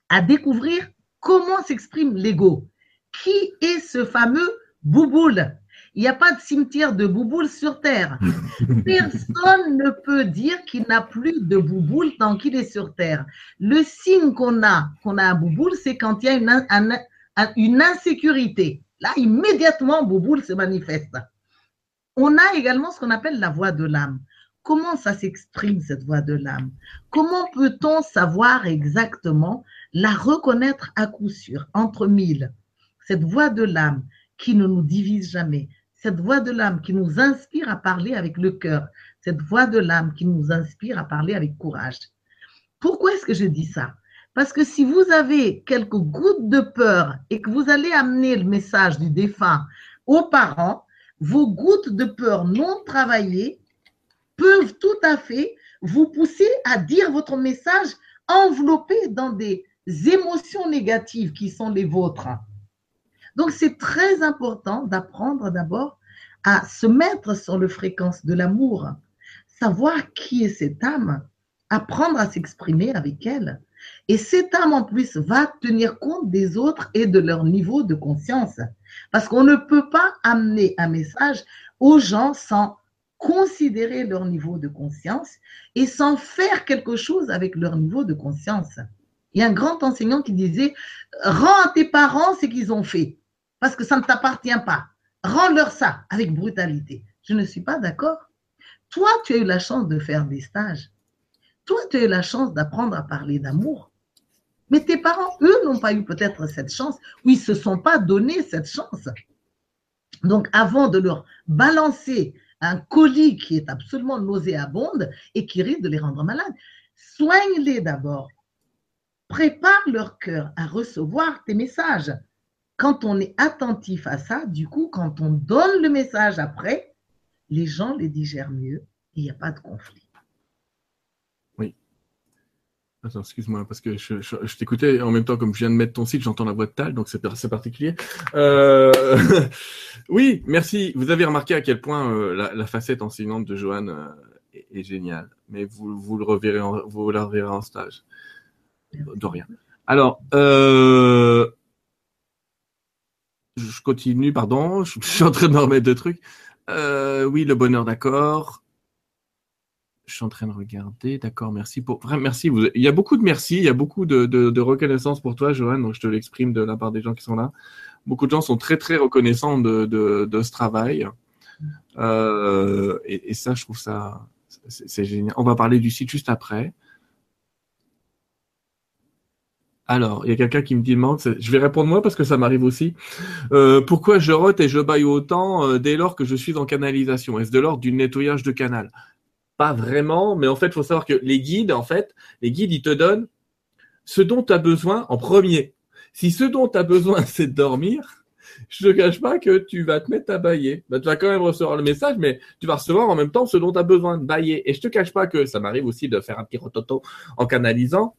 à découvrir comment s'exprime l'ego. Qui est ce fameux bouboule? Il n'y a pas de cimetière de bouboule sur Terre. Personne ne peut dire qu'il n'a plus de bouboule tant qu'il est sur Terre. Le signe qu'on a, qu'on a un bouboule, c'est quand il y a une, une insécurité. Là, immédiatement, bouboule se manifeste. On a également ce qu'on appelle la voix de l'âme. Comment ça s'exprime, cette voix de l'âme? Comment peut-on savoir exactement la reconnaître à coup sûr, entre mille? Cette voix de l'âme qui ne nous divise jamais, cette voix de l'âme qui nous inspire à parler avec le cœur. cette voix de l'âme qui nous inspire à parler avec courage. Pourquoi est-ce que je dis ça? Parce que si vous avez quelques gouttes de peur et que vous allez amener le message du défunt aux parents, vos gouttes de peur non travaillées peuvent tout à fait vous pousser à dire votre message enveloppé dans des émotions négatives qui sont les vôtres. Donc, c'est très important d'apprendre d'abord à se mettre sur le fréquence de l'amour, savoir qui est cette âme, apprendre à s'exprimer avec elle. Et cette âme, en plus, va tenir compte des autres et de leur niveau de conscience. Parce qu'on ne peut pas amener un message aux gens sans considérer leur niveau de conscience et sans faire quelque chose avec leur niveau de conscience. Il y a un grand enseignant qui disait, rends à tes parents ce qu'ils ont fait, parce que ça ne t'appartient pas. Rends-leur ça avec brutalité. Je ne suis pas d'accord. Toi, tu as eu la chance de faire des stages. Toi, tu as eu la chance d'apprendre à parler d'amour. Mais tes parents, eux, n'ont pas eu peut-être cette chance ou ils ne se sont pas donné cette chance. Donc, avant de leur balancer un colis qui est absolument nauséabonde et qui risque de les rendre malades, soigne-les d'abord. Prépare leur cœur à recevoir tes messages. Quand on est attentif à ça, du coup, quand on donne le message après, les gens les digèrent mieux et il n'y a pas de conflit. Attends, excuse-moi, parce que je, je, t'écoutais en même temps, comme je viens de mettre ton site, j'entends la voix de Tal, donc c'est particulier. Euh... oui, merci. Vous avez remarqué à quel point euh, la, facette enseignante de Johan euh, est, est, géniale, mais vous, vous le reverrez, en, vous la reverrez en stage. De rien. Alors, euh... je continue, pardon, je, je, suis en train de me remettre de trucs. Oui, le bonheur, d'accord. Je suis en train de regarder. D'accord, merci pour. Merci. Il y a beaucoup de merci. Il y a beaucoup de, reconnaissance pour toi, Johan. Donc, je te l'exprime de la part des gens qui sont là. Beaucoup de gens sont très, très reconnaissants de, ce travail. Euh, et, et, ça, je trouve ça, c'est génial. On va parler du site juste après. Alors, il y a quelqu'un qui me demande, je vais répondre moi parce que ça m'arrive aussi. Euh, pourquoi je rote et je baille autant euh, dès lors que je suis en canalisation? Est-ce de l'ordre du nettoyage de canal? Pas vraiment, mais en fait, il faut savoir que les guides, en fait, les guides, ils te donnent ce dont tu as besoin en premier. Si ce dont tu as besoin, c'est de dormir, je te cache pas que tu vas te mettre à bailler. Bah, tu vas quand même recevoir le message, mais tu vas recevoir en même temps ce dont tu as besoin de bailler. Et je te cache pas que ça m'arrive aussi de faire un petit rototo en canalisant.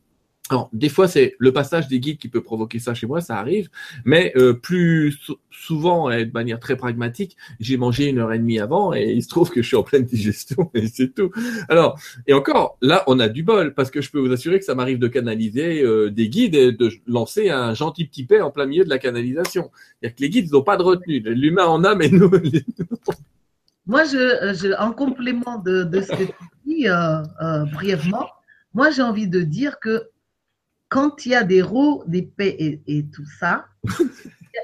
Alors, des fois, c'est le passage des guides qui peut provoquer ça chez moi, ça arrive, mais euh, plus souvent et de manière très pragmatique, j'ai mangé une heure et demie avant et il se trouve que je suis en pleine digestion et c'est tout. Alors, et encore, là, on a du bol parce que je peux vous assurer que ça m'arrive de canaliser euh, des guides et de lancer un gentil petit paix en plein milieu de la canalisation. C'est-à-dire que les guides n'ont pas de retenue. L'humain en a, mais nous. moi, je, je, en complément de, de ce que tu dis euh, euh, brièvement, moi, j'ai envie de dire que quand il y a des roues, des paix et, tout ça,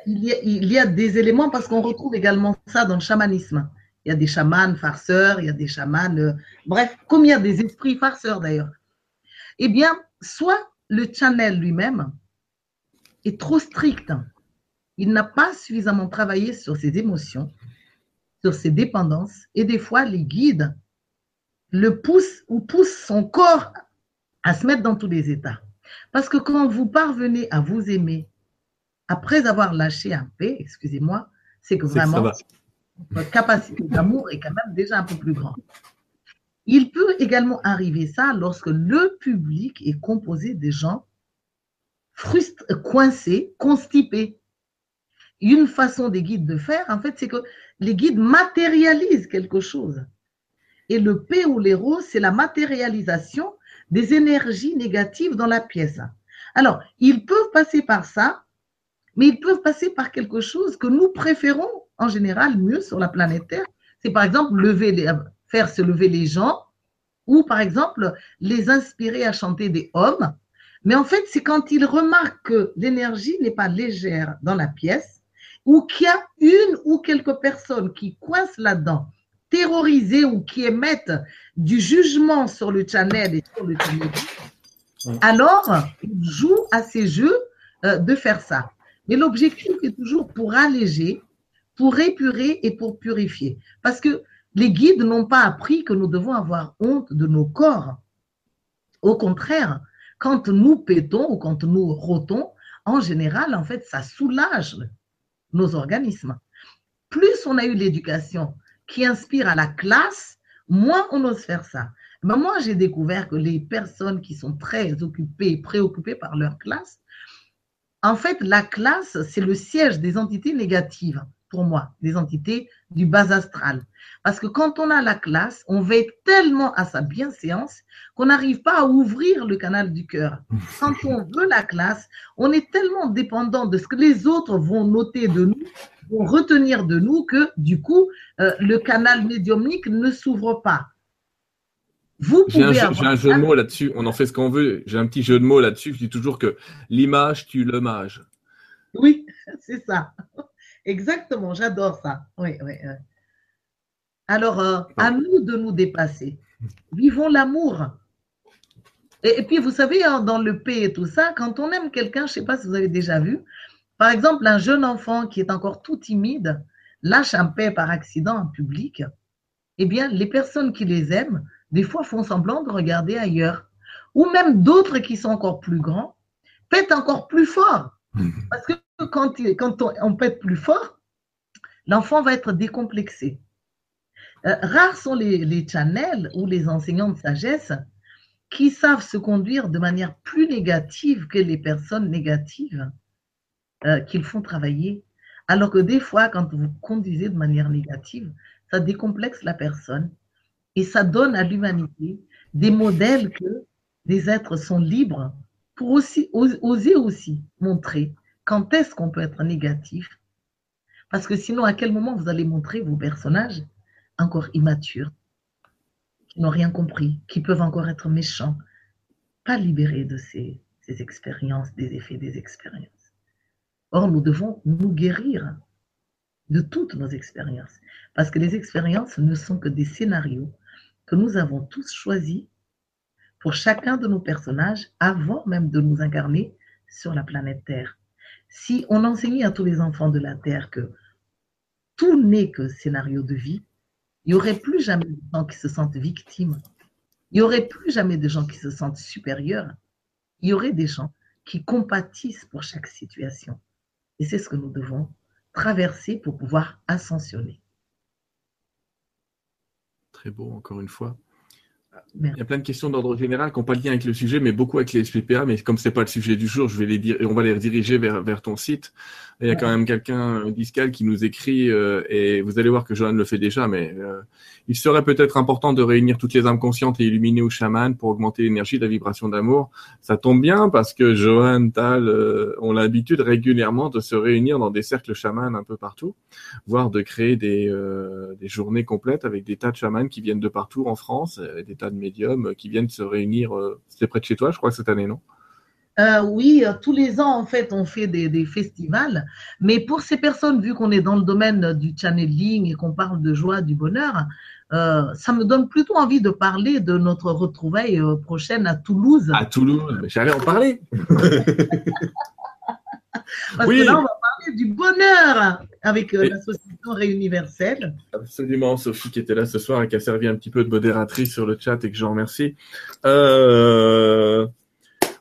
il, y a, il y, a, des éléments parce qu'on retrouve également ça dans le chamanisme. Il y a des chamans farceurs, il y a des chamans, euh, bref, comme il y a des esprits farceurs d'ailleurs. Eh bien, soit le channel lui-même est trop strict, il n'a pas suffisamment travaillé sur ses émotions, sur ses dépendances, et des fois les guides le poussent ou poussent son corps à se mettre dans tous les états. Parce que quand vous parvenez à vous aimer, après avoir lâché un peu, excusez-moi, c'est que vraiment, votre capacité d'amour est quand même déjà un peu plus grande. Il peut également arriver ça lorsque le public est composé de gens frustrés, coincés, constipés. Une façon des guides de faire, en fait, c'est que les guides matérialisent quelque chose. Et le P ou l'héros, c'est la matérialisation des énergies négatives dans la pièce. Alors, ils peuvent passer par ça, mais ils peuvent passer par quelque chose que nous préférons en général mieux sur la planète Terre. C'est par exemple lever faire se lever les gens ou par exemple les inspirer à chanter des hommes. Mais en fait, c'est quand ils remarquent que l'énergie n'est pas légère dans la pièce ou qu'il y a une ou quelques personnes qui coincent là-dedans terrorisés ou qui émettent du jugement sur le channel et sur le alors ils jouent à ces jeux euh, de faire ça. Mais l'objectif est toujours pour alléger, pour épurer et pour purifier. Parce que Les guides n'ont pas appris que nous devons avoir honte de nos corps. Au contraire, quand nous pétons ou quand nous rotons, en général, en fait, ça soulage nos organismes. Plus on a eu l'éducation qui inspire à la classe, moins on ose faire ça. Mais moi, j'ai découvert que les personnes qui sont très occupées, préoccupées par leur classe, en fait, la classe, c'est le siège des entités négatives, pour moi, des entités du bas astral. Parce que quand on a la classe, on veille tellement à sa bienséance qu'on n'arrive pas à ouvrir le canal du cœur. Quand on veut la classe, on est tellement dépendant de ce que les autres vont noter de nous, vont retenir de nous, que du coup, euh, le canal médiumnique ne s'ouvre pas. Vous J'ai un, un, jeu de mots là-dessus. On en fait ce qu'on veut. J'ai un petit jeu de mots là-dessus. Je dis toujours que l'image tue le mage. Oui, c'est ça. Exactement. J'adore ça. Oui, oui. oui. Alors, euh, à nous de nous dépasser. Vivons l'amour. Et, puis, vous savez, hein, dans le paix et tout ça, quand on aime quelqu'un, je ne sais pas si vous avez déjà vu, par exemple, un jeune enfant qui est encore tout timide lâche un paix par accident en public, eh bien, les personnes qui les aiment, des fois, font semblant de regarder ailleurs. Ou même d'autres qui sont encore plus grands, pètent encore plus fort. Parce que quand, quand on, on pète plus fort, l'enfant va être décomplexé. Euh, rares sont les, channels ou les enseignants de sagesse qui savent se conduire de manière plus négative que les personnes négatives euh, qu'ils font travailler. Alors que des fois, quand vous conduisez de manière négative, ça décomplexe la personne et ça donne à l'humanité des modèles que les êtres sont libres pour aussi, oser aussi montrer quand est-ce qu'on peut être négatif. Parce que sinon, à quel moment vous allez montrer vos personnages encore immatures, qui n'ont rien compris, qui peuvent encore être méchants, pas libérés de ces expériences, des effets des expériences. Or, nous devons nous guérir de toutes nos expériences, parce que les expériences ne sont que des scénarios que nous avons tous choisis pour chacun de nos personnages avant même de nous incarner sur la planète Terre. Si on enseignait à tous les enfants de la Terre que tout n'est que scénario de vie, il n'y aurait plus jamais de gens qui se sentent victimes. Il n'y aurait plus jamais de gens qui se sentent supérieurs. Il y aurait des gens qui compatissent pour chaque situation. Et c'est ce que nous devons traverser pour pouvoir ascensionner. Très beau, encore une fois. Il y a plein de questions d'ordre général qui n'ont pas de lien avec le sujet, mais beaucoup avec les SPPA. Mais comme ce n'est pas le sujet du jour, je vais les dire, on va les rediriger vers, vers ton site. il y a quand même quelqu'un discal qui nous écrit, euh, et vous allez voir que Johan le fait déjà, mais euh, il serait peut-être important de réunir toutes les âmes conscientes et illuminées au chaman pour augmenter l'énergie la vibration d'amour. Ça tombe bien parce que Johan, Tal euh, ont l'habitude régulièrement de se réunir dans des cercles chamans un peu partout, voire de créer des, euh, des journées complètes avec des tas de chamans qui viennent de partout en France, des tas de médiums qui viennent se réunir. Euh, C'était près de chez toi, je crois, cette année, non? Euh, oui, tous les ans, en fait, on fait des, des festivals. Mais pour ces personnes, vu qu'on est dans le domaine du channeling et qu'on parle de joie, du bonheur, euh, ça me donne plutôt envie de parler de notre retrouvaille euh, prochaine à Toulouse. À Toulouse, j'allais en parler. Parce que là, on va parler du bonheur avec euh, l'association Réuniverselle. Absolument, Sophie qui était là ce soir et qui a servi un petit peu de modératrice sur le chat et que j'en remercie. Euh,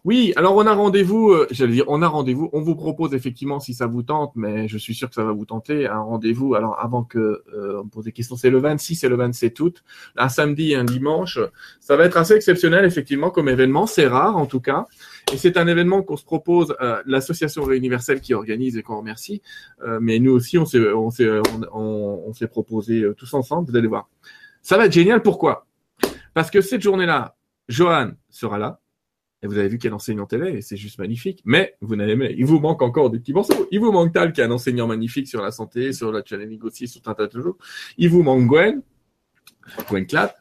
oui, alors on a rendez-vous, euh, j'allais dire, on a rendez-vous. On vous propose effectivement, si ça vous tente, mais je suis sûr que ça va vous tenter, un rendez-vous. Alors avant que euh, on me pose des questions, c'est le 26 et le 27 août, un samedi et un dimanche. Ça va être assez exceptionnel effectivement comme événement. C'est rare en tout cas. Et c'est un événement qu'on se propose, euh, l'association Réuniverselle qui organise et qu'on remercie. Euh, mais nous aussi, on s'est, on s'est, on, on s'est proposé tous ensemble. Vous allez voir. Ça va être génial. Pourquoi? Parce que cette journée-là, Johan sera là. Et vous avez vu quel enseignant elle est, et c'est juste magnifique. Mais vous n'avez mais il vous manque encore des petits morceaux. Il vous manque Tal, qui est un enseignant magnifique sur la santé, sur la channeling aussi, sur un tas de choses. Il vous manque Gwen, Gwen Clapp.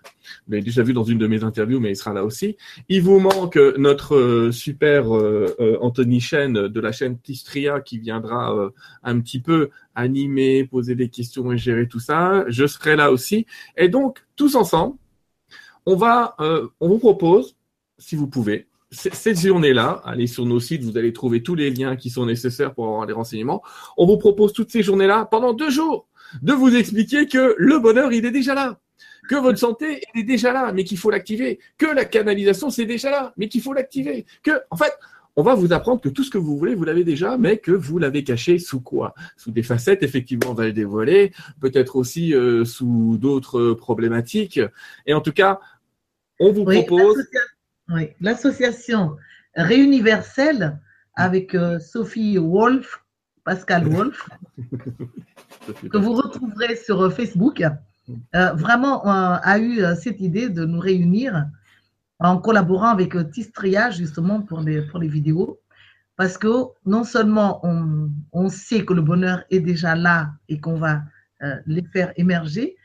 Vous l'avez déjà vu dans une de mes interviews, mais il sera là aussi. Il vous manque notre euh, super euh, euh, Anthony Chen de la chaîne Tistria qui viendra un petit peu animer, poser des questions et gérer tout ça. Je serai là aussi. Et donc, tous ensemble, on va, on vous propose, si vous pouvez, cette journée-là, allez sur nos sites, vous allez trouver tous les liens qui sont nécessaires pour avoir les renseignements. On vous propose toutes ces journées-là pendant deux jours de vous expliquer que le bonheur, il est déjà là que votre santé est déjà là, mais qu'il faut l'activer, que la canalisation c'est déjà là, mais qu'il faut l'activer, que en fait on va vous apprendre que tout ce que vous voulez, vous l'avez déjà, mais que vous l'avez caché sous quoi? Sous des facettes, effectivement, on va le dévoiler, peut-être aussi euh, sous d'autres problématiques. Et en tout cas, on vous propose. Oui, l'association Réuniverselle avec euh, Sophie Wolf, Pascal Wolf, que vous retrouverez sur Facebook, euh, vraiment a eu cette idée de nous réunir en collaborant avec euh, Tistria justement pour les, pour les vidéos. Parce que non seulement on, on sait que le bonheur est déjà là et qu'on va euh, les faire émerger,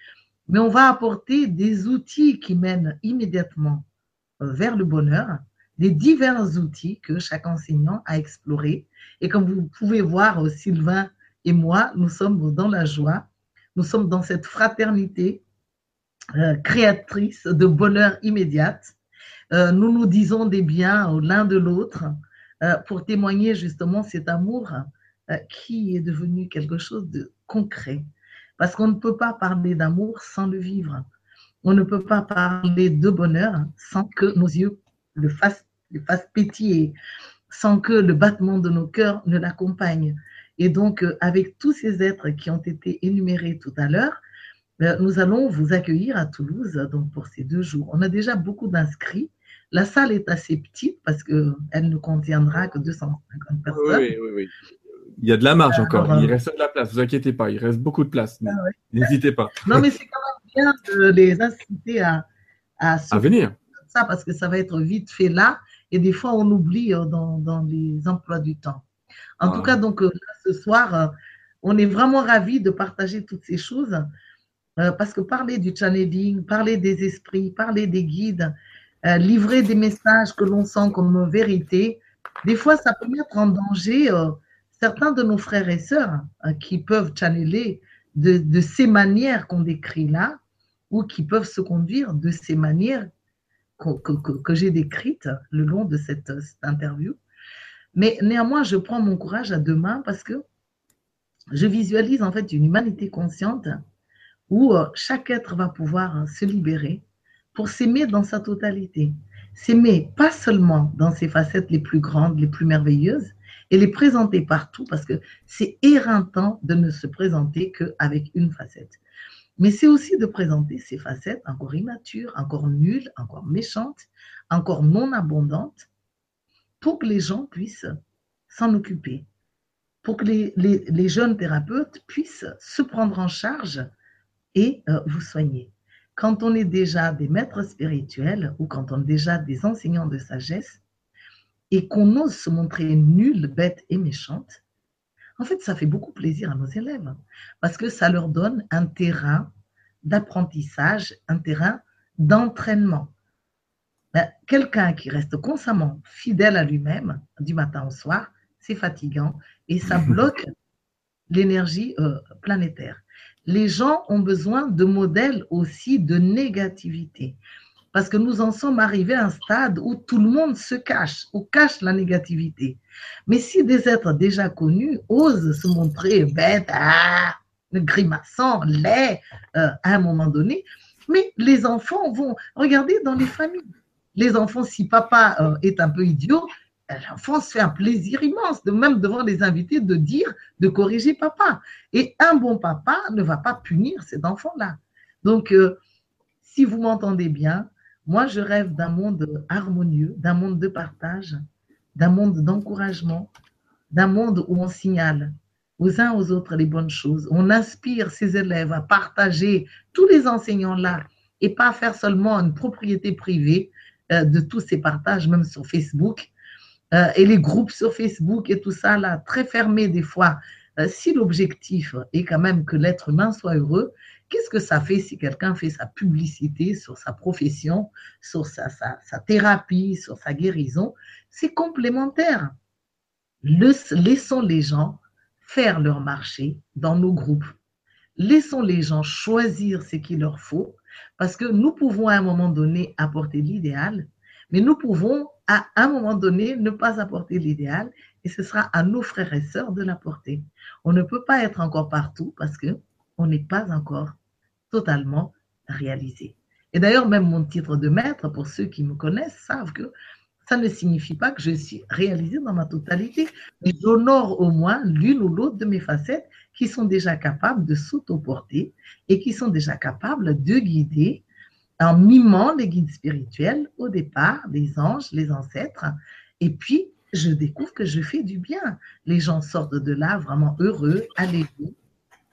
mais on va apporter des outils qui mènent immédiatement euh, vers le bonheur, des divers outils que chaque enseignant a explorés. Et comme vous pouvez voir, Sylvain et moi, nous sommes dans la joie, nous sommes dans cette fraternité créatrice de bonheur immédiate euh, nous nous disons des biens l'un de l'autre euh, pour témoigner justement cet amour euh, qui est devenu quelque chose de concret. Parce qu'on ne peut pas parler d'amour sans le vivre. On ne peut pas parler de bonheur sans que nos yeux le fassent, le fassent pétiller, sans que le battement de nos cœurs ne l'accompagne. Et donc, avec tous ces êtres qui ont été énumérés tout à l'heure, nous allons vous accueillir à Toulouse donc pour ces deux jours. On a déjà beaucoup d'inscrits la salle est assez petite parce qu'elle ne contiendra que 250 personnes. Oui, oui, oui. Il y a de la marge encore. il reste de la place. Ne vous inquiétez pas. Il reste beaucoup de place. Ah n'hésitez pas. Non, mais c'est quand même bien de les inciter à, à, venir. Ça parce que ça va être vite fait là. Et des fois, on oublie euh, dans, les emplois du temps. En tout cas, donc, euh, ce soir, euh, on est vraiment ravis de partager toutes ces choses. parce que parler du channeling, parler des esprits, parler des guides, euh, livrer des messages que l'on sent comme vérité, des fois, ça peut mettre en danger euh, certains de nos frères et sœurs qui peuvent channeler de, ces manières qu'on décrit là, ou qui peuvent se conduire de ces manières que, j'ai décrites le long de cette, interview. Mais néanmoins, je prends mon courage à deux mains parce que je visualise en fait une humanité consciente où euh, chaque être va pouvoir se libérer pour s'aimer dans sa totalité. S'aimer pas seulement dans ses facettes les plus grandes, les plus merveilleuses, et les présenter partout parce que c'est éreintant de ne se présenter qu'avec une facette. Mais c'est aussi de présenter ces facettes encore immatures, encore nulles, encore méchantes, encore non abondantes, pour que les gens puissent s'en occuper, pour que les, jeunes thérapeutes puissent se prendre en charge et euh, vous soigner quand on est déjà des maîtres spirituels ou quand on est déjà des enseignants de sagesse et qu'on ose se montrer nul, bête et méchante, en fait, ça fait beaucoup plaisir à nos élèves parce que ça leur donne un terrain d'apprentissage, un terrain d'entraînement. Ben, quelqu'un qui reste constamment fidèle à lui-même du matin au soir, c'est fatigant et ça bloque l'énergie euh, planétaire les gens ont besoin de modèles aussi de négativité. Parce que nous en sommes arrivés à un stade où tout le monde se cache, ou cache la négativité. Mais si des êtres déjà connus osent se montrer bêtes, ah, grimaçants, laids, euh, à un moment donné, mais les enfants vont, regarder dans les familles, les enfants, si papa euh, est un peu idiot, l'enfant se fait un plaisir immense, de même devant les invités, de dire, de corriger papa. Et un bon papa ne va pas punir cet enfant-là. Donc, euh, si vous m'entendez bien, moi, je rêve d'un monde harmonieux, d'un monde de partage, d'un monde d'encouragement, d'un monde où on signale aux uns aux autres les bonnes choses. On inspire ses élèves à partager tous les enseignants-là et pas faire seulement une propriété privée euh, de tous ces partages, même sur Facebook, euh, et les groupes sur Facebook et tout ça, là, très fermés des fois. Euh, si l'objectif est quand même que l'être humain soit heureux, qu'est-ce que ça fait si quelqu'un fait sa publicité sur sa profession, sur sa, sa, thérapie, sur sa guérison? C'est complémentaire. laissons les gens faire leur marché dans nos groupes. Laissons les gens choisir ce qu'il leur faut, parce que nous pouvons à un moment donné apporter l'idéal, mais nous pouvons à un moment donné ne pas apporter l'idéal et ce sera à nos frères et sœurs de l'apporter. On ne peut pas être encore partout parce que on n'est pas encore totalement réalisé. Et d'ailleurs, même mon titre de maître, pour ceux qui me connaissent, savent que ça ne signifie pas que je suis réalisée dans ma totalité, j'honore au moins l'une ou l'autre de mes facettes qui sont déjà capables de s'autoporter et qui sont déjà capables de guider en mimant les guides spirituels au départ, les anges, les ancêtres. Et puis, je découvre que je fais du bien. Les gens sortent de là vraiment heureux, allez-vous.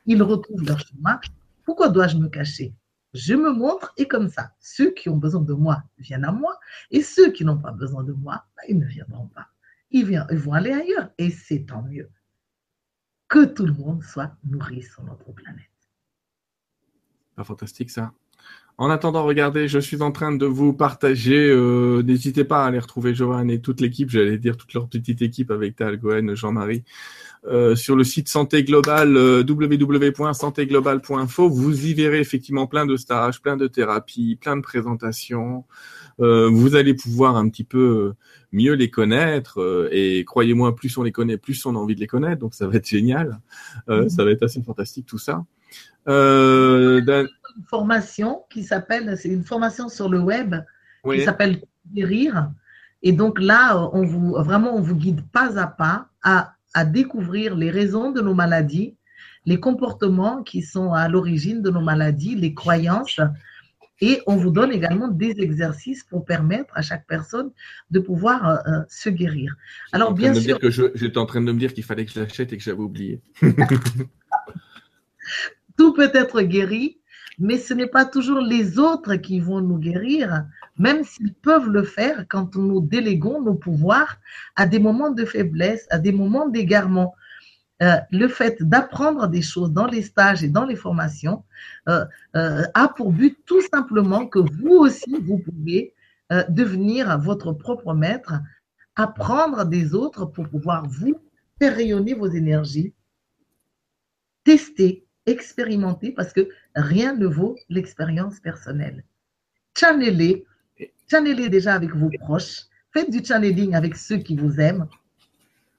Ils retrouvent leur chemin. Pourquoi dois-je me cacher? Je me montre et comme ça, ceux qui ont besoin de moi viennent à moi et ceux qui n'ont pas besoin de moi, ben, ils ne viendront pas. Ils vont aller ailleurs et c'est tant mieux. Que tout le monde soit nourri sur notre planète. Pas fantastique ça? En attendant, regardez, je suis en train de vous partager. Euh, n'hésitez pas à aller retrouver Johan et toute l'équipe, j'allais dire toute leur petite équipe avec Tal, Goen, Jean-Marie, euh, sur le site Santé Global, euh. Vous y verrez effectivement plein de stages, plein de thérapies, plein de présentations. vous allez pouvoir un petit peu mieux les connaître. et croyez-moi, plus on les connaît, plus on a envie de les connaître. Donc ça va être génial. Ça va être assez fantastique tout ça. Euh, une formation qui s'appelle, c'est une formation sur le web qui s'appelle Guérir. Et donc là, on vous, vraiment, on vous guide pas à pas à, à découvrir les raisons de nos maladies, les comportements qui sont à l'origine de nos maladies, les croyances. Et on vous donne également des exercices pour permettre à chaque personne de pouvoir euh, euh, se guérir. Alors, bien sûr. Dire que j'étais en train de me dire qu'il fallait que je l'achète et que j'avais oublié. Tout peut être guéri, mais ce n'est pas toujours les autres qui vont nous guérir, même s'ils peuvent le faire quand nous déléguons nos pouvoirs à des moments de faiblesse, à des moments d'égarement. Euh, le fait d'apprendre des choses dans les stages et dans les formations euh, euh, a pour but tout simplement que vous aussi, vous pouvez devenir votre propre maître, apprendre des autres pour pouvoir vous faire rayonner vos énergies, tester, expérimenter parce que rien ne vaut l'expérience personnelle. Channelez, channelez déjà avec vos proches, faites du channeling avec ceux qui vous aiment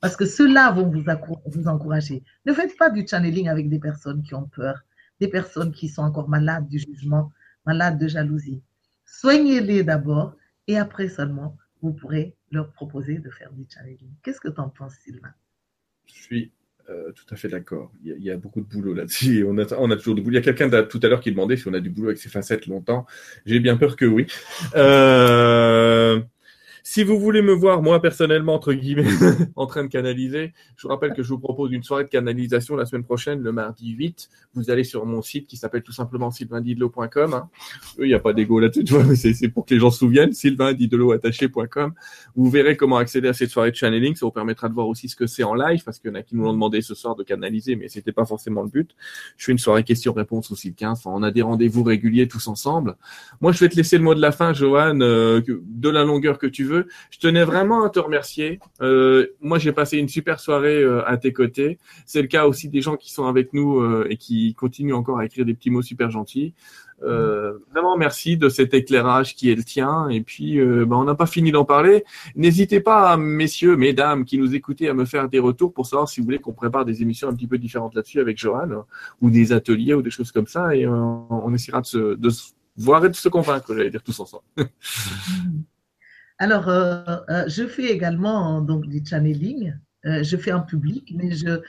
parce que ceux-là vont vous, vous encourager. Ne faites pas du channeling avec des personnes qui ont peur, des personnes qui sont encore malades du jugement, malades de jalousie. Soignez-les d'abord et après seulement, vous pourrez leur proposer de faire du channeling. Qu'est-ce que tu en penses, Sylvain? Je suis euh, tout à fait d'accord. Il, y, a beaucoup de boulot là-dessus. On a, on a toujours du boulot. Il y a quelqu'un tout à l'heure qui demandait si on a du boulot avec ses facettes longtemps. J'ai bien peur que oui. Euh, si vous voulez me voir, moi personnellement, entre guillemets, en train de canaliser, je vous rappelle que je vous propose une soirée de canalisation la semaine prochaine, le mardi 8. Vous allez sur mon site qui s'appelle tout simplement sylvaindidelo.com. Hein. Il n'y a pas d'ego là-dessus, tu vois, mais c'est pour que les gens se souviennent, sylvaindideloattaché.com. Vous verrez comment accéder à cette soirée de channeling. Ça vous permettra de voir aussi ce que c'est en live, parce qu'il y en a qui nous l'ont demandé ce soir de canaliser, mais c'était pas forcément le but. Je fais une soirée questions-réponses aussi le 15. on a des rendez-vous réguliers tous ensemble. Moi, je vais te laisser le mot de la fin, Johan, euh, de la longueur que tu veux je tenais vraiment à te remercier. Euh, moi, j'ai passé une super soirée euh, à tes côtés. C'est le cas aussi des gens qui sont avec nous euh, et qui continuent encore à écrire des petits mots super gentils. vraiment merci de cet éclairage qui est le tien. Et puis, ben, on n'a pas fini d'en parler. N'hésitez pas, messieurs, mesdames, qui nous écoutez, à me faire des retours pour savoir si vous voulez qu'on prépare des émissions un petit peu différentes là-dessus avec Johan, ou des ateliers ou des choses comme ça. Et on essaiera de se, de se voir et de se convaincre, j'allais dire tous ensemble. Alors, euh, euh, je fais également donc du channeling. Euh, je fais en public, mais je,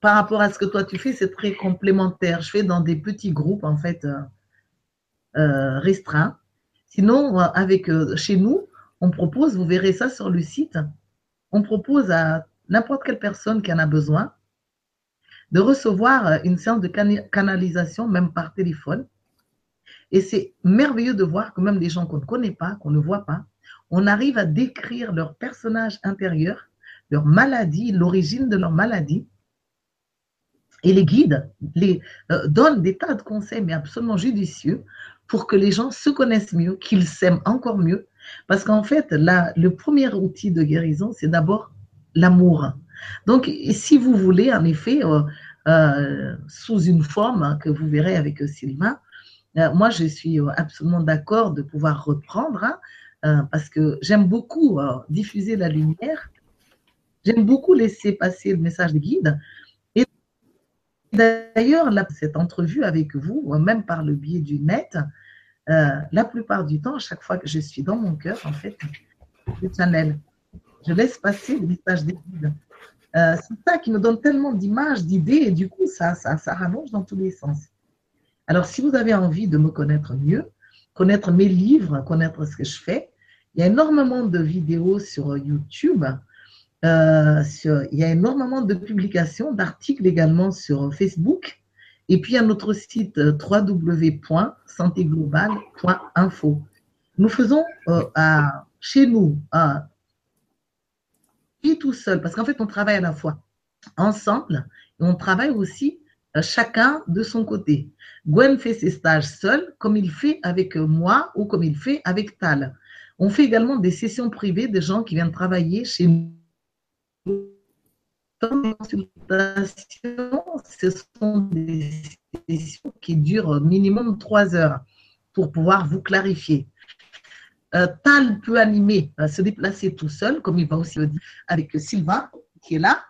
par rapport à ce que toi tu fais, c'est très complémentaire. Je fais dans des petits groupes en fait restreints. Sinon, avec chez nous, on propose, vous verrez ça sur le site, on propose à n'importe quelle personne qui en a besoin de recevoir une séance de canalisation, même par téléphone, et c'est merveilleux de voir que même des gens qu'on ne connaît pas, qu'on ne voit pas, on arrive à décrire leur personnage intérieur, leur maladie, l'origine de leur maladie. Et les guides les, euh, donnent des tas de conseils, mais absolument judicieux, pour que les gens se connaissent mieux, qu'ils s'aiment encore mieux. Parce qu'en fait, là, le premier outil de guérison, c'est d'abord l'amour. Donc, si vous voulez, en effet, euh, euh, sous une forme que vous verrez avec Sylvain, moi, je suis euh, absolument d'accord de pouvoir reprendre hein, euh, parce que j'aime beaucoup diffuser la lumière. J'aime beaucoup laisser passer le message de guide. Et d'ailleurs, cette entrevue avec vous, même par le biais du net, euh, la plupart du temps, à chaque fois que je suis dans mon cœur, en fait, le channel, je laisse passer le message des guides. Euh, c'est ça qui nous donne tellement d'images, d'idées, et du coup, ça, ça, ça rallonge dans tous les sens. Alors, si vous avez envie de me connaître mieux, connaître mes livres, connaître ce que je fais, il y a énormément de vidéos sur YouTube. Euh, il y a énormément de publications, d'articles également sur Facebook. Et puis, il y a notre site euh, www.santéglobale.info. Nous faisons euh, à, chez nous, à, tout seul, parce qu'en fait, on travaille à la fois ensemble et on travaille aussi chacun de son côté. Gwen fait ses stages seul, comme il fait avec moi ou comme il fait avec Tal. On fait également des sessions privées de gens qui viennent travailler chez nous. Ce sont des sessions qui durent minimum trois heures pour pouvoir vous clarifier. Euh, Tal peut animer, euh, se déplacer tout seul, comme il va aussi le dire, avec Sylvain qui est là.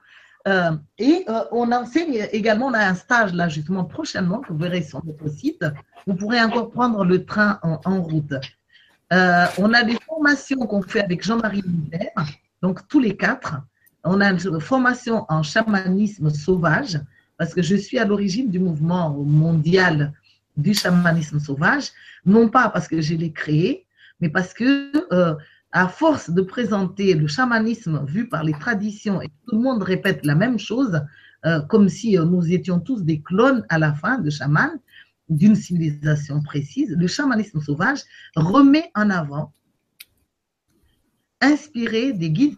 Euh, et on enseigne également, on a un stage là justement prochainement vous verrez sur notre site. Vous pourrez encore prendre le train en route. Euh, on a des formations qu'on fait avec Jean-Marie Hubert, donc tous les quatre. On a une formation en chamanisme sauvage, parce que je suis à l'origine du mouvement mondial du chamanisme sauvage, non pas parce que je l'ai créé, mais parce que euh, à force de présenter le chamanisme vu par les traditions et tout le monde répète la même chose, euh, comme si nous étions tous des clones à la fin de chamans, d'une civilisation précise, le chamanisme sauvage remet en avant, inspiré des guides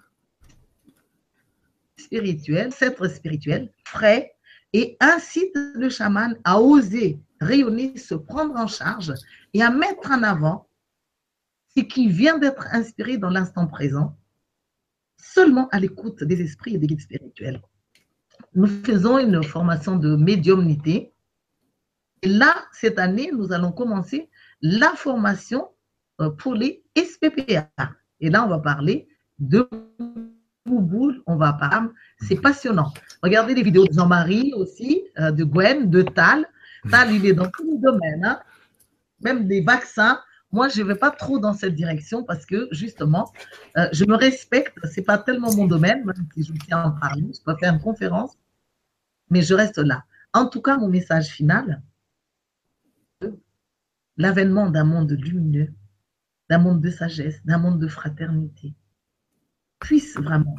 spirituels, êtres spirituels, frais, et incite le chaman à oser rayonner, se prendre en charge et à mettre en avant qui vient d'être inspiré dans l'instant présent, seulement à l'écoute des esprits et des guides spirituels. Nous faisons une formation de médiumnité et là, cette année, nous allons commencer la formation euh, pour les SPPA. Et là, on va parler de Bouboule, on va parler, c'est passionnant. Regardez les vidéos de Jean-Marie aussi, euh, de Gwen, de Tal. Tal, il est dans tous les domaines, hein. même des vaccins. Moi, je ne vais pas trop dans cette direction parce que justement, euh, je me respecte. Ce n'est pas tellement mon domaine, même si je tiens à en parler. Je peux faire une conférence, mais je reste là. En tout cas, mon message final, l'avènement d'un monde lumineux, d'un monde de sagesse, d'un monde de fraternité, puisse vraiment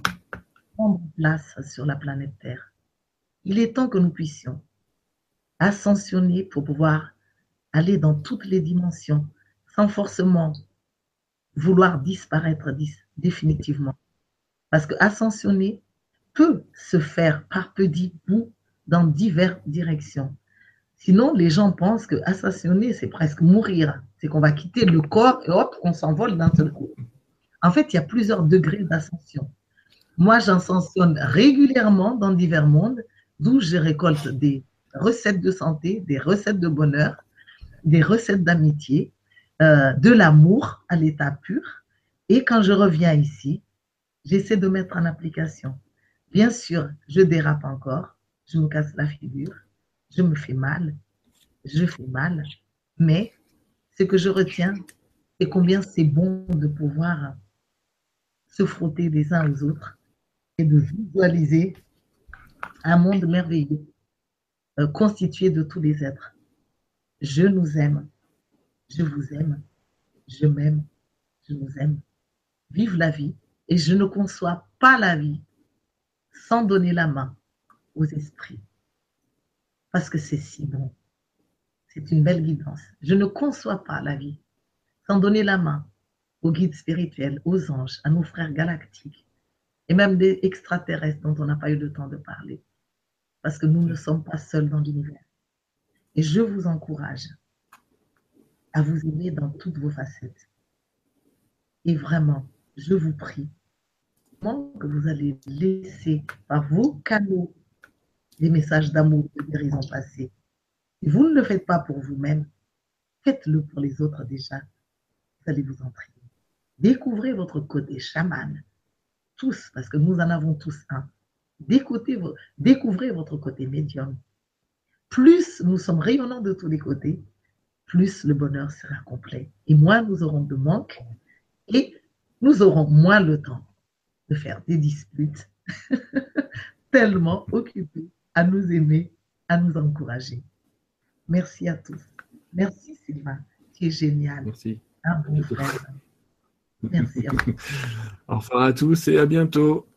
prendre place sur la planète Terre. Il est temps que nous puissions ascensionner pour pouvoir aller dans toutes les dimensions sans forcément vouloir disparaître définitivement. Parce que ascensionner peut se faire par petits bouts dans diverses directions. Sinon, les gens pensent que assassiner, c'est presque mourir. C'est qu'on va quitter le corps et hop, on s'envole d'un seul coup. En fait, il y a plusieurs degrés d'ascension. Moi, j'ascensionne régulièrement dans divers mondes, d'où je récolte des recettes de santé, des recettes de bonheur, des recettes d'amitié, euh, de l'amour à l'état pur. Et quand je reviens ici, j'essaie de mettre en application. Bien sûr, je dérape encore, je me casse la figure, je me fais mal, je fais mal, mais ce que je retiens, c'est combien c'est bon de pouvoir se frotter les uns aux autres et de visualiser un monde merveilleux euh, constitué de tous les êtres. Je nous aime, je vous aime, je m'aime, je nous aime. Vive la vie et je ne conçois pas la vie sans donner la main aux esprits parce que c'est si bon. C'est une belle guidance. Je ne conçois pas la vie sans donner la main aux guides spirituels, aux anges, à nos frères galactiques et même des extraterrestres dont on n'a pas eu le temps de parler. Parce que nous ne sommes pas seuls dans l'univers. Et je vous encourage à vous aimer dans toutes vos facettes. Et vraiment, je vous prie que vous allez laisser par vos canaux des messages d'amour, de guérison passée. Si vous ne le faites pas pour vous-même, faites-le pour les autres déjà. Vous allez vous entraîner. Découvrez votre côté chaman. Tous, parce que nous en avons tous un. Découvrez votre côté médium. plus nous sommes rayonnants de tous les côtés, plus le bonheur sera complet. Et moins nous aurons de manque et nous aurons moins le temps de faire des disputes, tellement occupés à nous aimer, à nous encourager. Merci à tous. Merci Sylvain, tu es génial. Merci. Un bon frère. Merci à Au revoir à tous et à bientôt.